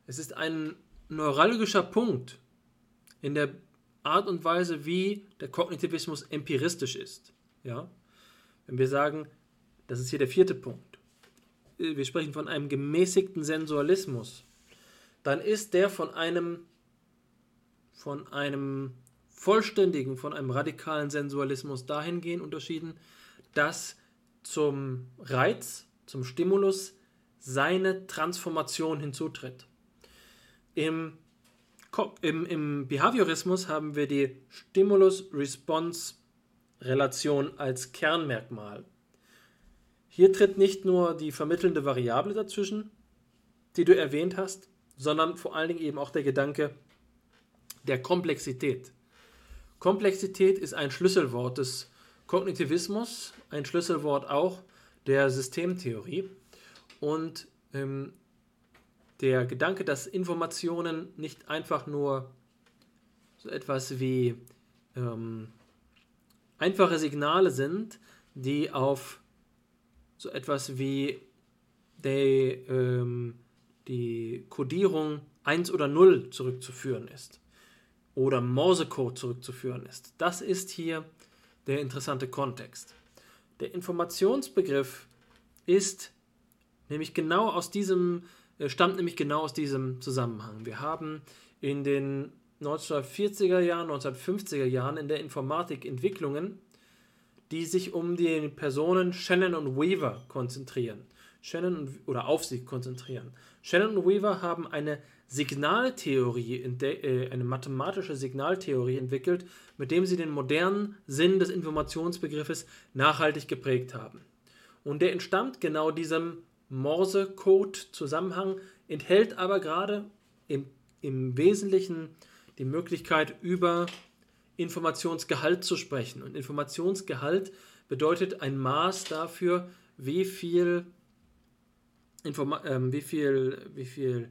Es ist ein neuralgischer Punkt in der Art und Weise, wie der Kognitivismus empiristisch ist. Ja? Wenn wir sagen, das ist hier der vierte Punkt, wir sprechen von einem gemäßigten Sensualismus, dann ist der von einem, von einem vollständigen, von einem radikalen Sensualismus dahingehend unterschieden, dass zum Reiz, zum Stimulus seine Transformation hinzutritt. Im, im, im Behaviorismus haben wir die Stimulus-Response-Relation als Kernmerkmal. Hier tritt nicht nur die vermittelnde Variable dazwischen, die du erwähnt hast, sondern vor allen Dingen eben auch der Gedanke der Komplexität. Komplexität ist ein Schlüsselwort des Kognitivismus, ein Schlüsselwort auch der Systemtheorie. Und ähm, der Gedanke, dass Informationen nicht einfach nur so etwas wie ähm, einfache Signale sind, die auf so etwas wie die, ähm, die Codierung 1 oder 0 zurückzuführen ist oder Morsecode zurückzuführen ist. Das ist hier der interessante Kontext. Der Informationsbegriff ist nämlich genau aus diesem äh, stammt nämlich genau aus diesem Zusammenhang. Wir haben in den 1940er Jahren, 1950er Jahren in der Informatik Entwicklungen, die sich um die Personen Shannon und Weaver konzentrieren. Shannon oder auf sie konzentrieren. Shannon und Weaver haben eine Signaltheorie, äh, eine mathematische Signaltheorie entwickelt, mit dem sie den modernen Sinn des Informationsbegriffes nachhaltig geprägt haben. Und der entstammt genau diesem Morse-Code-Zusammenhang, enthält aber gerade im, im Wesentlichen die Möglichkeit, über Informationsgehalt zu sprechen. Und Informationsgehalt bedeutet ein Maß dafür, wie viel, Informa äh, wie viel, wie viel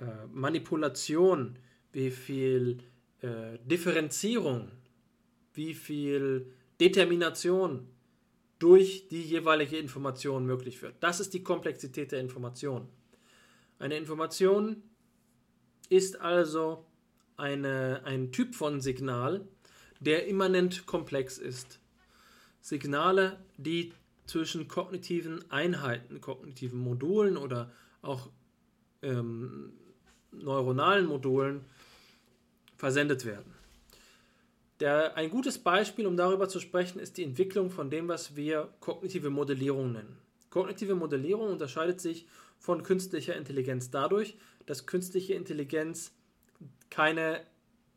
äh, Manipulation, wie viel äh, Differenzierung, wie viel Determination durch die jeweilige Information möglich wird. Das ist die Komplexität der Information. Eine Information ist also eine, ein Typ von Signal, der immanent komplex ist. Signale, die zwischen kognitiven Einheiten, kognitiven Modulen oder auch ähm, neuronalen Modulen versendet werden. Der, ein gutes Beispiel, um darüber zu sprechen, ist die Entwicklung von dem, was wir kognitive Modellierung nennen. Kognitive Modellierung unterscheidet sich von künstlicher Intelligenz dadurch, dass künstliche Intelligenz keine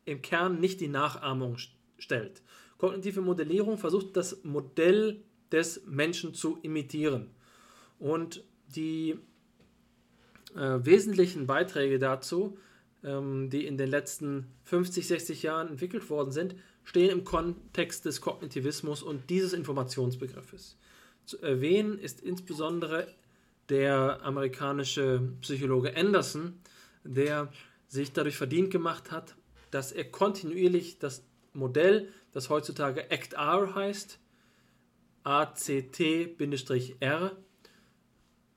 im Kern nicht die Nachahmung stellt. Kognitive Modellierung versucht das Modell des Menschen zu imitieren. Und die äh, wesentlichen Beiträge dazu, ähm, die in den letzten 50, 60 Jahren entwickelt worden sind, stehen im Kontext des Kognitivismus und dieses Informationsbegriffes. Zu erwähnen ist insbesondere der amerikanische Psychologe Anderson, der sich dadurch verdient gemacht hat, dass er kontinuierlich das Modell, das heutzutage ACT-R heißt, ACT-R,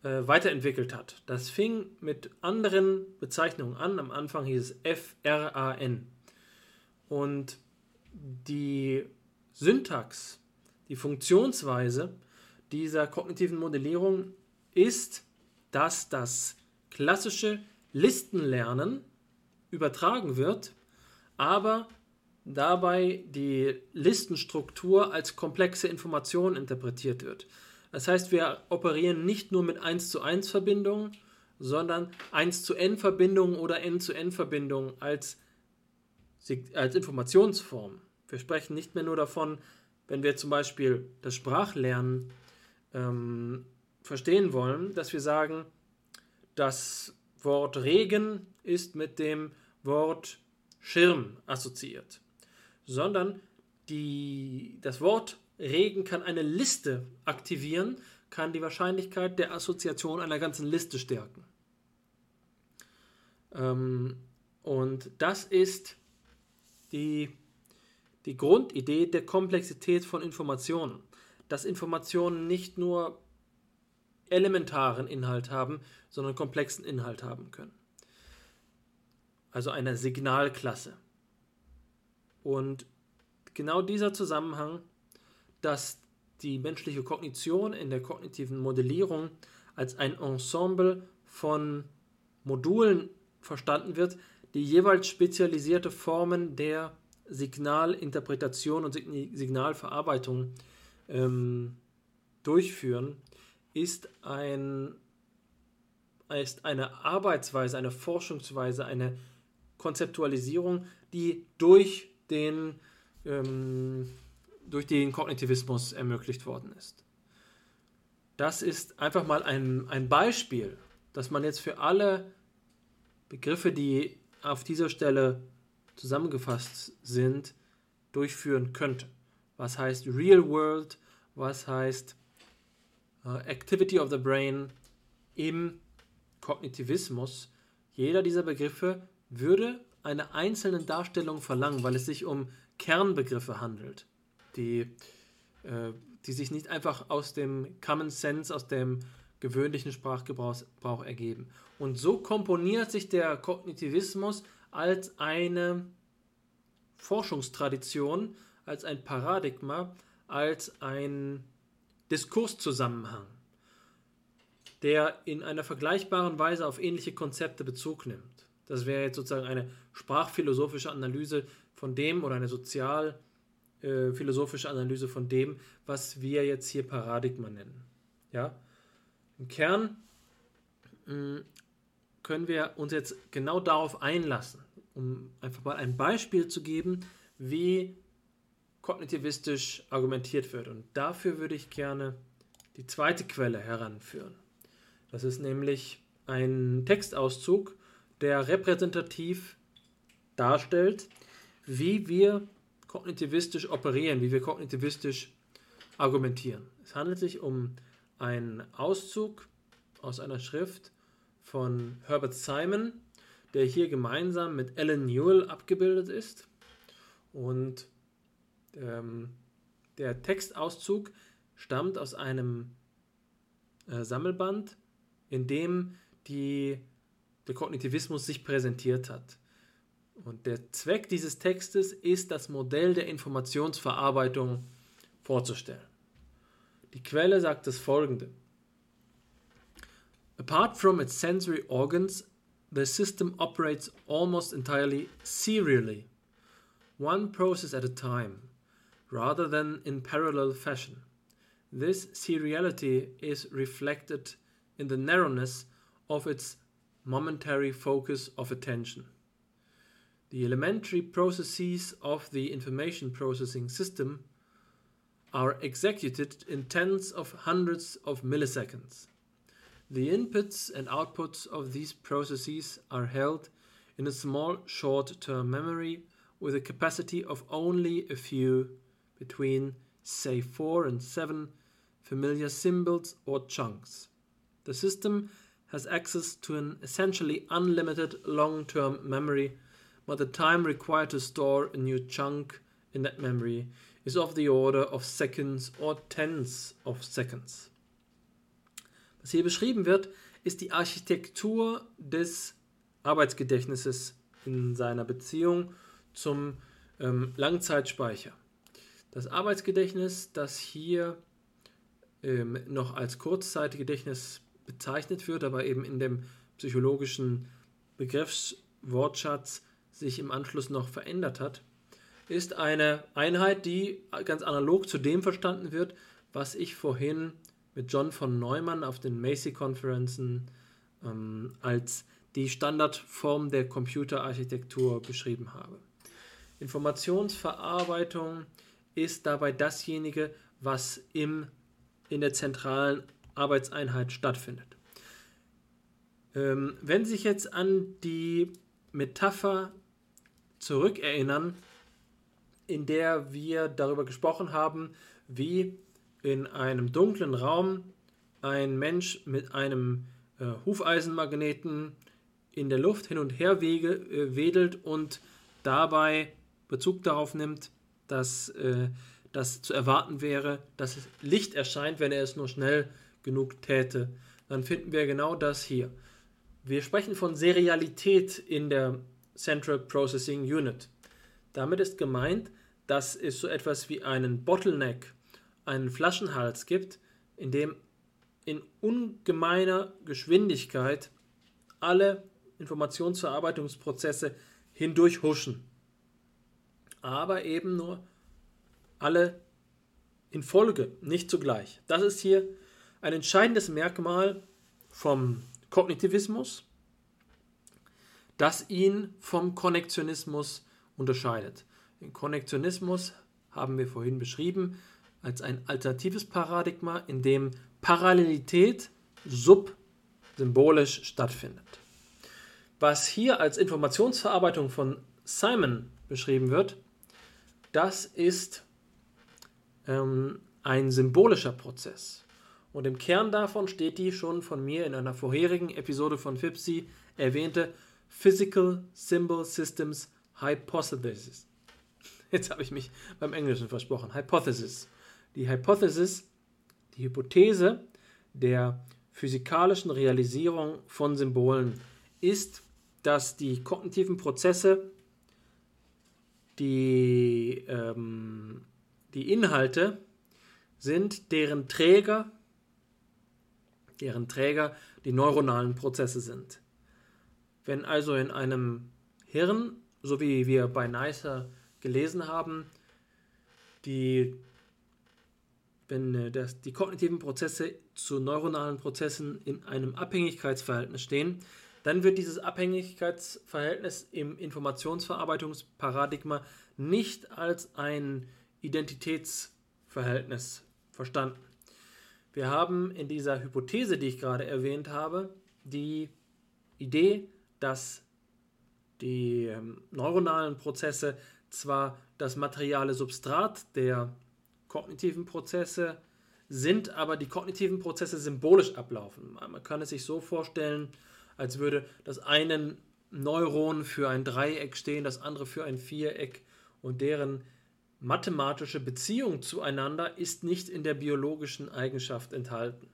äh, weiterentwickelt hat. Das fing mit anderen Bezeichnungen an. Am Anfang hieß es FRAN. Und die Syntax, die Funktionsweise dieser kognitiven Modellierung ist, dass das klassische Listenlernen übertragen wird, aber dabei die Listenstruktur als komplexe Information interpretiert wird. Das heißt, wir operieren nicht nur mit 1 zu 1 Verbindungen, sondern 1 zu n Verbindungen oder n zu n Verbindungen als, als Informationsform. Wir sprechen nicht mehr nur davon, wenn wir zum Beispiel das Sprachlernen ähm, verstehen wollen, dass wir sagen, das Wort Regen ist mit dem Wort Schirm assoziiert, sondern die, das Wort Regen kann eine Liste aktivieren, kann die Wahrscheinlichkeit der Assoziation einer ganzen Liste stärken. Ähm, und das ist die, die Grundidee der Komplexität von Informationen, dass Informationen nicht nur elementaren Inhalt haben, sondern komplexen Inhalt haben können. Also eine Signalklasse. Und genau dieser Zusammenhang dass die menschliche Kognition in der kognitiven Modellierung als ein Ensemble von Modulen verstanden wird, die jeweils spezialisierte Formen der Signalinterpretation und Signalverarbeitung ähm, durchführen, ist, ein, ist eine Arbeitsweise, eine Forschungsweise, eine Konzeptualisierung, die durch den ähm, durch den Kognitivismus ermöglicht worden ist. Das ist einfach mal ein, ein Beispiel, dass man jetzt für alle Begriffe, die auf dieser Stelle zusammengefasst sind, durchführen könnte. Was heißt Real World, was heißt uh, Activity of the Brain im Kognitivismus. Jeder dieser Begriffe würde eine einzelne Darstellung verlangen, weil es sich um Kernbegriffe handelt die, äh, die sich nicht einfach aus dem Common Sense, aus dem gewöhnlichen Sprachgebrauch ergeben. Und so komponiert sich der Kognitivismus als eine Forschungstradition, als ein Paradigma, als ein Diskurszusammenhang. der in einer vergleichbaren Weise auf ähnliche Konzepte Bezug nimmt. Das wäre jetzt sozusagen eine sprachphilosophische Analyse von dem oder eine sozialphilosophische äh, Analyse von dem, was wir jetzt hier Paradigma nennen. Ja? Im Kern mh, hm, können wir uns jetzt genau darauf einlassen, um einfach mal ein Beispiel zu geben, wie kognitivistisch argumentiert wird. Und dafür würde ich gerne die zweite Quelle heranführen. Das ist nämlich ein Textauszug, der repräsentativ darstellt, wie wir kognitivistisch operieren, wie wir kognitivistisch argumentieren. Es handelt sich um einen Auszug aus einer Schrift von Herbert Simon, der hier gemeinsam mit Alan Newell abgebildet ist. Und ähm, der Textauszug stammt aus einem äh, Sammelband, in dem die, der Kognitivismus sich präsentiert hat. Und der Zweck dieses Textes ist, das Modell der Informationsverarbeitung vorzustellen. Die Quelle sagt das folgende. Apart from its sensory organs, the system operates almost entirely serially, one process at a time, rather than in parallel fashion. This seriality is reflected in the narrowness of its momentary focus of attention. The elementary processes of the information processing system are executed in tens of hundreds of milliseconds. The inputs and outputs of these processes are held in a small short term memory with a capacity of only a few between, say, 4 and 7 familiar symbols or chunks. The system has access to an essentially unlimited long term memory, but the time required to store a new chunk in that memory is of the order of seconds or tens of seconds. Was hier beschrieben wird, ist die Architektur des Arbeitsgedächtnisses in seiner Beziehung zum ähm, Langzeitspeicher. Das Arbeitsgedächtnis, das hier ähm, noch als Kurzzeitgedächtnis bezeichnet wird, aber eben in dem psychologischen Begriffswortschatz sich im Anschluss noch verändert hat, ist eine Einheit, die ganz analog zu dem verstanden wird, was ich vorhin mit John von Neumann auf den Macy-Konferenzen ähm, als die Standardform der Computerarchitektur beschrieben habe. Informationsverarbeitung ist dabei dasjenige, was im, in der zentralen Arbeitseinheit stattfindet. Ähm, wenn Sie sich jetzt an die Metapher zurückerinnern, in der wir darüber gesprochen haben, wie in einem dunklen Raum ein Mensch mit einem äh, Hufeisenmagneten in der Luft hin und her wege, äh, wedelt und dabei Bezug darauf nimmt, dass äh, das zu erwarten wäre, dass Licht erscheint, wenn er es nur schnell genug täte, dann finden wir genau das hier. Wir sprechen von Serialität in der Central Processing Unit. Damit ist gemeint, dass es so etwas wie einen Bottleneck einen Flaschenhals gibt, in dem in ungemeiner Geschwindigkeit alle Informationsverarbeitungsprozesse hindurch huschen. Aber eben nur alle in Folge, nicht zugleich. Das ist hier ein entscheidendes Merkmal vom Kognitivismus, das ihn vom Konnektionismus unterscheidet. Den Konnektionismus haben wir vorhin beschrieben als ein alternatives Paradigma, in dem Parallelität subsymbolisch stattfindet. Was hier als Informationsverarbeitung von Simon beschrieben wird, das ist ähm, ein symbolischer Prozess. Und im Kern davon steht die schon von mir in einer vorherigen Episode von FIPSI erwähnte Physical Symbol Systems Hypothesis. Jetzt habe ich mich beim Englischen versprochen. Hypothesis die Hypothesis, die Hypothese der physikalischen Realisierung von Symbolen ist, dass die kognitiven Prozesse die, ähm, die Inhalte sind, deren Träger deren Träger die neuronalen Prozesse sind. Wenn also in einem Hirn, so wie wir bei Neisser gelesen haben, die, wenn äh, das, die kognitiven Prozesse zu neuronalen Prozessen in einem Abhängigkeitsverhältnis stehen, dann wird dieses Abhängigkeitsverhältnis im Informationsverarbeitungsparadigma nicht als ein Identitätsverhältnis verstanden. Wir haben in dieser Hypothese, die ich gerade erwähnt habe, die Idee, dass die ähm, neuronalen Prozesse zwar das materiale Substrat der kognitiven Prozesse sind, aber die kognitiven Prozesse symbolisch ablaufen. Man kann es sich so vorstellen, als würde das eine Neuron für ein Dreieck stehen, das andere für ein Viereck und deren mathematische Beziehung zueinander ist nicht in der biologischen Eigenschaft enthalten.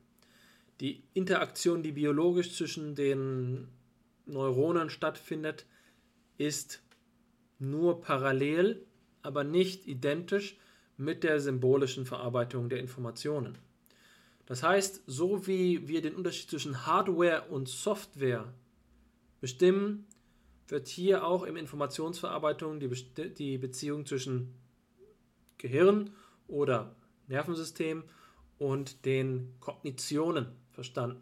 Die Interaktion, die biologisch zwischen den Neuronen stattfindet, ist nur parallel, aber nicht identisch mit der symbolischen Verarbeitung der Informationen. Das heißt, so wie wir den Unterschied zwischen Hardware und Software bestimmen, wird hier auch in Informationsverarbeitung die, Be die Beziehung zwischen Gehirn oder Nervensystem und den Kognitionen verstanden.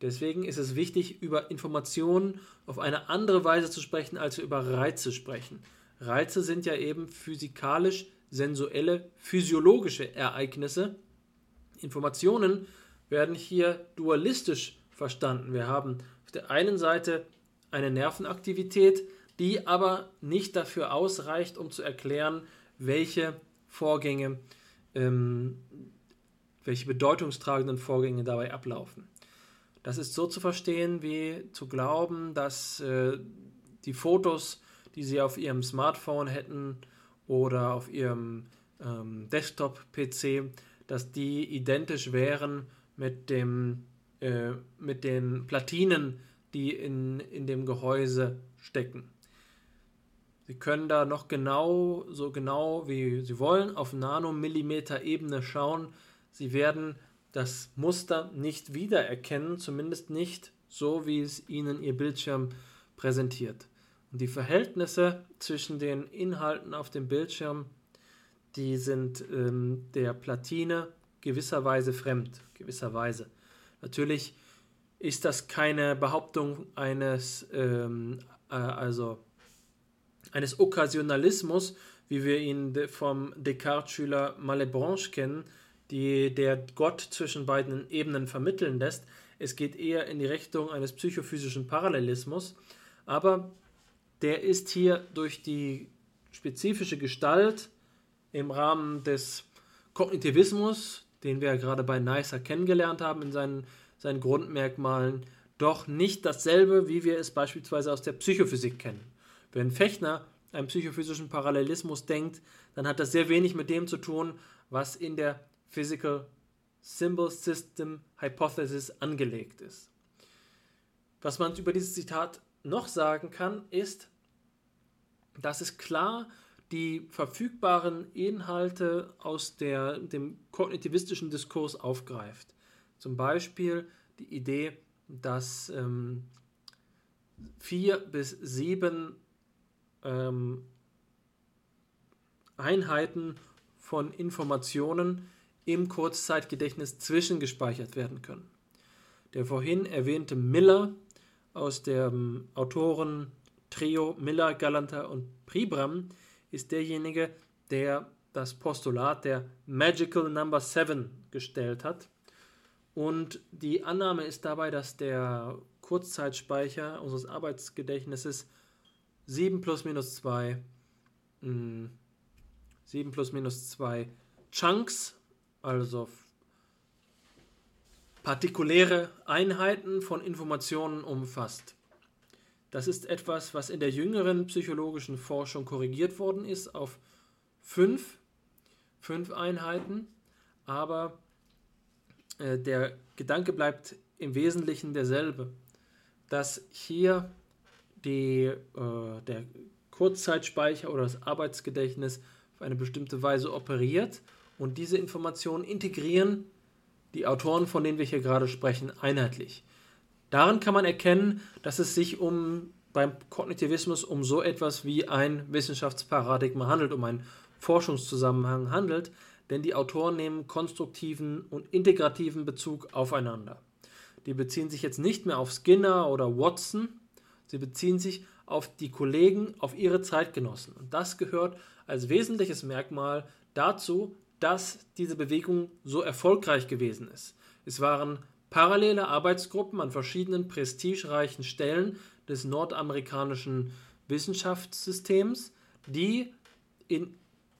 Deswegen ist es wichtig, über Informationen auf eine andere Weise zu sprechen, als wir über Reize sprechen. Reize sind ja eben physikalisch, sensuelle, physiologische Ereignisse. Informationen werden hier dualistisch verstanden. Wir haben auf der einen Seite eine Nervenaktivität, die aber nicht dafür ausreicht, um zu erklären, welche Vorgänge, ähm, welche bedeutungstragenden Vorgänge dabei ablaufen. Das ist so zu verstehen, wie zu glauben, dass äh, die Fotos, die Sie auf Ihrem Smartphone hätten oder auf Ihrem ähm, Desktop-PC, dass die identisch wären mit, dem, äh, mit den Platinen, die in, in dem Gehäuse stecken. Sie können da noch genau, so genau wie Sie wollen, auf Nanomillimeter-Ebene schauen. Sie werden das Muster nicht wiedererkennen, zumindest nicht so, wie es Ihnen Ihr Bildschirm präsentiert. Und die Verhältnisse zwischen den Inhalten auf dem Bildschirm, die sind ähm, der Platine gewisserweise fremd, gewisserweise. Natürlich ist das keine Behauptung eines, ähm, äh, also eines Okkasionalismus, wie wir ihn vom Descartes-Schüler Malebranche kennen, die der Gott zwischen beiden Ebenen vermitteln lässt. Es geht eher in die Richtung eines psychophysischen Parallelismus, aber der ist hier durch die spezifische Gestalt im Rahmen des Kognitivismus, den wir ja gerade bei Neisser kennengelernt haben in seinen, seinen Grundmerkmalen, doch nicht dasselbe, wie wir es beispielsweise aus der Psychophysik kennen. Wenn Fechner einen psychophysischen Parallelismus denkt, dann hat das sehr wenig mit dem zu tun, was in der Physical Symbol System Hypothesis angelegt ist. Was man über dieses Zitat noch sagen kann, ist, dass es klar die verfügbaren Inhalte aus der, dem kognitivistischen Diskurs aufgreift. Zum Beispiel die Idee, dass ähm, vier bis sieben ähm, Einheiten von Informationen im Kurzzeitgedächtnis zwischengespeichert werden können. Der vorhin erwähnte Miller aus dem Autoren-Trio Miller, Galanter und Pribram ist derjenige, der das Postulat der Magical Number 7 gestellt hat. Und die Annahme ist dabei, dass der Kurzzeitspeicher unseres Arbeitsgedächtnisses 7 plus minus 2 7 hm, plus minus 2 Chunks, also partikuläre Einheiten von Informationen umfasst. Das ist etwas, was in der jüngeren psychologischen Forschung korrigiert worden ist auf fünf, fünf Einheiten, aber äh, der Gedanke bleibt im Wesentlichen derselbe, dass hier die, äh, der Kurzzeitspeicher oder das Arbeitsgedächtnis auf eine bestimmte Weise operiert und diese Informationen integrieren die Autoren, von denen wir hier gerade sprechen, einheitlich. Darin kann man erkennen, dass es sich um beim Kognitivismus um so etwas wie ein Wissenschaftsparadigma handelt, um einen Forschungszusammenhang handelt, denn die Autoren nehmen konstruktiven und integrativen Bezug aufeinander. Die beziehen sich jetzt nicht mehr auf Skinner oder Watson, sie beziehen sich auf die Kollegen, auf ihre Zeitgenossen. Und das gehört als wesentliches Merkmal dazu, dass diese Bewegung so erfolgreich gewesen ist. Es waren parallele Arbeitsgruppen an verschiedenen prestigereichen Stellen des nordamerikanischen Wissenschaftssystems, die in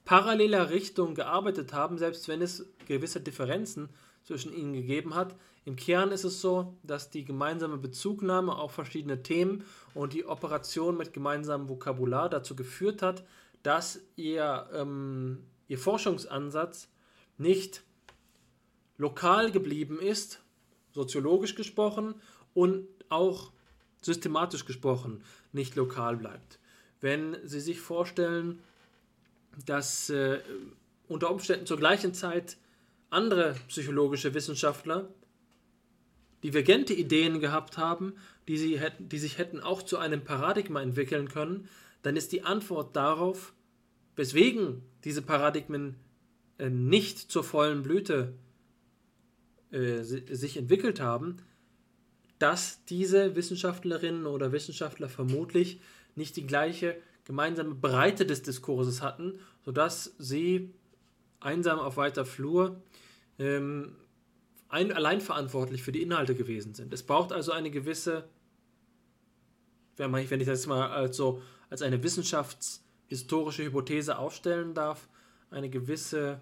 paralleler Richtung gearbeitet haben, selbst wenn es gewisse Differenzen zwischen ihnen gegeben hat. Im Kern ist es so, dass die gemeinsame Bezugnahme auf verschiedene Themen und die Operation mit gemeinsamem Vokabular dazu geführt hat, dass ihr, ähm, ihr Forschungsansatz nicht lokal geblieben ist, soziologisch gesprochen, und auch systematisch gesprochen nicht lokal bleibt. Wenn Sie sich vorstellen, dass äh, unter Umständen zur gleichen Zeit andere psychologische Wissenschaftler divergente Ideen gehabt haben, die, sie hätten, die sich hätten auch zu einem Paradigma entwickeln können, dann ist die Antwort darauf, weswegen diese Paradigmen äh, nicht zur vollen Blüte äh, sich entwickelt haben, dass diese Wissenschaftlerinnen oder Wissenschaftler vermutlich nicht die gleiche gemeinsame Breite des Diskurses hatten, sodass sie einsam auf weiter Flur ähm, ein, allein verantwortlich für die Inhalte gewesen sind. Es braucht also eine gewisse, wenn ich das mal als, so, als eine wissenschaftshistorische Hypothese aufstellen darf, eine gewisse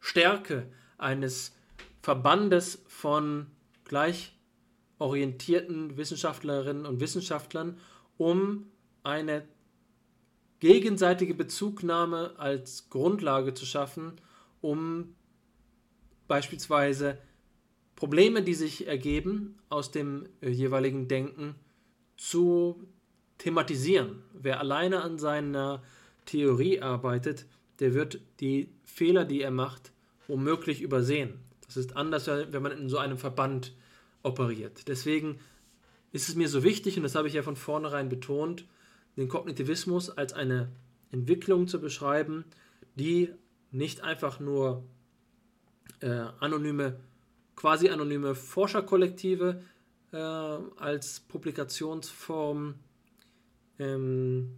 Stärke eines Verbandes von gleich orientierten Wissenschaftlerinnen und Wissenschaftlern, um eine gegenseitige Bezugnahme als Grundlage zu schaffen, um beispielsweise Probleme, die sich ergeben aus dem äh, jeweiligen Denken, zu thematisieren. Wer alleine an seiner Theorie arbeitet, der wird die Fehler, die er macht, womöglich übersehen. Das ist anders, wenn man in so einem Verband operiert. Deswegen ist es mir so wichtig, und das habe ich ja von vornherein betont, den Kognitivismus als eine Entwicklung zu beschreiben, die nicht einfach nur äh, anonyme, quasi anonyme Forscherkollektive äh, als Publikationsform ähm,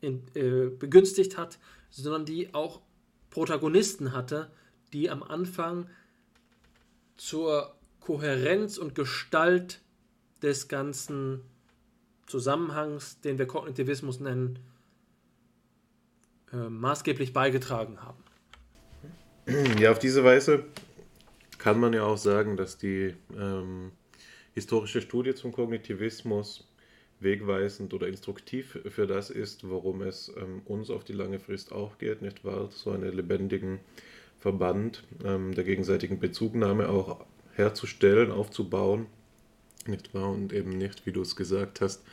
in, äh, begünstigt hat, sondern die auch Protagonisten hatte, die am Anfang zur Kohärenz und Gestalt des ganzen Zusammenhangs, den wir Kognitivismus nennen, äh, maßgeblich beigetragen haben. Ja, auf diese Weise kann man ja auch sagen, dass die ähm, historische Studie zum Kognitivismus wegweisend oder instruktiv für das ist, worum es ähm, uns auf die lange Frist auch geht, nicht wahr? So einen lebendigen Verband ähm, der gegenseitigen Bezugnahme auch herzustellen, aufzubauen, nicht wahr? Und eben nicht, wie du es gesagt hast,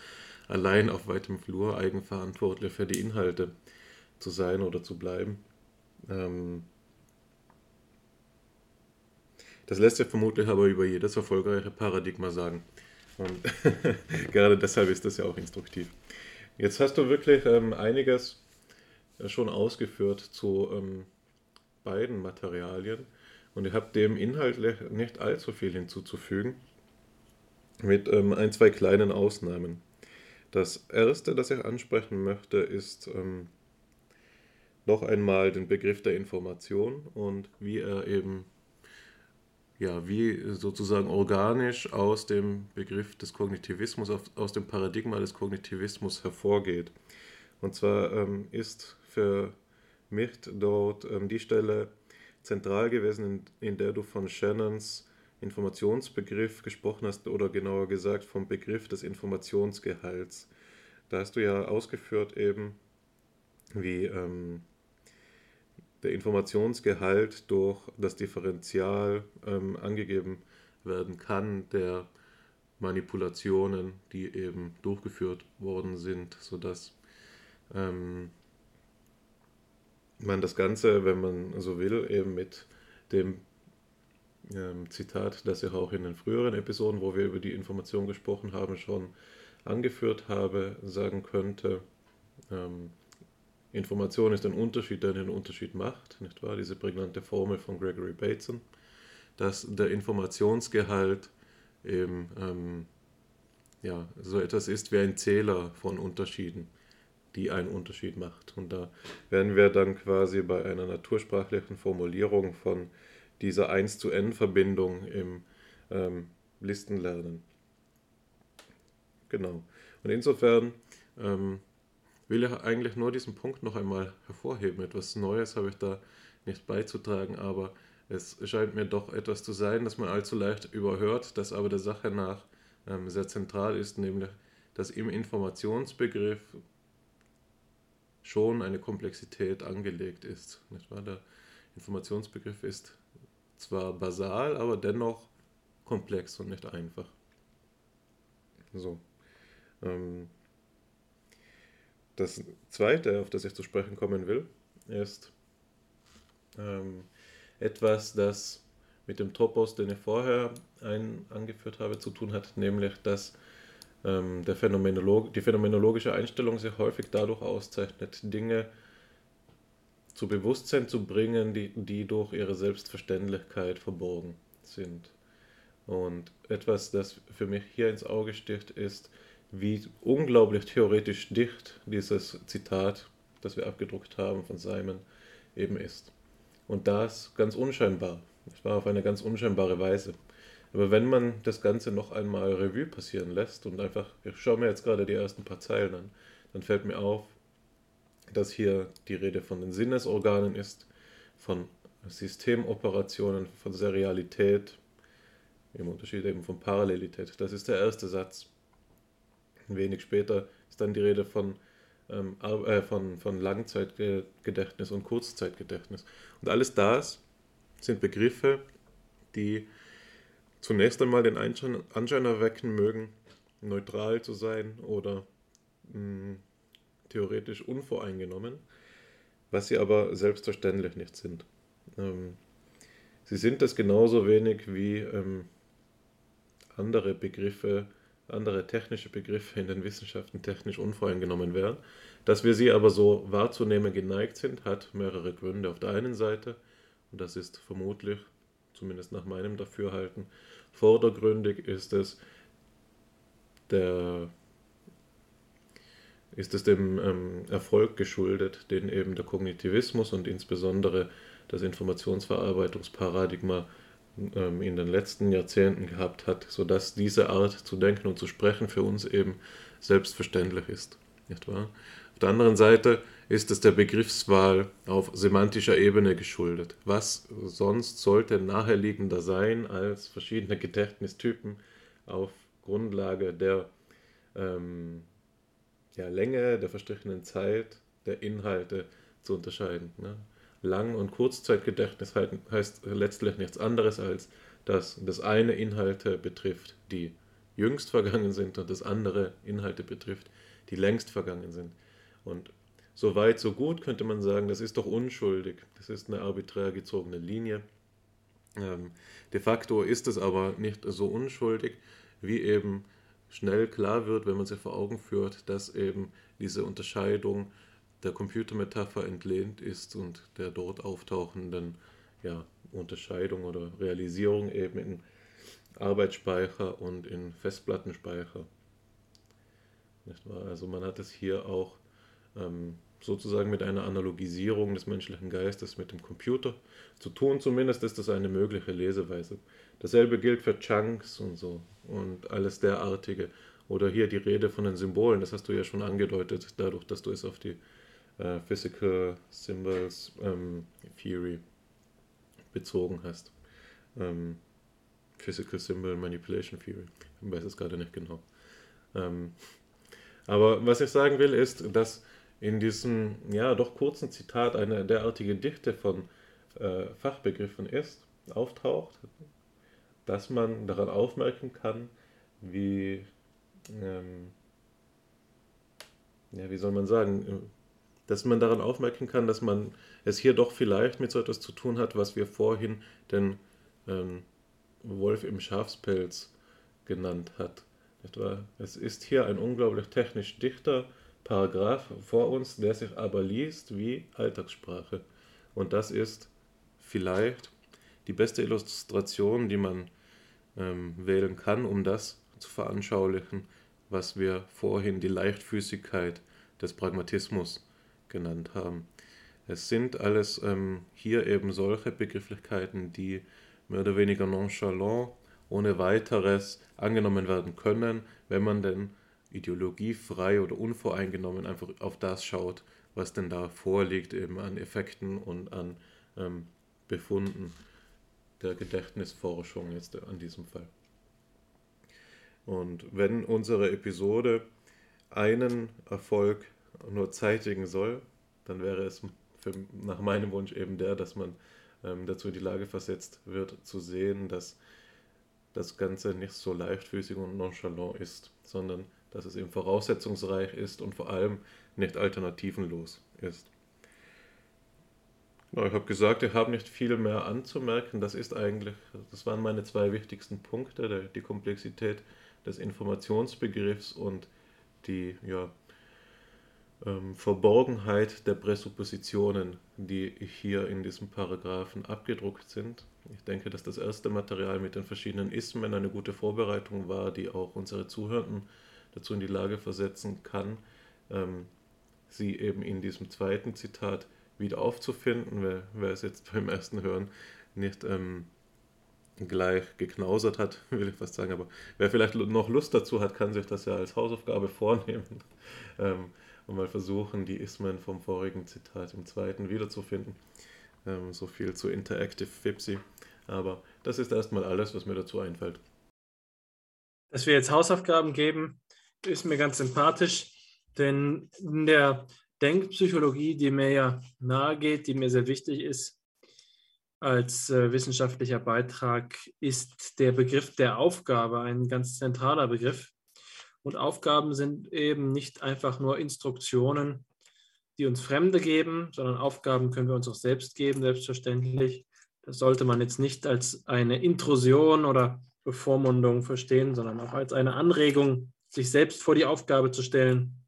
allein auf weitem Flur eigenverantwortlich für die Inhalte zu sein oder zu bleiben. Ähm das lässt sich vermutlich aber über jedes erfolgreiche Paradigma sagen. Und gerade deshalb ist das ja auch instruktiv. Jetzt hast du wirklich ähm, einiges schon ausgeführt zu ähm, beiden Materialien. Und ich habe dem inhaltlich nicht allzu viel hinzuzufügen, mit ähm, ein, zwei kleinen Ausnahmen. Das erste, das ich ansprechen möchte, ist ähm, noch einmal den Begriff der Information und wie er eben, ja, wie sozusagen organisch aus dem Begriff des Kognitivismus, aus dem Paradigma des Kognitivismus hervorgeht. Und zwar ähm, ist für mich dort ähm, die Stelle zentral gewesen, in, in der du von Shannons Informationsbegriff gesprochen hast oder genauer gesagt vom Begriff des Informationsgehalts. Da hast du ja ausgeführt eben, wie ähm, der Informationsgehalt durch das Differential ähm, angegeben werden kann der Manipulationen, die eben durchgeführt worden sind, sodass ähm, man das Ganze, wenn man so will, eben mit dem ähm, Zitat, das ich auch in den früheren Episoden, wo wir über die Information gesprochen haben, schon angeführt habe, sagen könnte, ähm, Information ist ein Unterschied, der einen Unterschied macht, nicht wahr? Diese prägnante Formel von Gregory Bateson, dass der Informationsgehalt eben ähm, ja, so etwas ist wie ein Zähler von Unterschieden, die einen Unterschied macht. Und da wären wir dann quasi bei einer natursprachlichen Formulierung von dieser 1 zu N-Verbindung im ähm, Listenlernen. Genau. Und insofern ähm, will ich eigentlich nur diesen Punkt noch einmal hervorheben. Etwas Neues habe ich da nicht beizutragen, aber es scheint mir doch etwas zu sein, das man allzu leicht überhört, das aber der Sache nach ähm, sehr zentral ist, nämlich dass im Informationsbegriff schon eine Komplexität angelegt ist. Nicht wahr? Der Informationsbegriff ist zwar basal, aber dennoch komplex und nicht einfach. So. Ähm, das zweite, auf das ich zu sprechen kommen will, ist ähm, etwas, das mit dem Topos, den ich vorher ein, angeführt habe, zu tun hat, nämlich dass ähm, der Phänomenolog die phänomenologische Einstellung sich häufig dadurch auszeichnet, Dinge zu Bewusstsein zu bringen, die, die durch ihre Selbstverständlichkeit verborgen sind. Und etwas, das für mich hier ins Auge sticht, ist, wie unglaublich theoretisch dicht dieses Zitat, das wir abgedruckt haben von Simon, eben ist. Und das ganz unscheinbar. Es war auf eine ganz unscheinbare Weise. Aber wenn man das Ganze noch einmal Revue passieren lässt und einfach, ich schaue mir jetzt gerade die ersten paar Zeilen an, dann fällt mir auf, dass hier die Rede von den Sinnesorganen ist, von Systemoperationen, von Serialität, im Unterschied eben von Parallelität. Das ist der erste Satz. Ein wenig später ist dann die Rede von, ähm, äh, von, von Langzeitgedächtnis und Kurzzeitgedächtnis. Und alles das sind Begriffe, die zunächst einmal den Anschein, Anschein erwecken mögen, neutral zu sein oder mh, hm, theoretisch unvoreingenommen, was sie aber selbstverständlich nicht sind. Ähm, sie sind das genauso wenig wie ähm, andere Begriffe, andere technische Begriffe in den Wissenschaften technisch unvoreingenommen wären. Dass wir sie aber so wahrzunehmen geneigt sind, hat mehrere Gründe. Auf der einen Seite, und das ist vermutlich, zumindest nach meinem Dafürhalten, vordergründig ist es der ist es dem ähm, Erfolg geschuldet, den eben der Kognitivismus und insbesondere das Informationsverarbeitungsparadigma ähm, in den letzten Jahrzehnten gehabt hat, sodass diese Art zu denken und zu sprechen für uns eben selbstverständlich ist. Nicht wahr? Auf der anderen Seite ist es der Begriffswahl auf semantischer Ebene geschuldet. Was sonst sollte naheliegender sein als verschiedene Gedächtnistypen auf Grundlage der ähm, ja, Länge der verstrichenen Zeit der Inhalte zu unterscheiden. Ne? Lang- und Kurzzeitgedächtnis heißt letztlich nichts anderes als, dass das eine Inhalte betrifft, die jüngst vergangen sind und das andere Inhalte betrifft, die längst vergangen sind. Und so weit, so gut könnte man sagen, das ist doch unschuldig. Das ist eine arbiträr gezogene Linie. Ähm, de facto ist es aber nicht so unschuldig, wie eben schnell klar wird, wenn man sich vor Augen führt, dass eben diese Unterscheidung der Computermetapher entlehnt ist und der dort auftauchenden ja, Unterscheidung oder Realisierung eben in Arbeitsspeicher und in Festplattenspeicher. Also man hat es hier auch ähm, sozusagen mit einer Analogisierung des menschlichen Geistes mit dem Computer zu tun. Zumindest ist das eine mögliche Leseweise. Dasselbe gilt für Chunks und so und alles derartige. Oder hier die Rede von den Symbolen, das hast du ja schon angedeutet, dadurch, dass du es auf die äh, Physical Symbols ähm, Theory bezogen hast. Ähm, Physical Symbol Manipulation Theory. Ich weiß es gerade nicht genau. Ähm, aber was ich sagen will, ist, dass in diesem ja doch kurzen Zitat eine derartige Dichte von äh, Fachbegriffen ist, auftaucht, dass man daran aufmerken kann, wie, ähm, ja, wie soll man sagen, dass man daran aufmerken kann, dass man es hier doch vielleicht mit so etwas zu tun hat, was wir vorhin den ähm, Wolf im Schafspelz genannt hat. Es ist hier ein unglaublich technisch dichter Paragraph vor uns, der sich aber liest wie Alltagssprache. Und das ist vielleicht die beste Illustration, die man ähm, wählen kann, um das zu veranschaulichen, was wir vorhin die Leichtfüßigkeit des Pragmatismus genannt haben. Es sind alles ähm, hier eben solche Begrifflichkeiten, die mehr oder weniger nonchalant, ohne weiteres angenommen werden können, wenn man denn ideologiefrei oder unvoreingenommen einfach auf das schaut, was denn da vorliegt, eben an Effekten und an ähm, Befunden der Gedächtnisforschung jetzt an diesem Fall. Und wenn unsere Episode einen Erfolg nur zeitigen soll, dann wäre es für, nach meinem Wunsch eben der, dass man ähm, dazu in die Lage versetzt wird, zu sehen, dass das Ganze nicht so leichtfüßig und nonchalant ist, sondern dass es eben voraussetzungsreich ist und vor allem nicht alternativenlos ist. Ja, ich habe gesagt, ich habe nicht viel mehr anzumerken. Das ist eigentlich, das waren meine zwei wichtigsten Punkte, die Komplexität des Informationsbegriffs und die ja, ähm, Verborgenheit der Präsuppositionen, die hier in diesem Paragraphen abgedruckt sind. Ich denke, dass das erste Material mit den verschiedenen Ismen eine gute Vorbereitung war, die auch unsere Zuhörenden dazu in die Lage versetzen kann, ähm, sie eben in diesem zweiten Zitat wieder aufzufinden, wer, wer es jetzt beim ersten Hören nicht ähm, gleich geknausert hat, will ich fast sagen, aber wer vielleicht noch Lust dazu hat, kann sich das ja als Hausaufgabe vornehmen ähm, und mal versuchen, die Ismen vom vorigen Zitat im zweiten wiederzufinden. Ähm, so viel zu Interactive Fipsi. Aber das ist erstmal alles, was mir dazu einfällt. Dass wir jetzt Hausaufgaben geben, ist mir ganz sympathisch, denn in der Denkpsychologie, die mir ja nahe geht, die mir sehr wichtig ist als äh, wissenschaftlicher Beitrag, ist der Begriff der Aufgabe ein ganz zentraler Begriff. Und Aufgaben sind eben nicht einfach nur Instruktionen, die uns Fremde geben, sondern Aufgaben können wir uns auch selbst geben, selbstverständlich. Das sollte man jetzt nicht als eine Intrusion oder Bevormundung verstehen, sondern auch als eine Anregung, sich selbst vor die Aufgabe zu stellen.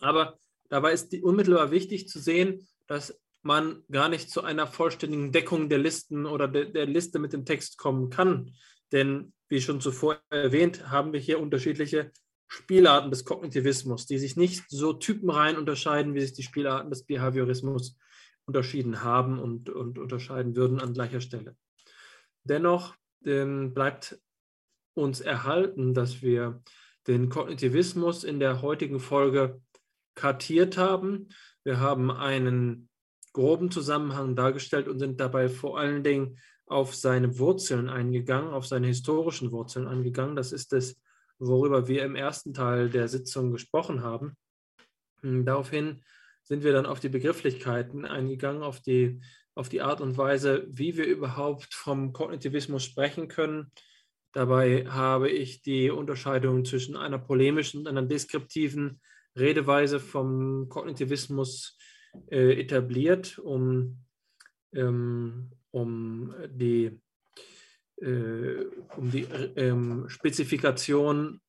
Aber dabei ist unmittelbar wichtig zu sehen, dass man gar nicht zu einer vollständigen Deckung der Listen oder de, der Liste mit dem Text kommen kann. Denn, wie schon zuvor erwähnt, haben wir hier unterschiedliche Spielarten des Kognitivismus, die sich nicht so typenrein unterscheiden, wie sich die Spielarten des Behaviorismus unterschieden haben und, und unterscheiden würden an gleicher Stelle. Dennoch ähm, bleibt uns erhalten, dass wir den Kognitivismus in der heutigen Folge kartiert haben. Wir haben einen groben Zusammenhang dargestellt und sind dabei vor allen Dingen auf seine Wurzeln eingegangen, auf seine historischen Wurzeln eingegangen. Das ist es, worüber wir im ersten Teil der Sitzung gesprochen haben. Hm, daraufhin sind wir dann auf die Begrifflichkeiten eingegangen, auf die, auf die Art und Weise, wie wir überhaupt vom Kognitivismus sprechen können, Dabei habe ich die Unterscheidung zwischen einer polemischen und einer deskriptiven Redeweise vom Kognitivismus äh, etabliert, um, ähm, um die, äh, um die ähm, Spezifikation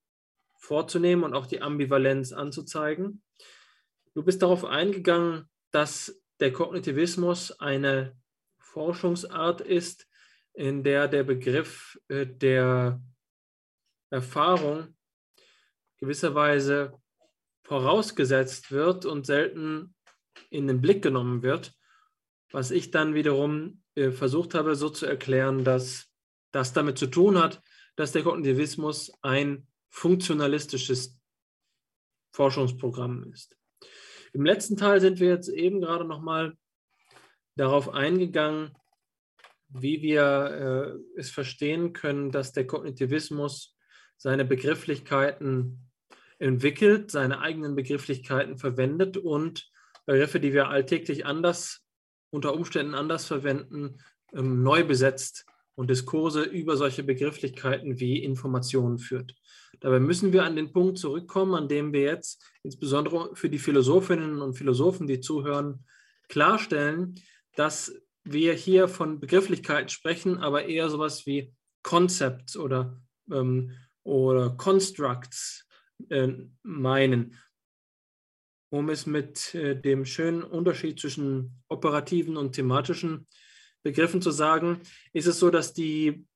vorzunehmen und auch die Ambivalenz anzuzeigen. Du bist darauf eingegangen, dass der Kognitivismus eine Forschungsart ist, in der der Begriff äh, der Erfahrung gewisserweise vorausgesetzt wird und selten in den Blick genommen wird, was ich dann wiederum äh, versucht habe so zu erklären, dass das damit zu tun hat, dass der Kognitivismus ein funktionalistisches Forschungsprogramm ist. Im letzten Teil sind wir jetzt eben gerade noch mal darauf eingegangen, wie wir äh, es verstehen können, dass der Kognitivismus seine Begrifflichkeiten entwickelt, seine eigenen Begrifflichkeiten verwendet und Begriffe, die wir alltäglich anders, unter Umständen anders verwenden, ähm, neu besetzt und Diskurse über solche Begrifflichkeiten wie Informationen führt. Dabei müssen wir an den Punkt zurückkommen, an dem wir jetzt insbesondere für die Philosophinnen und Philosophen, die zuhören, klarstellen, dass wir hier von Begrifflichkeiten sprechen, aber eher sowas wie Concepts oder, ähm, oder Constructs äh, meinen. Um es mit äh, dem schönen Unterschied zwischen operativen und thematischen Begriffen zu sagen, ist es so, dass die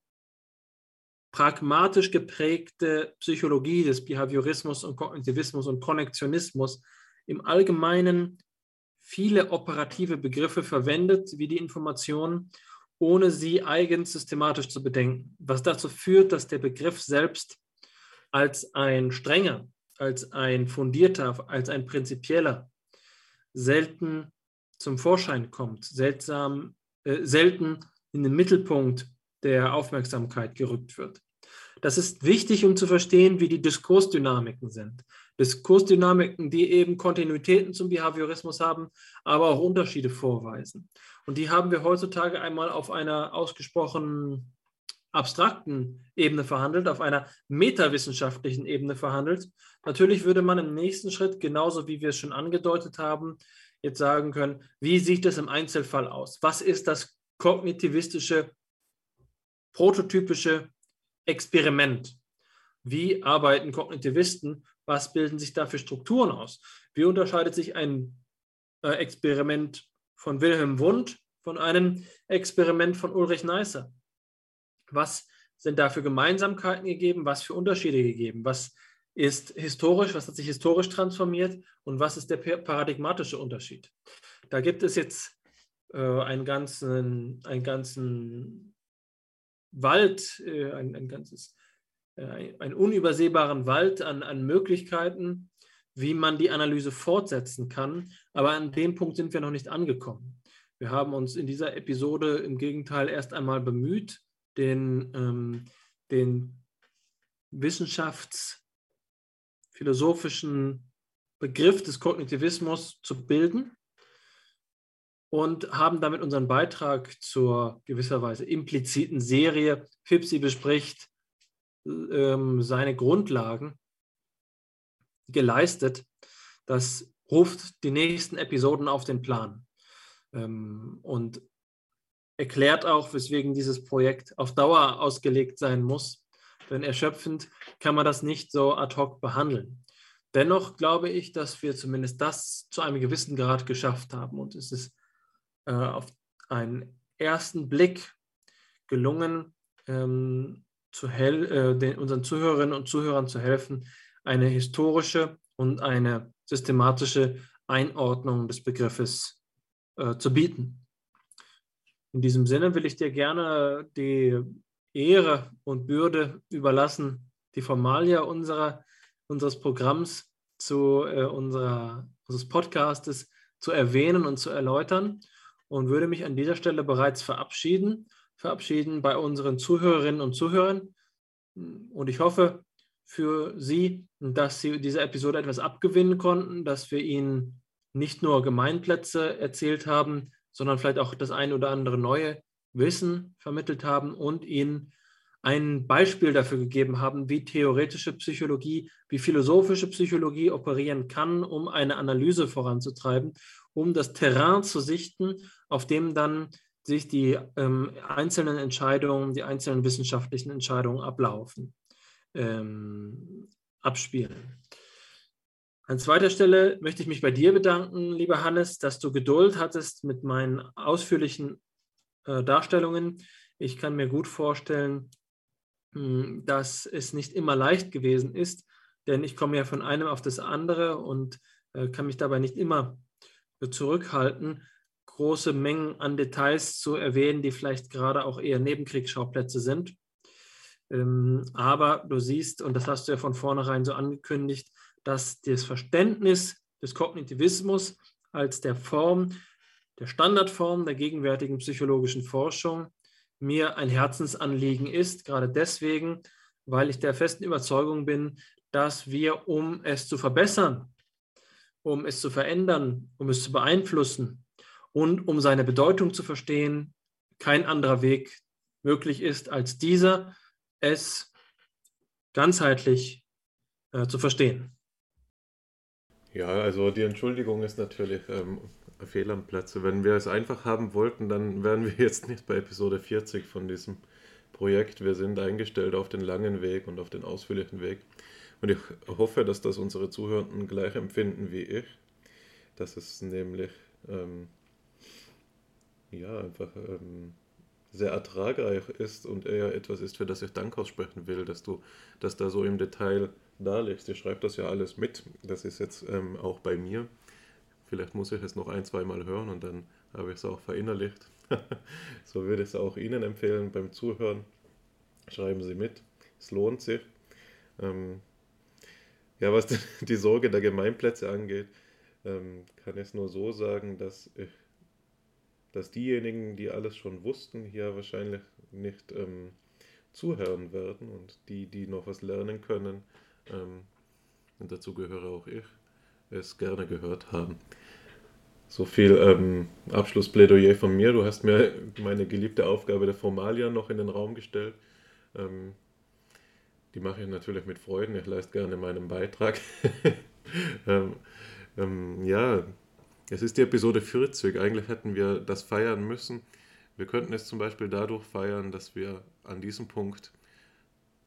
pragmatisch geprägte Psychologie des Behaviorismus und Kognitivismus und Konnektionismus im Allgemeinen viele operative Begriffe verwendet, wie die Information, ohne sie eigens systematisch zu bedenken, was dazu führt, dass der Begriff selbst als ein strenger, als ein fundierter, als ein prinzipieller selten zum Vorschein kommt, seltsam, äh, selten in den Mittelpunkt der Aufmerksamkeit gerückt wird. Das ist wichtig, um zu verstehen, wie die Diskursdynamiken sind. Diskursdynamiken, die eben Kontinuitäten zum Behaviorismus haben, aber auch Unterschiede vorweisen. Und die haben wir heutzutage einmal auf einer ausgesprochen abstrakten Ebene verhandelt, auf einer metawissenschaftlichen Ebene verhandelt. Natürlich würde man im nächsten Schritt, genauso wie wir es schon angedeutet haben, jetzt sagen können, wie sieht es im Einzelfall aus? Was ist das kognitivistische, prototypische Experiment? Wie arbeiten Kognitivisten was bilden sich da für Strukturen aus? Wie unterscheidet sich ein äh, Experiment von Wilhelm Wundt von einem Experiment von Ulrich Neisser? Was sind da für Gemeinsamkeiten gegeben? Was für Unterschiede gegeben? Was ist historisch? Was hat sich historisch transformiert? Und was ist der paradigmatische Unterschied? Da gibt es jetzt äh, einen, ganzen, einen ganzen Wald, äh, ein, ein ganzes äh, einen unübersehbaren Wald an, an Möglichkeiten, wie man die Analyse fortsetzen kann. Aber an dem Punkt sind wir noch nicht angekommen. Wir haben uns in dieser Episode im Gegenteil erst einmal bemüht, den, ähm, den wissenschaftsphilosophischen Begriff des Kognitivismus zu bilden und haben damit unseren Beitrag zur gewisserweise impliziten Serie FIPSI bespricht ähm, seine Grundlagen geleistet. Das ruft die nächsten Episoden auf den Plan ähm, und erklärt auch, weswegen dieses Projekt auf Dauer ausgelegt sein muss. Denn erschöpfend kann man das nicht so ad hoc behandeln. Dennoch glaube ich, dass wir zumindest das zu einem gewissen Grad geschafft haben. Und es ist äh, auf einen ersten Blick gelungen, ähm, zu äh, den, unseren Zuhörerinnen und Zuhörern zu helfen, eine historische und eine systematische Einordnung des Begriffes äh, zu bieten. In diesem Sinne will ich dir gerne die Ehre und Bürde überlassen, die Formalia unserer, unseres Programms zu äh, unserer, unseres Podcastes zu erwähnen und zu erläutern und würde mich an dieser Stelle bereits verabschieden verabschieden bei unseren Zuhörerinnen und Zuhörern. Und ich hoffe für Sie, dass Sie dieser Episode etwas abgewinnen konnten, dass wir Ihnen nicht nur Gemeinplätze erzählt haben, sondern vielleicht auch das ein oder andere neue Wissen vermittelt haben und Ihnen ein Beispiel dafür gegeben haben, wie theoretische Psychologie, wie philosophische Psychologie operieren kann, um eine Analyse voranzutreiben, um das Terrain zu sichten, auf dem dann sich die ähm, einzelnen Entscheidungen, die einzelnen wissenschaftlichen Entscheidungen ablaufen, ähm, abspielen. An zweiter Stelle möchte ich mich bei dir bedanken, lieber Hannes, dass du Geduld hattest mit meinen ausführlichen äh, Darstellungen. Ich kann mir gut vorstellen, dass es nicht immer leicht gewesen ist, denn ich komme ja von einem auf das andere und äh, kann mich dabei nicht immer äh, zurückhalten große Mengen an Details zu erwähnen, die vielleicht gerade auch eher Nebenkriegsschauplätze sind. Ähm, aber du siehst, und das hast du ja von vornherein so angekündigt, dass das Verständnis des Kognitivismus als der Form, der Standardform der gegenwärtigen psychologischen Forschung mir ein Herzensanliegen ist, gerade deswegen, weil ich der festen Überzeugung bin, dass wir, um es zu verbessern, um es zu verändern, um es zu beeinflussen, und um seine Bedeutung zu verstehen, kein anderer Weg möglich ist als dieser, es ganzheitlich äh, zu verstehen. Ja, also die Entschuldigung ist natürlich ähm, fehl am Platze. Wenn wir es einfach haben wollten, dann wären wir jetzt nicht bei Episode 40 von diesem Projekt. Wir sind eingestellt auf den langen Weg und auf den ausführlichen Weg. Und ich hoffe, dass das unsere Zuhörenden gleich empfinden wie ich, dass es nämlich ähm, ja einfach ähm, sehr ertragreich ist und eher etwas ist, für das ich Dank aussprechen will, dass du das da so im Detail darlegst. Ihr schreibt das ja alles mit. Das ist jetzt ähm, auch bei mir. Vielleicht muss ich es noch ein, zwei Mal hören und dann habe ich es auch verinnerlicht. so würde ich es auch Ihnen empfehlen beim Zuhören. Schreiben Sie mit. Es lohnt sich. Ähm, ja, was die Sorge der Gemeinplätze angeht, ähm, kann ich es nur so sagen, dass ich dass diejenigen, die alles schon wussten, hier wahrscheinlich nicht ähm, zuhören werden und die, die noch was lernen können, ähm, und dazu gehöre auch ich, es gerne gehört haben. So viel ähm, Abschlussplädoyer von mir. Du hast mir meine geliebte Aufgabe der Formalia noch in den Raum gestellt. Ähm, die mache ich natürlich mit Freuden. Ich leiste gerne meinen Beitrag. ähm, ähm, ja, es ist die Episode 40. Eigentlich hätten wir das feiern müssen. Wir könnten es zum Beispiel dadurch feiern, dass wir an diesem Punkt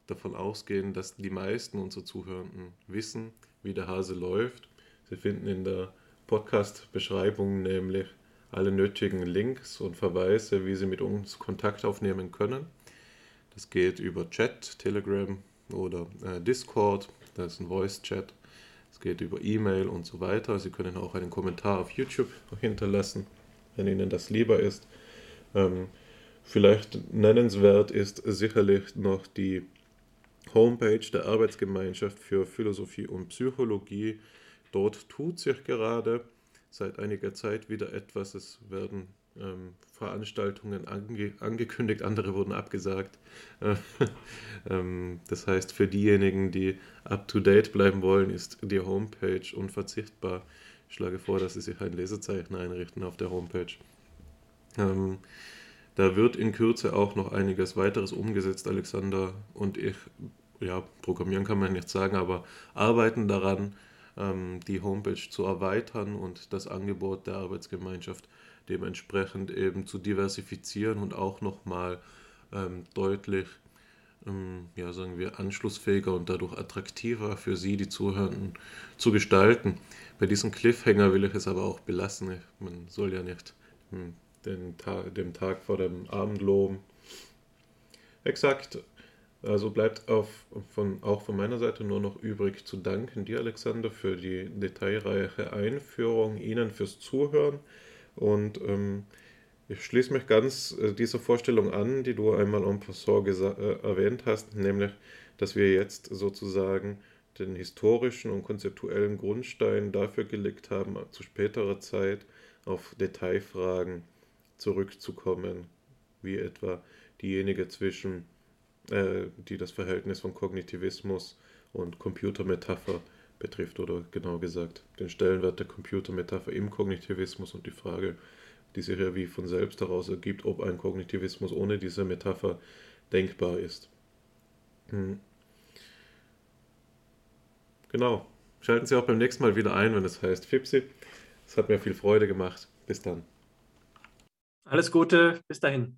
davon ausgehen, dass die meisten unserer Zuhörenden wissen, wie der Hase läuft. Sie finden in der Podcast-Beschreibung nämlich alle nötigen Links und Verweise, wie Sie mit uns Kontakt aufnehmen können. Das geht über Chat, Telegram oder äh, Discord, das ist ein Voice-Chat. Es geht über E-Mail und so weiter. Sie können auch einen Kommentar auf YouTube hinterlassen, wenn Ihnen das lieber ist. Ähm, vielleicht nennenswert ist sicherlich noch die Homepage der Arbeitsgemeinschaft für Philosophie und Psychologie. Dort tut sich gerade seit einiger Zeit wieder etwas. Es werden ähm, Veranstaltungen ange angekündigt, andere wurden abgesagt. ähm, das heißt, für diejenigen, die up-to-date bleiben wollen, ist die Homepage unverzichtbar. Ich schlage vor, dass Sie sich ein Lesezeichen einrichten auf der Homepage. Ähm, da wird in Kürze auch noch einiges weiteres umgesetzt. Alexander und ich, ja, programmieren kann man nicht sagen, aber arbeiten daran, die Homepage zu erweitern und das Angebot der Arbeitsgemeinschaft dementsprechend eben zu diversifizieren und auch nochmal ähm, deutlich, ähm, ja, sagen wir, anschlussfähiger und dadurch attraktiver für Sie, die Zuhörenden, zu gestalten. Bei diesem Cliffhanger will ich es aber auch belassen. Man soll ja nicht hm, den Tag, dem Tag vor dem Abend loben. Exakt. Also bleibt auf, von, auch von meiner Seite nur noch übrig zu danken dir, Alexander, für die detailreiche Einführung, Ihnen fürs Zuhören. Und ähm, ich schließe mich ganz äh, dieser Vorstellung an, die du einmal en passant äh, erwähnt hast, nämlich, dass wir jetzt sozusagen den historischen und konzeptuellen Grundstein dafür gelegt haben, zu späterer Zeit auf Detailfragen zurückzukommen, wie etwa diejenige zwischen, äh, die das Verhältnis von Kognitivismus und Computermetapher betrifft oder genau gesagt den Stellenwert der Computermetapher im Kognitivismus und die Frage, die sich ja wie von selbst heraus ergibt, ob ein Kognitivismus ohne diese Metapher denkbar ist. Hm. Genau. Schalten Sie auch beim nächsten Mal wieder ein, wenn es heißt Fipsi. Es hat mir viel Freude gemacht. Bis dann. Alles Gute. Bis dahin.